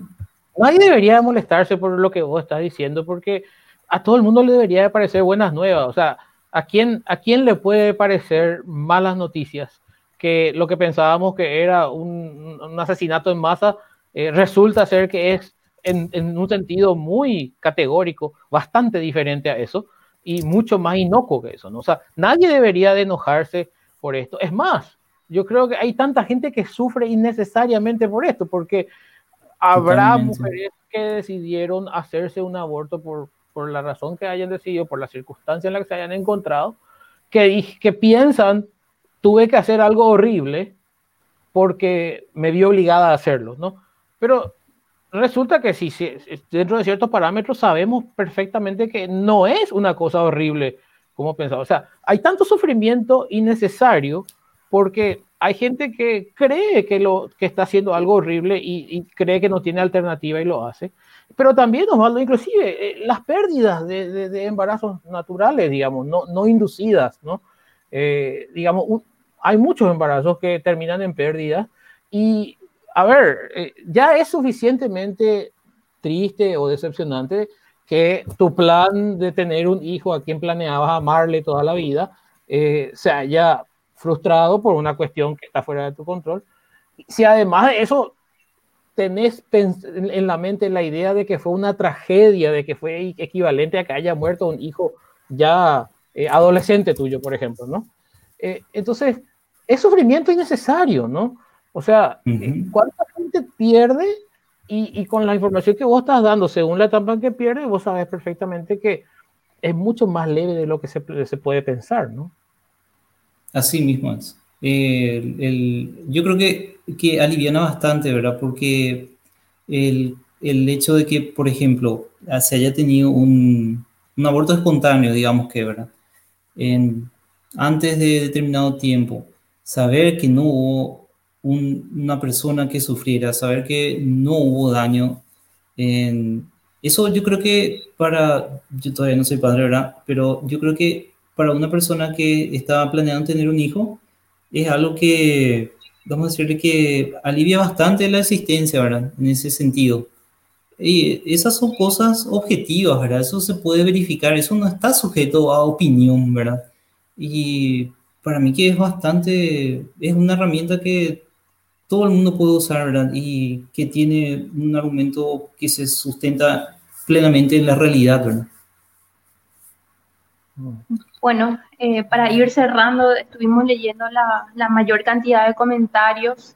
nadie debería molestarse por lo que vos estás diciendo, porque a todo el mundo le debería de parecer buenas nuevas. O sea, ¿a quién, ¿a quién le puede parecer malas noticias? Que lo que pensábamos que era un, un asesinato en masa eh, resulta ser que es en, en, un sentido muy categórico, bastante diferente a eso y mucho más inocuo que eso. ¿no? O sea, nadie debería de enojarse por esto. Es más, yo creo que hay tanta gente que sufre innecesariamente por esto, porque habrá mujeres que decidieron hacerse un aborto por, por la razón que hayan decidido, por la circunstancia en la que se hayan encontrado, que, que piensan, tuve que hacer algo horrible porque me vi obligada a hacerlo, ¿no? Pero resulta que si, si dentro de ciertos parámetros sabemos perfectamente que no es una cosa horrible como pensaba. O sea, hay tanto sufrimiento innecesario porque hay gente que cree que, lo, que está haciendo algo horrible y, cree que no tiene alternativa y lo hace. Pero también, Osvaldo, inclusive eh, las pérdidas de, de, embarazos naturales, digamos, no, no inducidas, ¿no? Eh, digamos, hay muchos embarazos que terminan en pérdidas y, a ver, eh, ya es suficientemente triste o decepcionante que tu plan de tener un hijo a quien planeabas amarle toda la vida eh, se haya frustrado por una cuestión que está fuera de tu control. Si además de eso tenés en la mente la idea de que fue una tragedia, de que fue equivalente a que haya muerto un hijo ya eh, adolescente tuyo, por ejemplo, ¿no? Eh, entonces, es sufrimiento innecesario, ¿no? O sea, ¿cuánta gente pierde y, con la información que vos estás dando, según la etapa que pierde, vos sabes perfectamente que es mucho más leve de lo que se, se puede pensar, ¿no? Así mismo es. yo creo que, que aliviana bastante, ¿verdad? Porque el, hecho de que, por ejemplo, se haya tenido un, aborto espontáneo, digamos que, ¿verdad? Antes de determinado tiempo, saber que no hubo una persona que sufriera, saber que no hubo daño. Eso yo creo que para, yo todavía no soy padre, ¿verdad? Pero yo creo que para una persona que estaba planeando tener un hijo, es algo que, vamos a decirle que alivia bastante la existencia, ¿verdad? En ese sentido. Y esas son cosas objetivas, ¿verdad? Eso se puede verificar, eso no está sujeto a opinión, ¿verdad? Y para mí que es bastante, es una herramienta que todo el mundo puede usar, ¿verdad? Y que tiene un argumento que se sustenta plenamente en la realidad, ¿verdad? Bueno, eh, para ir cerrando, estuvimos leyendo la, la mayor cantidad de comentarios.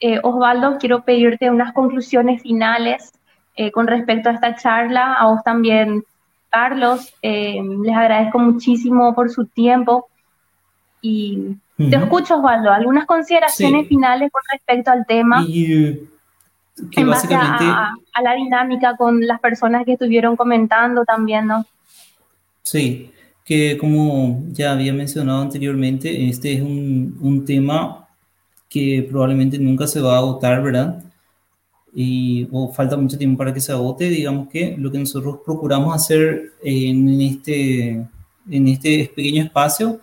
Eh, Osvaldo, quiero pedirte unas conclusiones finales eh, con respecto a esta charla. A vos también, Carlos, les agradezco muchísimo por su tiempo y Te escucho, Osvaldo. ¿Algunas consideraciones finales con respecto al tema? Y, que en básicamente... base a, a, la dinámica con las personas que estuvieron comentando también, ¿no? Sí, que como ya había mencionado anteriormente, este es un, un tema que probablemente nunca se va a agotar, ¿verdad? Y, o falta mucho tiempo para que se agote, digamos que lo que nosotros procuramos hacer en este, en este pequeño espacio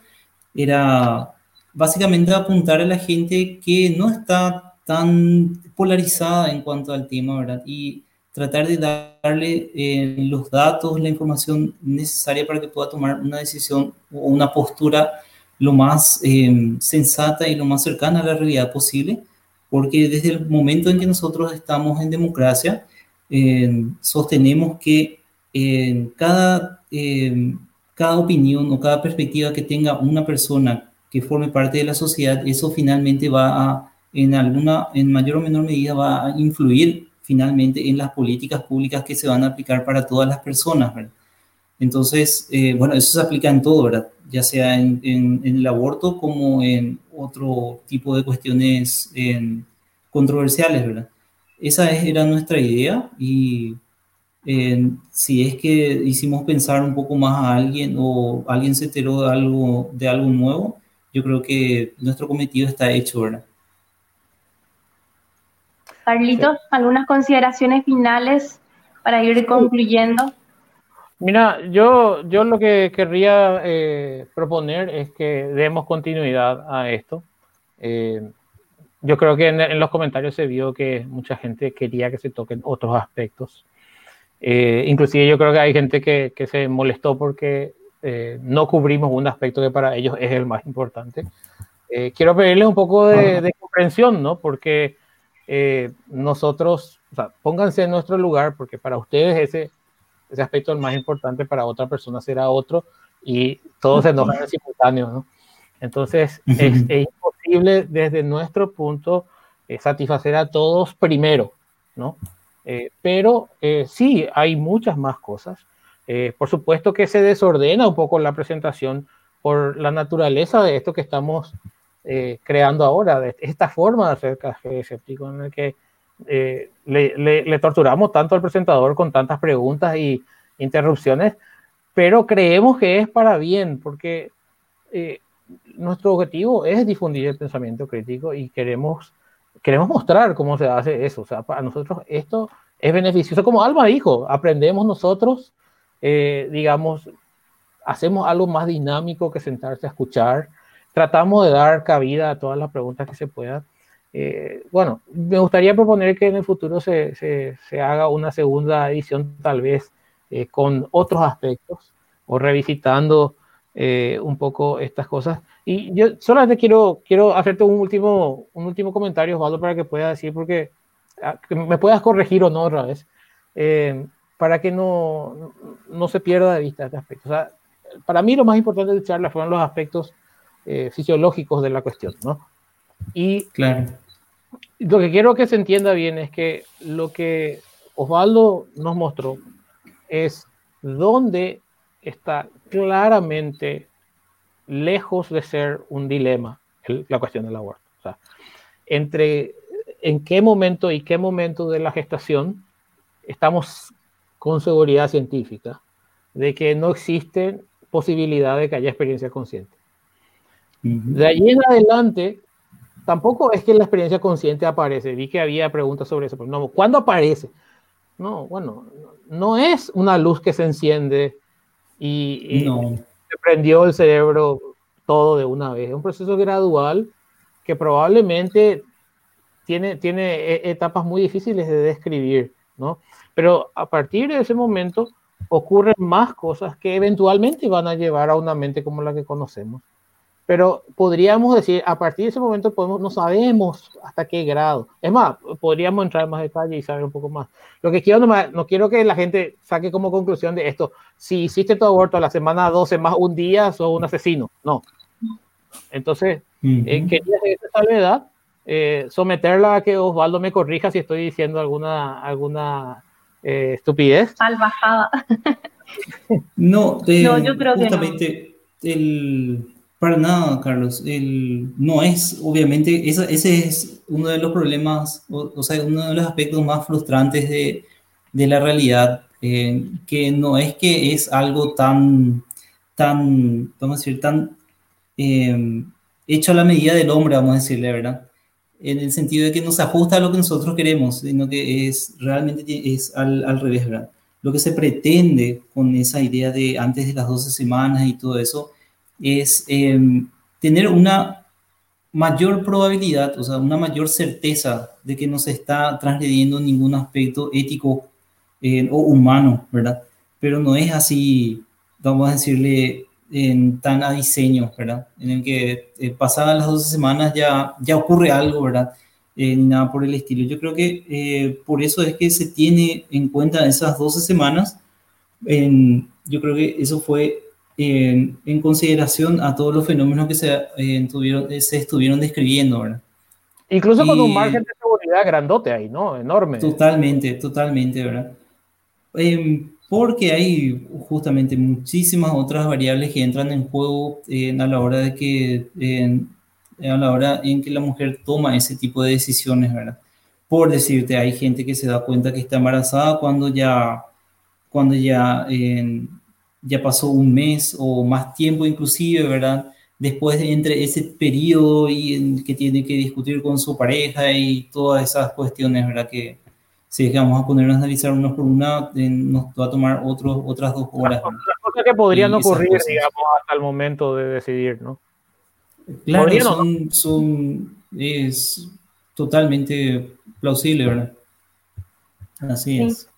era básicamente apuntar a la gente que no está tan polarizada en cuanto al tema, ¿verdad? Y tratar de darle eh, los datos, la información necesaria para que pueda tomar una decisión o una postura lo más eh, sensata y lo más cercana a la realidad posible, porque desde el momento en que nosotros estamos en democracia, eh, sostenemos que cada, cada opinión o cada perspectiva que tenga una persona que forme parte de la sociedad, eso finalmente va a, en alguna, en mayor o menor medida, va a influir finalmente en las políticas públicas que se van a aplicar para todas las personas. Entonces, eh, bueno, eso se aplica en todo, ¿verdad? Ya sea en, en, el aborto como en otro tipo de cuestiones controversiales, ¿verdad? Esa era nuestra idea y si es que hicimos pensar un poco más a alguien o alguien se enteró de algo, de algo nuevo, yo creo que nuestro cometido está hecho, ¿verdad? Carlitos, algunas consideraciones finales para ir concluyendo. Mira, yo, yo lo que querría eh, proponer es que demos continuidad a esto. Eh, yo creo que en, los comentarios se vio que mucha gente quería que se toquen otros aspectos. Eh, inclusive yo creo que hay gente que, que se molestó porque no cubrimos un aspecto que para ellos es el más importante. quiero pedirles un poco de, de comprensión, ¿no? Porque eh, nosotros, o sea, pónganse en nuestro lugar, porque para ustedes ese, ese aspecto es el más importante, para otra persona será otro, y todos se enojan en simultáneo, ¿no? Entonces, es, imposible desde nuestro punto eh, satisfacer a todos primero, ¿no? Eh, pero sí, hay muchas más cosas. por supuesto que se desordena un poco la presentación por la naturaleza de esto que estamos eh, creando ahora, esta forma de hacer café escéptico en el que eh, le, torturamos tanto al presentador con tantas preguntas y interrupciones, pero creemos que es para bien, porque eh, nuestro objetivo es difundir el pensamiento crítico y queremos, queremos mostrar cómo se hace eso. O sea, para nosotros esto es beneficioso. Como Alba dijo, aprendemos nosotros, digamos, hacemos algo más dinámico que sentarse a escuchar tratamos de dar cabida a todas las preguntas que se puedan. Eh, bueno, me gustaría proponer que en el futuro se, se, haga una segunda edición, tal vez eh, con otros aspectos o revisitando eh, un poco estas cosas. Y yo solamente quiero, quiero hacerte un último, un último comentario, Osvaldo, para que puedas decir, porque ah, que me puedas corregir o no otra vez, para que no, no se pierda de vista este aspecto. O sea, para mí lo más importante de charla fueron los aspectos eh, fisiológicos de la cuestión, ¿no? Y claro. lo que quiero que se entienda bien es que lo que Osvaldo nos mostró es dónde está claramente lejos de ser un dilema la cuestión del aborto. O sea, entre en qué momento y qué momento de la gestación estamos con seguridad científica de que no existe posibilidad de que haya experiencia consciente. De allí en adelante, tampoco es que la experiencia consciente aparece. Vi que había preguntas sobre eso, pero no, ¿cuándo aparece? No, bueno, no es una luz que se enciende y, se prendió el cerebro todo de una vez. Es un proceso gradual que probablemente tiene, tiene e, etapas muy difíciles de describir, ¿no? Pero a partir de ese momento ocurren más cosas que eventualmente van a llevar a una mente como la que conocemos pero podríamos decir, a partir de ese momento podemos, no sabemos hasta qué grado. Es más, podríamos entrar en más detalle y saber un poco más. Lo que quiero, no, no quiero que la gente saque como conclusión de esto, si hiciste tu aborto a la semana 12 más un día, sos un asesino. No. Entonces, eh, quería hacer esta salvedad, eh, someterla a que Osvaldo me corrija si estoy diciendo alguna, alguna eh, estupidez. Salvajada. no, no, yo creo que no. el Para nada, Carlos. No es, obviamente, ese, ese es uno de los problemas, o, sea, uno de los aspectos más frustrantes de, de la realidad, eh, que no es que es algo tan, tan, vamos a decir, tan eh, hecho a la medida del hombre, vamos a decirle, ¿verdad? En el sentido de que nos ajusta a lo que nosotros queremos, sino que es realmente es al, al revés, ¿verdad? Lo que se pretende con esa idea de antes de las 12 semanas y todo eso, es em, tener una mayor probabilidad, o sea, una mayor certeza de que no se está transgrediendo ningún aspecto ético eh, o humano, ¿verdad? Pero no es así, vamos a decirle, en, tan a diseño, ¿verdad? En el que eh, pasadas las 12 semanas ya, ya ocurre algo, ¿verdad? Eh, nada por el estilo. Yo creo que por eso es que se tiene en cuenta esas 12 semanas. En, yo creo que eso fue en consideración a todos los fenómenos que se, eh, tuvieron, eh, se estuvieron describiendo, ¿verdad? Incluso con un margen de seguridad grandote ahí, ¿no? Enorme. Totalmente, totalmente, ¿verdad? Em, porque hay justamente muchísimas otras variables que entran en juego a la hora de que a la hora en que la mujer toma ese tipo de decisiones, ¿verdad? Por decirte, hay gente que se da cuenta que está embarazada cuando ya cuando ya ya pasó un mes o más tiempo inclusive, ¿verdad? Después de entre ese periodo y en que tiene que discutir con su pareja y todas esas cuestiones, ¿verdad? Que si vamos a ponernos a analizar uno por una, nos va a tomar otros, otras dos horas. Las cosas que podrían ocurrir, digamos, hasta el momento de decidir, ¿no? Claro, son, son, es totalmente plausible, ¿verdad? Así es.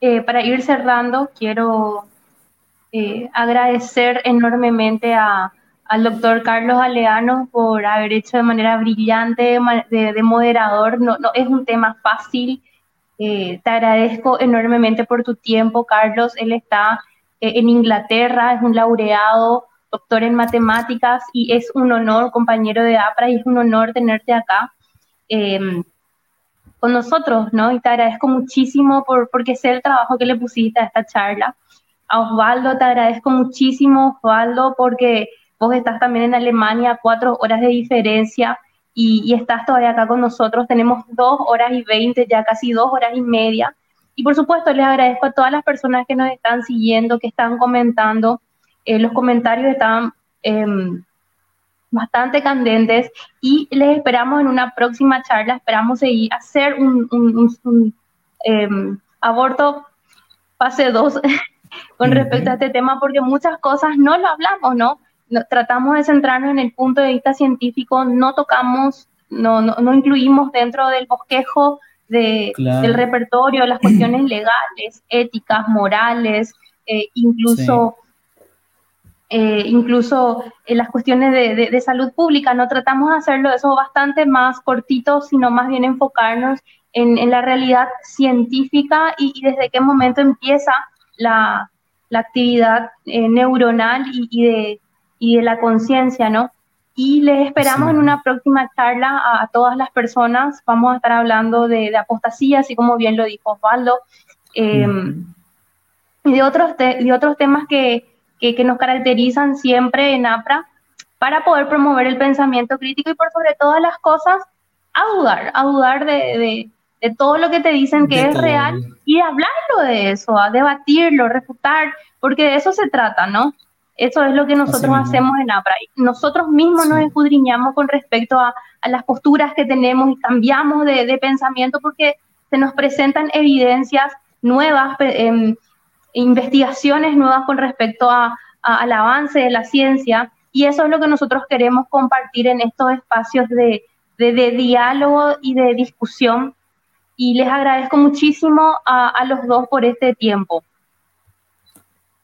Eh, para ir cerrando, quiero eh, agradecer enormemente al doctor Carlos Aleano por haber hecho de manera brillante de, moderador. No, no, es un tema fácil. Eh, te agradezco enormemente por tu tiempo, Carlos. Él está en Inglaterra, es un laureado, doctor en matemáticas y es un honor, compañero de APRA, y es un honor tenerte acá. Em, con nosotros, ¿no? Y te agradezco muchísimo por, porque sé el trabajo que le pusiste a esta charla. A Osvaldo te agradezco muchísimo, Osvaldo, porque vos estás también en Alemania, cuatro horas de diferencia y, y, estás todavía acá con nosotros. Tenemos dos horas y veinte, ya casi dos horas y media. Y por supuesto, les agradezco a todas las personas que nos están siguiendo, que están comentando. Eh, los comentarios están eh, bastante candentes y les esperamos en una próxima charla. Esperamos seguir, hacer un, em, aborto fase 2 con respecto a este tema porque muchas cosas no lo hablamos, ¿no? tratamos de centrarnos en el punto de vista científico, no tocamos, no, no, incluimos dentro del bosquejo de, del repertorio las cuestiones legales, éticas, morales, eh, incluso eh, incluso en las cuestiones de, salud pública, no tratamos de hacerlo eso bastante más cortito, sino más bien enfocarnos en, la realidad científica y, desde qué momento empieza la, actividad eh, neuronal y, de, de la conciencia, ¿no? Y les esperamos en una próxima charla a, todas las personas. Vamos a estar hablando de, apostasía, así como bien lo dijo Osvaldo, em, y de otros, de otros temas que, que, nos caracterizan siempre en APRA para poder promover el pensamiento crítico y por sobre todas las cosas, a dudar, a dudar de, de, todo lo que te dicen que es real y hablarlo de eso, a debatirlo, refutar, porque de eso se trata, ¿no? Eso es lo que nosotros hacemos en APRA. Nosotros mismos nos escudriñamos con respecto a, a, las posturas que tenemos y cambiamos de, de, pensamiento porque se nos presentan evidencias nuevas, eh, investigaciones nuevas con respecto a, al avance de la ciencia y eso es lo que nosotros queremos compartir en estos espacios de, de, diálogo y de discusión y les agradezco muchísimo a, a los dos por este tiempo.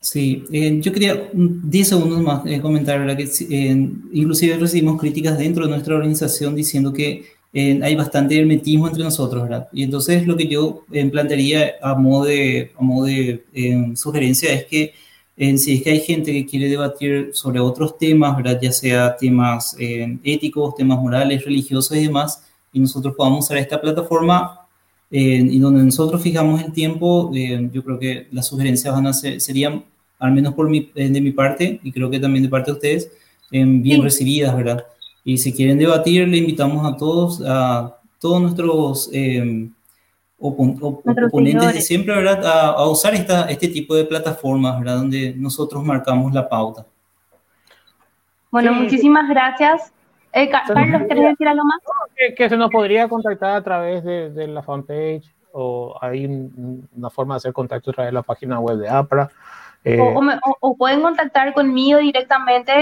Sí, eh, yo quería 10 segundos más eh, comentar, que eh, inclusive recibimos críticas dentro de nuestra organización diciendo que hay bastante hermetismo entre nosotros, ¿verdad? Y entonces lo que yo eh, plantearía a modo de, a modo de eh, sugerencia es que si es que hay gente que quiere debatir sobre otros temas, ¿verdad? Ya sea temas eh, éticos, temas morales, religiosos y demás, y nosotros podamos usar esta plataforma y donde nosotros fijamos el tiempo, yo creo que las sugerencias van a ser, serían, al menos por mi, de mi parte, y creo que también de parte de ustedes, bien recibidas, ¿verdad? Y si quieren debatir, le invitamos a todos, a todos nuestros oponentes de siempre, ¿verdad? A, usar esta, este tipo de plataformas, ¿verdad? Donde nosotros marcamos la pauta. Bueno, muchísimas gracias. Eh, Carlos, ¿quieres decir algo más? Que, se nos podría contactar a través de, la fanpage o hay una forma de hacer contacto a través de la página web de APRA. Eh, o, pueden contactar conmigo directamente.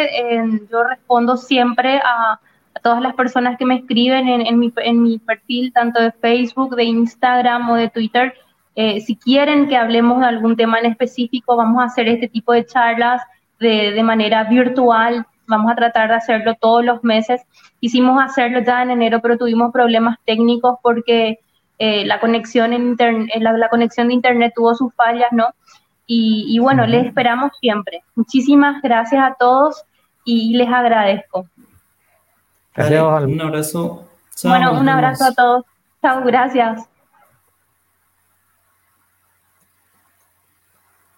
yo respondo siempre a, todas las personas que me escriben en, mi, en, mi, perfil, tanto de Facebook, de Instagram o de Twitter. Eh, si quieren que hablemos de algún tema en específico, vamos a hacer este tipo de charlas de, de manera virtual. Vamos a tratar de hacerlo todos los meses. Hicimos hacerlo ya en enero, pero tuvimos problemas técnicos porque eh, la, conexión en la, conexión de internet tuvo sus fallas, ¿no? Y, y bueno, les esperamos siempre. Muchísimas gracias a todos y les agradezco. Gracias, un abrazo. bueno, un abrazo a todos. Chao, gracias.